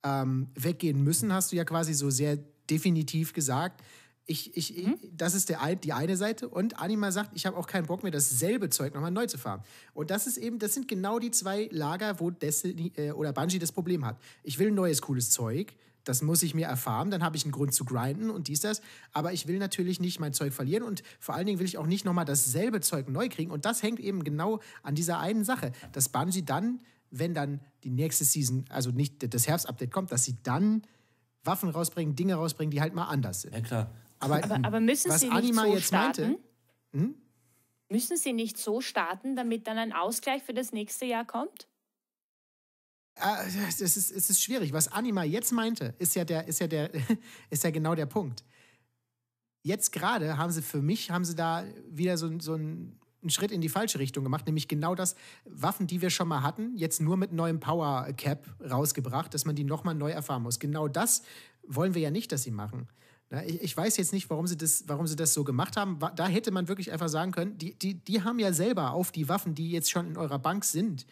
ähm, weggehen müssen, hast du ja quasi so sehr definitiv gesagt. Ich, ich, ich, das ist der, die eine Seite. Und Anima sagt, ich habe auch keinen Bock mehr, dasselbe Zeug nochmal neu zu fahren. Und das ist eben, das sind genau die zwei Lager, wo Destiny äh, oder Bungie das Problem hat. Ich will neues, cooles Zeug. Das muss ich mir erfahren, dann habe ich einen Grund zu grinden und dies, das. Aber ich will natürlich nicht mein Zeug verlieren und vor allen Dingen will ich auch nicht nochmal dasselbe Zeug neu kriegen. Und das hängt eben genau an dieser einen Sache, dass Bungie dann, wenn dann die nächste Season, also nicht das Herbstupdate kommt, dass sie dann Waffen rausbringen, Dinge rausbringen, die halt mal anders sind. Ja, klar. Aber, Aber, aber müssen was sie nicht Anima so jetzt starten? meinte, hm? Müssen sie nicht so starten, damit dann ein Ausgleich für das nächste Jahr kommt? Ah, Es ist, es ist schwierig. Was Anima jetzt meinte, ist ja, der, ist, ja der, (laughs) ist ja genau der Punkt. Jetzt gerade haben sie für mich, haben sie da wieder so, so einen, Schritt in die falsche Richtung gemacht, nämlich genau das, Waffen, die wir schon mal hatten, jetzt nur mit neuem Power Cap rausgebracht, dass man die nochmal neu erfahren muss. Genau das wollen wir ja nicht, dass sie machen. Ich, weiß jetzt nicht, warum sie, das, warum sie das so gemacht haben. Da hätte man wirklich einfach sagen können, die, die, die haben ja selber auf die Waffen, die jetzt schon in eurer Bank sind,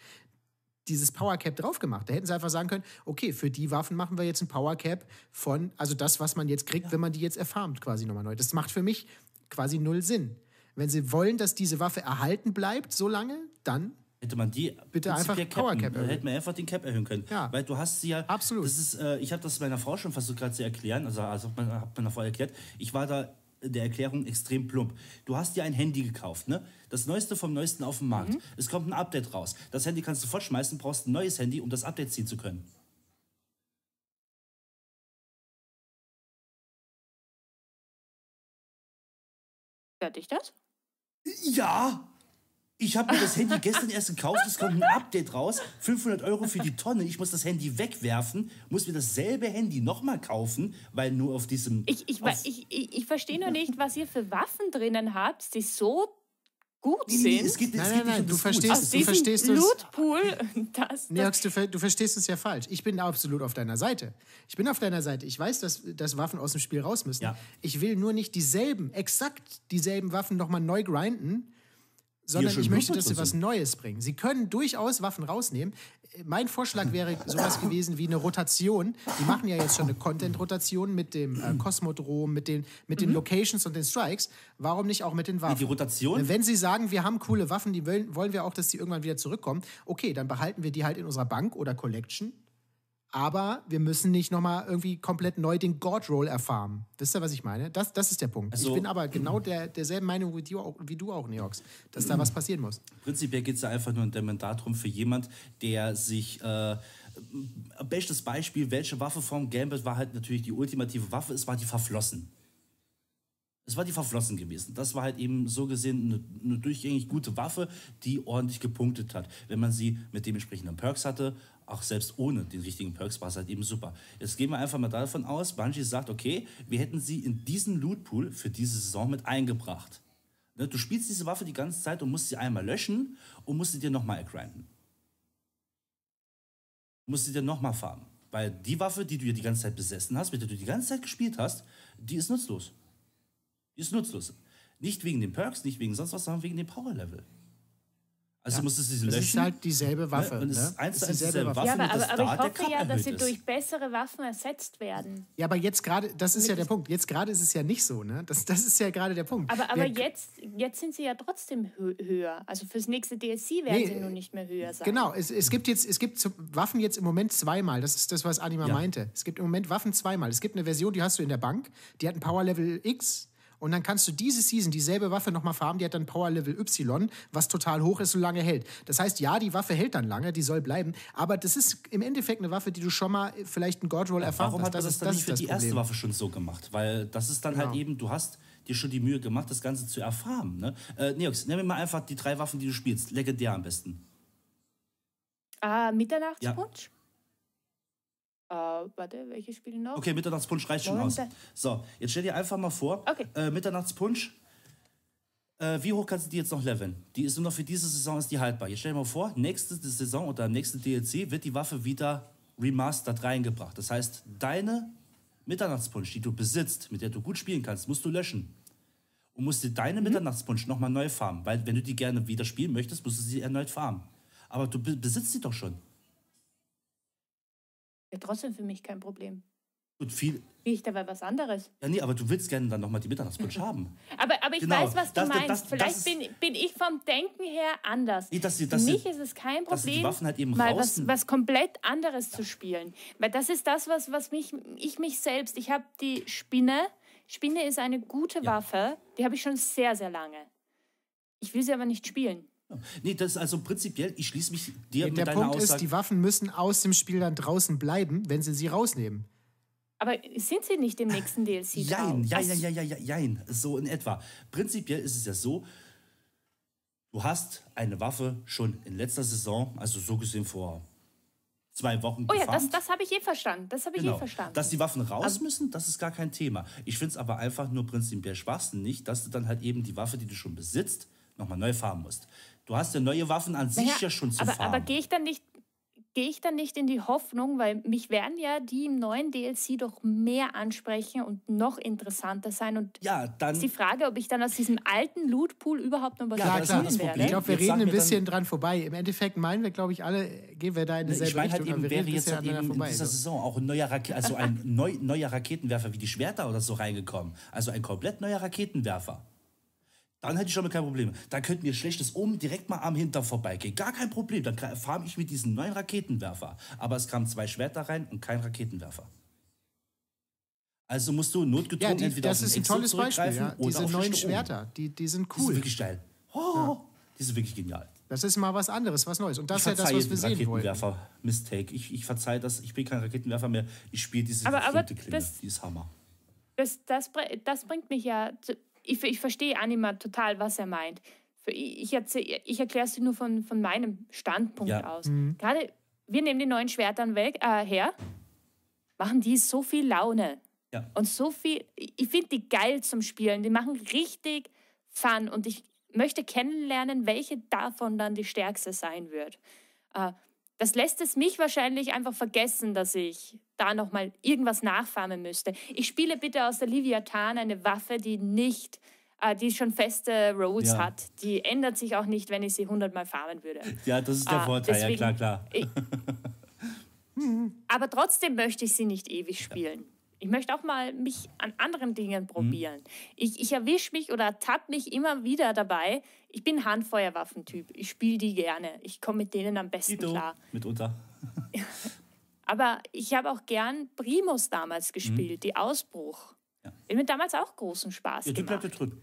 dieses Power Cap drauf gemacht. Da hätten sie einfach sagen können, okay, für die Waffen machen wir jetzt ein Power Cap von, also das, was man jetzt kriegt, wenn man die jetzt erfarmt, quasi nochmal neu. Das macht für mich quasi null Sinn. Wenn sie wollen, dass diese Waffe erhalten bleibt so lange, dann Hätte man die Bitte einfach Power. Cap erhöhen. hätte man einfach den Cap erhöhen können. Ja. Weil du hast sie ja. Absolut. Das ist, äh, ich habe das meiner Frau schon versucht gerade zu erklären. Also, also habe hab meiner Frau erklärt. Ich war da der Erklärung extrem plump. Du hast dir ein Handy gekauft, ne? Das Neueste vom Neuesten auf dem Markt. Es kommt ein Update raus. Das Handy kannst du fortschmeißen, brauchst ein neues Handy, um das Update ziehen zu können. Stört dich das? Ja! Ich habe mir das Handy gestern erst gekauft, es kommt ein Update raus, 500 Euro für die Tonne, ich muss das Handy wegwerfen, muss mir dasselbe Handy nochmal kaufen, weil nur auf diesem... Ich, ich, ich, ich, ich verstehe nur nicht, was ihr für Waffen drinnen habt, die so gut Nee, nee, sind. es geht, es Nein, geht nein, nicht nein, du verstehst Gut. Aus es, du verstehst es. Lootpool, (laughs) das, das Neox, du, ver du verstehst es ja falsch. Ich bin absolut auf deiner Seite. Ich bin auf deiner Seite. Ich weiß, dass, dass Waffen aus dem Spiel raus müssen. Ja. Ich will nur nicht dieselben, exakt dieselben Waffen nochmal neu grinden, sondern ich möchte, dass sie was. Neues bringen. Sie können durchaus Waffen rausnehmen. Mein Vorschlag wäre sowas (laughs) gewesen wie eine Rotation. Die machen ja jetzt schon eine Content-Rotation mit dem äh, Kosmodrom, mit den, mit den Locations und den Strikes. Warum nicht auch mit den Waffen? die Rotation? Wenn Sie sagen, wir haben coole Waffen, die wollen, wollen wir auch, dass die irgendwann wieder zurückkommen, okay, dann behalten wir die halt in unserer Bank oder Collection. Aber wir müssen nicht nochmal irgendwie komplett neu den God Roll erfahren. Wisst ihr, was ich meine? Das, das ist der Punkt. Also- ich bin aber genau der, derselben Meinung wie du, auch, wie du auch, Neox, dass da was passieren muss. Prinzipiell geht es da einfach nur darum für jemand, der sich. Äh, bestes Beispiel, welche Waffe vom Gambit war halt natürlich die ultimative Waffe, es war die Verflossen. Es war die Verflossen gewesen. Das war halt eben so gesehen eine, eine durchgängig gute Waffe, die ordentlich gepunktet hat. Wenn man sie mit dementsprechenden Perks hatte, auch selbst ohne den richtigen Perks, war es halt eben super. Jetzt gehen wir einfach mal davon aus, Bungie sagt, okay, wir hätten sie in diesen Lootpool für diese Saison mit eingebracht. Ne, Du spielst diese Waffe die ganze Zeit und musst sie einmal löschen und musst sie dir nochmal grinden. Musst sie dir nochmal farmen. Weil die Waffe, die du ja die ganze Zeit besessen hast, mit der du die ganze Zeit gespielt hast, die ist nutzlos. Die ist nutzlos. Nicht wegen den Perks, nicht wegen sonst was, sondern wegen dem Power-Level. Also musstest du sie Das löschen. ist halt dieselbe Waffe. und es Ne? ist eins zu eins dieselbe Waffe. ja, aber, aber, aber ich hoffe ja, dass sie ist. durch bessere Waffen ersetzt werden. Ja, aber jetzt gerade, das ist ja der Punkt. Jetzt gerade ist es ja nicht so, ne? Das, das ist ja gerade der Punkt. Aber, aber jetzt, jetzt sind sie ja trotzdem hö höher. Also fürs nächste DLC werden Nee, sie nun nicht mehr höher sein. Genau, es, es gibt jetzt, es gibt Waffen jetzt im Moment zweimal. Das ist das, was Anima Ja. meinte. Es gibt im Moment Waffen zweimal. Es gibt eine Version, die hast du in der Bank, die hat ein Power Level X. Und dann kannst du diese Season dieselbe Waffe nochmal farmen, die hat dann Power Level Y, was total hoch ist, so lange hält. Das heißt, ja, die Waffe hält dann lange, die soll bleiben, aber das ist im Endeffekt eine Waffe, die du schon mal vielleicht einen God Roll erfahren Warum hast. hat man das, ist, dann nicht für ist die das erste. Waffe schon so gemacht? Weil das ist dann halt Genau. eben, du hast dir schon die Mühe gemacht, das Ganze zu erfahren. Ne? Äh, Neox, nimm mir mal einfach die drei Waffen, die du spielst. Legendär am besten. Ah, Mitternachtspunsch? Äh, warte, welche spielen noch? Okay, Mitternachtspunsch reicht schon aus. So, jetzt stell dir einfach mal vor, Okay. äh, Mitternachtspunsch, äh, wie hoch kannst du die jetzt noch leveln? Die ist nur noch für diese Saison ist die haltbar. Jetzt stell dir mal vor, nächste Saison oder im nächsten DLC wird die Waffe wieder remastered reingebracht. Das heißt, deine Mitternachtspunsch, die du besitzt, mit der du gut spielen kannst, musst du löschen. Und musst dir deine mhm. Mitternachtspunsch nochmal neu farmen. Weil wenn du die gerne wieder spielen möchtest, musst du sie erneut farmen. Aber du besitzt sie doch schon. Ja, trotzdem für mich kein Problem. Gut, viel. Ich dabei was anderes. Ja, nee, aber du willst gerne dann nochmal die Mitternachtsbrunch (laughs) haben. Aber, aber ich genau. weiß, was du das, meinst. Das, das, Vielleicht bin, bin ich vom Denken her anders. Nee, dass, dass, Für mich ist es kein Problem, halt mal was, was, komplett anderes zu spielen. Weil das ist das, was, was mich, ich mich selbst, ich habe die Spinne. Spinne ist eine gute ja. Waffe, die habe ich schon sehr, sehr lange. Ich will sie aber nicht spielen. Nee, das ist also prinzipiell, ich schließe mich dir nee, mit Der deiner Punkt Aussage. ist, die Waffen müssen aus dem Spiel dann draußen bleiben, wenn sie sie rausnehmen. Aber sind sie nicht im nächsten DLC jein, drauf? Jein, ja, ja, ja, jein, so in etwa. Prinzipiell ist es ja so, du hast eine Waffe schon in letzter Saison, also so gesehen vor zwei Wochen Oh ja, das, das habe ich eh verstanden. Das habe ich eh genau. eh verstanden. Dass die Waffen raus also, müssen, das ist gar kein Thema. Ich finde es aber einfach nur prinzipiell schwachsinnig, dass du dann halt eben die Waffe, die du schon besitzt, nochmal neu farmen musst. Du hast ja neue Waffen an sich naja, ja schon zu aber, farmen. Aber gehe ich dann nicht gehe ich dann nicht in die Hoffnung, weil mich werden ja die im neuen DLC doch mehr ansprechen und noch interessanter sein. Und ja, dann ist die Frage, ob ich dann aus diesem alten Lootpool überhaupt noch was ja, klar, werde. Ich glaube, wir reden ein bisschen dran vorbei. Im Endeffekt meinen wir, glaube ich, alle, gehen wir da in dieselbe ich mein halt Eben, wäre jetzt halt eben vorbei, in dieser Saison auch ein neuer, Rake also ein (laughs) neu, neuer Raketenwerfer wie die Schwerter oder so reingekommen. Also ein komplett neuer Raketenwerfer. Dann hätte ich schon mal kein Problem. Dann könnten wir schlechtes um direkt mal am Hinter vorbeigehen. Gar kein Problem. Dann fahre ich mit diesem neuen Raketenwerfer. Aber es kamen zwei Schwerter rein und kein Raketenwerfer. Also musst du notgedrungen ja, die, entweder Das ist ein tolles Beispiel. Ja. Diese neuen Schwerter, die, die sind cool. Die sind wirklich geil. Oh, ja. Die sind wirklich genial. Das ist mal was anderes, was Neues. Und das ist ja das, was wir sehen wollen. Raketenwerfer-Mistake. Ich, ich verzeihe das. Ich bin kein Raketenwerfer mehr. Ich spiele diese aber, aber Klinge. Das, die ist Hammer. Das, das, das bringt mich ja zu, ich, ich verstehe Anima total, was er meint. Ich, ich, ich erkläre es nur von, von meinem Standpunkt ja. aus. Mhm. Gerade wir nehmen die neuen Schwertern weg, äh, her, machen die so viel Laune. Ja. Und so viel, ich finde die geil zum Spielen. Die machen richtig Fun und ich möchte kennenlernen, welche davon dann die stärkste sein wird. Äh, das lässt es mich wahrscheinlich einfach vergessen, dass ich da nochmal irgendwas nachfarmen müsste. Ich spiele bitte aus der Leviathan eine Waffe, die nicht, äh, die schon feste Rolls ja. hat. Die ändert sich auch nicht, wenn ich sie hundertmal farmen würde. Ja, das ist der äh, Vorteil, deswegen, ja klar, klar. Ich, (laughs) aber trotzdem möchte ich sie nicht ewig spielen. Ja. Ich möchte auch mal mich an anderen Dingen mhm. probieren. Mhm. Ich, ich erwische mich oder ertappe mich immer wieder dabei. Ich bin Handfeuerwaffentyp. Ich spiele die gerne. Ich komme mit denen am besten Ito, klar. Mitunter. (laughs) Aber ich habe auch gern Primus damals gespielt, mhm. die Ausbruch. Ja. Mir damals auch großen Spaß ja, gemacht. Bleibt drüben.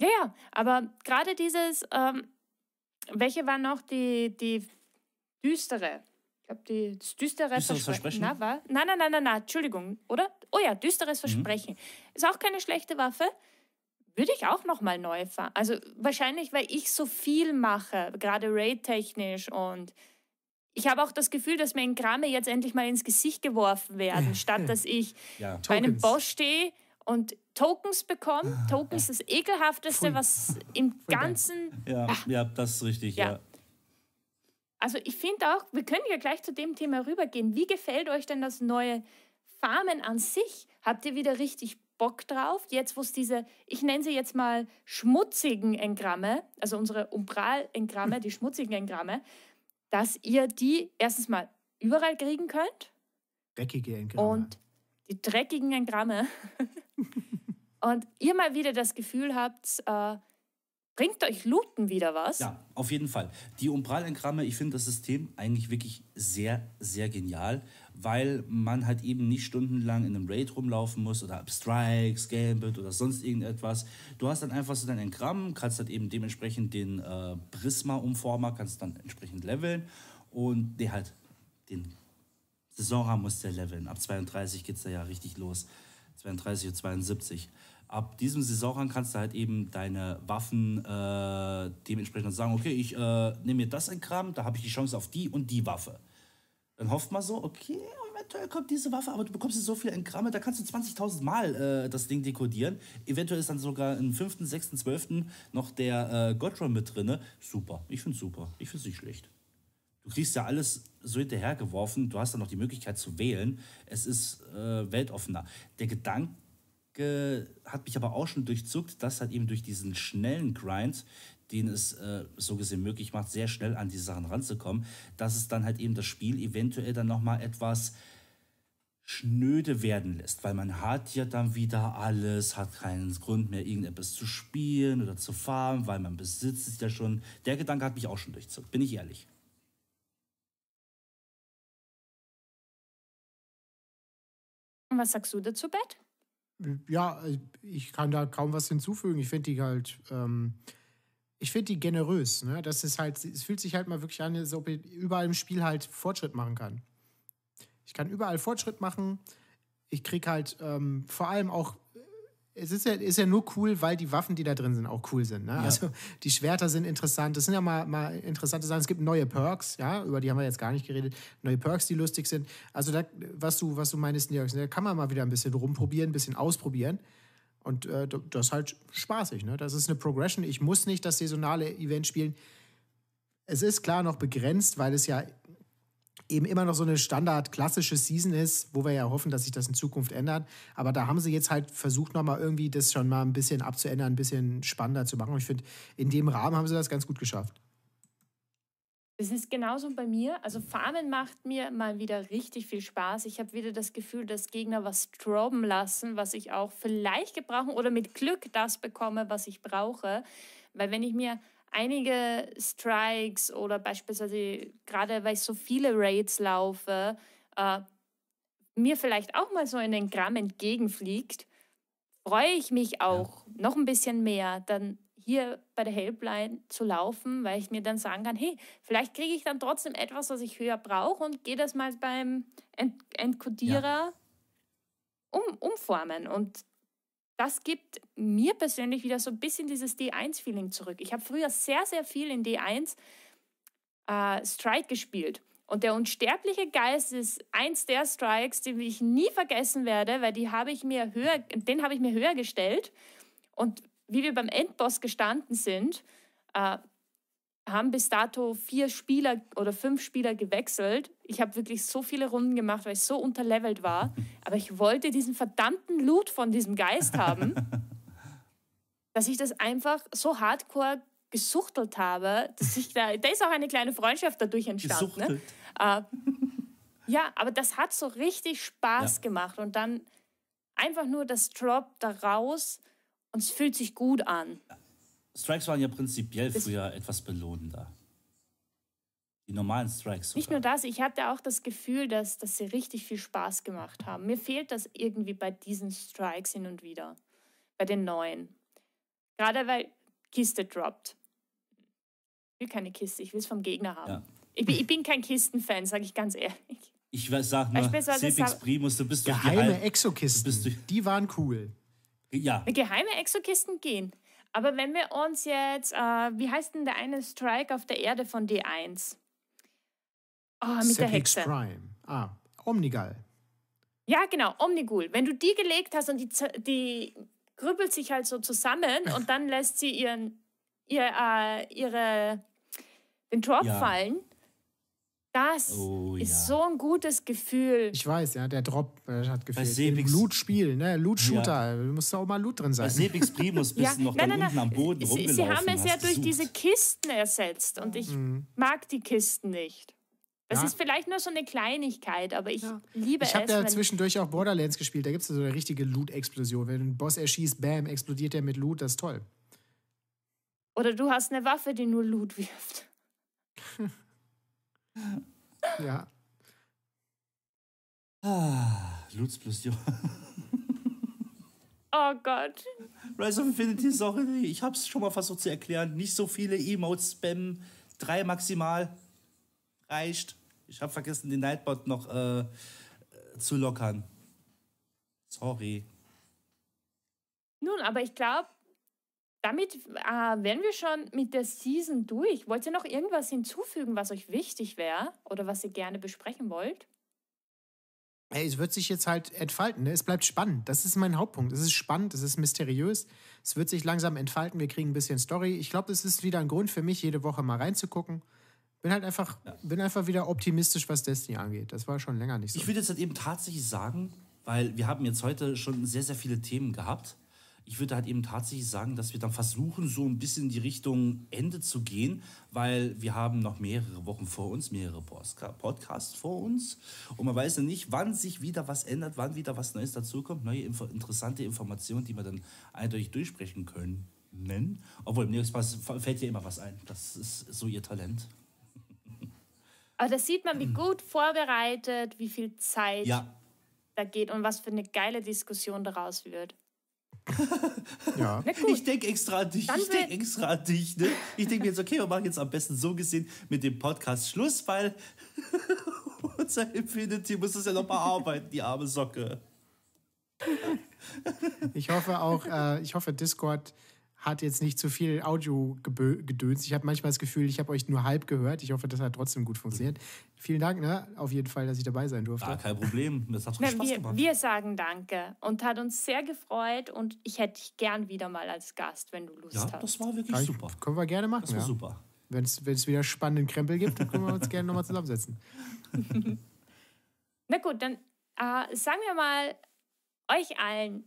Ja, ja, aber gerade dieses, ähm, welche war noch die, die düstere? Ich glaube, die, das düstere Düsteres Versprechen. Na, war? Nein, nein, nein, nein, nein, Entschuldigung, oder? Oh ja, düsteres mhm. Versprechen. Mhm. Ist auch keine schlechte Waffe. Würde ich auch noch mal neu fahren. Also wahrscheinlich, weil ich so viel mache, gerade raid-technisch und ich habe auch das Gefühl, dass mir Engramme jetzt endlich mal ins Gesicht geworfen werden, statt dass ich (laughs) ja. bei einem Boss stehe und Tokens bekomme. Ah, Tokens ist das ekelhafteste, was im Ganzen. Ja, ah. ja, das ist richtig, ja. ja. Also ich finde auch, wir können ja gleich zu dem Thema rübergehen. Wie gefällt euch denn das neue Farmen an sich? Habt ihr wieder richtig Bock drauf? Jetzt, wo es diese, ich nenne sie jetzt mal schmutzigen Engramme, also unsere Umbral-Engramme, die schmutzigen Engramme, dass ihr die erstens mal überall kriegen könnt. Dreckige Engramme. Und die dreckigen Engramme. (laughs) und ihr mal wieder das Gefühl habt, äh, Bringt euch Looten wieder was? Ja, auf jeden Fall. Die Umbral-Engramme, ich finde das System eigentlich wirklich sehr, sehr genial, weil man halt eben nicht stundenlang in einem Raid rumlaufen muss oder Strikes, Gambit oder sonst irgendetwas. Du hast dann einfach so dein Engramm, kannst halt eben dementsprechend den äh, Prisma-Umformer, kannst dann entsprechend leveln und der halt den Saisonrahmen muss der leveln. Ab 32 geht es da ja richtig los. 32 und 72 ab diesem Saisonrang kannst du halt eben deine Waffen äh, dementsprechend sagen, okay, ich äh, nehme mir das in Kram, da habe ich die Chance auf die und die Waffe. Dann hofft man so, okay, eventuell kommt diese Waffe, aber du bekommst so viel Engramme, da kannst du 20.000 Mal äh, das Ding dekodieren. Eventuell ist dann sogar im 5., 6., 12. noch der äh, Godron mit drin. Super, ich finde super, ich finde es nicht schlecht. Du kriegst ja alles so hinterhergeworfen, du hast dann noch die Möglichkeit zu wählen. Es ist äh, weltoffener. Der Gedanke hat mich aber auch schon durchzuckt, dass halt eben durch diesen schnellen Grind, den es äh, so gesehen möglich macht, sehr schnell an diese Sachen ranzukommen, dass es dann halt eben das Spiel eventuell dann nochmal etwas schnöde werden lässt, weil man hat ja dann wieder alles, hat keinen Grund mehr, irgendetwas zu spielen oder zu farmen, weil man besitzt es ja schon. Der Gedanke hat mich auch schon durchzuckt, bin ich ehrlich. Was sagst du dazu, Bett? Ja, ich kann da kaum was hinzufügen. Ich finde die halt, ähm, ich finde die generös. Ne? Das ist halt, es fühlt sich halt mal wirklich an, als ob ich überall im Spiel halt Fortschritt machen kann. Ich kann überall Fortschritt machen. Ich kriege halt ähm, vor allem auch es ist ja, ist ja nur cool, weil die Waffen, die da drin sind, auch cool sind. Ne? Ja. Also die Schwerter sind interessant. Das sind ja mal, mal interessante Sachen. Es gibt neue Perks, ja, über die haben wir jetzt gar nicht geredet. Neue Perks, die lustig sind. Also da, was du, was du meinst, Jörg, da kann man mal wieder ein bisschen rumprobieren, ein bisschen ausprobieren. Und äh, das ist halt spaßig. Ne? Das ist eine Progression. Ich muss nicht das saisonale Event spielen. Es ist klar noch begrenzt, weil es ja eben immer noch so eine Standard klassische Season ist, wo wir ja hoffen, dass sich das in Zukunft ändert. Aber da haben sie jetzt halt versucht, nochmal irgendwie das schon mal ein bisschen abzuändern, ein bisschen spannender zu machen. Und ich finde, in dem Rahmen haben sie das ganz gut geschafft. Es ist genauso bei mir. Also Farmen macht mir mal wieder richtig viel Spaß. Ich habe wieder das Gefühl, dass Gegner was droppen lassen, was ich auch vielleicht gebrauchen oder mit Glück das bekomme, was ich brauche. Weil wenn ich mir einige Strikes oder beispielsweise gerade weil ich so viele Raids laufe, äh, mir vielleicht auch mal so in den Gramm entgegenfliegt, freue ich mich auch ja. noch ein bisschen mehr, dann hier bei der Helpline zu laufen, weil ich mir dann sagen kann, hey, vielleicht kriege ich dann trotzdem etwas, was ich höher brauche und gehe das mal beim Ent Entkodierer ja. um, umformen. Und das gibt mir persönlich wieder so ein bisschen dieses D1-Feeling zurück. Ich habe früher sehr, sehr viel in D1 äh, Strike gespielt. Und der unsterbliche Geist ist eins der Strikes, die ich nie vergessen werde, weil die habe ich mir höher, den habe ich mir höher gestellt. Und wie wir beim Endboss gestanden sind, äh, haben bis dato vier Spieler oder fünf Spieler gewechselt. Ich habe wirklich so viele Runden gemacht, weil ich so unterlevelt war. (laughs) Aber ich wollte diesen verdammten Loot von diesem Geist haben, (laughs) dass ich das einfach so hardcore gesuchtelt habe, dass ich da, da ist auch eine kleine Freundschaft dadurch entstanden. Ne? Äh, ja, aber das hat so richtig Spaß ja. gemacht und dann einfach nur das Drop da raus und es fühlt sich gut an. Strikes waren ja prinzipiell früher etwas belohnender. Die normalen Strikes. Sogar. Nicht nur das, ich hatte auch das Gefühl, dass, dass sie richtig viel Spaß gemacht haben. Mir fehlt das irgendwie bei diesen Strikes hin und wieder. Bei den neuen. Gerade weil Kiste droppt. Ich will keine Kiste, ich will es vom Gegner haben. Ja. Ich, bin, ich bin kein Kistenfan, sage ich ganz ehrlich. Ich sag nur, Sepix Primus, du bist Geheime Exokisten, die waren cool. Ja. Geheime Exokisten gehen. Aber wenn wir uns jetzt, äh, wie heißt denn der eine Strike auf der Erde von D1? Oh, mit Sepix der Hexe. Prime. Ah, Omnigal. Ja, genau, Omnigul. Wenn du die gelegt hast und die, die grübelt sich halt so zusammen und dann lässt sie ihren, ihr, äh, ihre, den Drop ja. fallen, das oh, ist ja. so ein gutes Gefühl. Ich weiß, ja, der Drop äh, hat gefehlt. Loot-Spiel, ne? Loot-Shooter. Ja. Muss auch mal Loot drin sein. Bei Sebix Primus bist ja. noch nein, da nein, unten nein. am Boden Sie, rumgelaufen. Sie haben es ja durch diese Kisten ersetzt und ich mhm. mag die Kisten nicht. Das ja. ist vielleicht nur so eine Kleinigkeit, aber ich ja. liebe ich es. Ich habe ja zwischendurch auch Borderlands gespielt. Da gibt es so eine richtige Loot-Explosion. Wenn ein Boss erschießt, bam, explodiert der mit Loot. Das ist toll. Oder du hast eine Waffe, die nur Loot wirft. (laughs) Ja. Ah, Lutzplosion. (laughs) oh Gott. Rise of Infinity ist auch, ich hab's schon mal versucht zu erklären, nicht so viele Emotes spammen, drei maximal reicht. Ich habe vergessen, den Nightbot noch äh, zu lockern. Sorry. Nun, aber ich glaube, damit äh, wären wir schon mit der Season durch. Wollt ihr noch irgendwas hinzufügen, was euch wichtig wäre oder was ihr gerne besprechen wollt? Hey, es wird sich jetzt halt entfalten. Ne? Es bleibt spannend. Das ist mein Hauptpunkt. Es ist spannend, es ist mysteriös. Es wird sich langsam entfalten. Wir kriegen ein bisschen Story. Ich glaube, es ist wieder ein Grund für mich, jede Woche mal reinzugucken, ein bin halt einfach, bin einfach wieder optimistisch, was Destiny angeht. Das war schon länger nicht so. Ich würde jetzt halt eben tatsächlich sagen, weil wir haben jetzt heute schon sehr, sehr viele Themen gehabt. Ich würde halt eben tatsächlich sagen, dass wir dann versuchen, so ein bisschen in die Richtung Ende zu gehen, weil wir haben noch mehrere Wochen vor uns, mehrere Podcasts vor uns. Und man weiß ja nicht, wann sich wieder was ändert, wann wieder was Neues dazukommt, neue interessante Informationen, die wir dann eindeutig durchsprechen können. Obwohl, mir fällt ja immer was ein. Das ist so ihr Talent. Aber da sieht man, wie gut vorbereitet, wie viel Zeit ja. da geht und was für eine geile Diskussion daraus wird. Ja. Ich denke extra an dich. Dann ich denke extra an dich. Ne? Ich denke mir jetzt, okay, wir machen jetzt am besten so gesehen mit dem Podcast Schluss, weil (laughs) unser Infinity muss das ja noch bearbeiten, die arme Socke. Ich hoffe auch, äh, ich hoffe, Discord hat jetzt nicht zu viel Audio-Gedöns. Ich habe manchmal das Gefühl, ich habe euch nur halb gehört. Ich hoffe, das hat trotzdem gut funktioniert. Vielen Dank, ne? Auf jeden Fall, dass ich dabei sein durfte. Ah, kein Problem. Das hat Na, Spaß wir, gemacht. Wir sagen Danke und hat uns sehr gefreut und ich hätte dich gern wieder mal als Gast, wenn du Lust ja, hast. Ja, das war wirklich ich, super. Können wir gerne machen. Das war ja. super. Wenn es wieder spannenden Krempel gibt, dann können wir uns gerne nochmal zusammensetzen. (laughs) Na gut, dann äh, sagen wir mal euch allen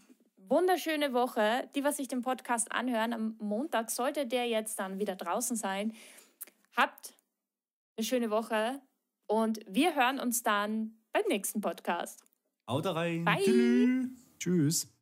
wunderschöne Woche. Die, was sich den Podcast anhören, am Montag sollte der jetzt dann wieder draußen sein. Habt eine schöne Woche und wir hören uns dann beim nächsten Podcast. Haut rein. Bye. Tschüss.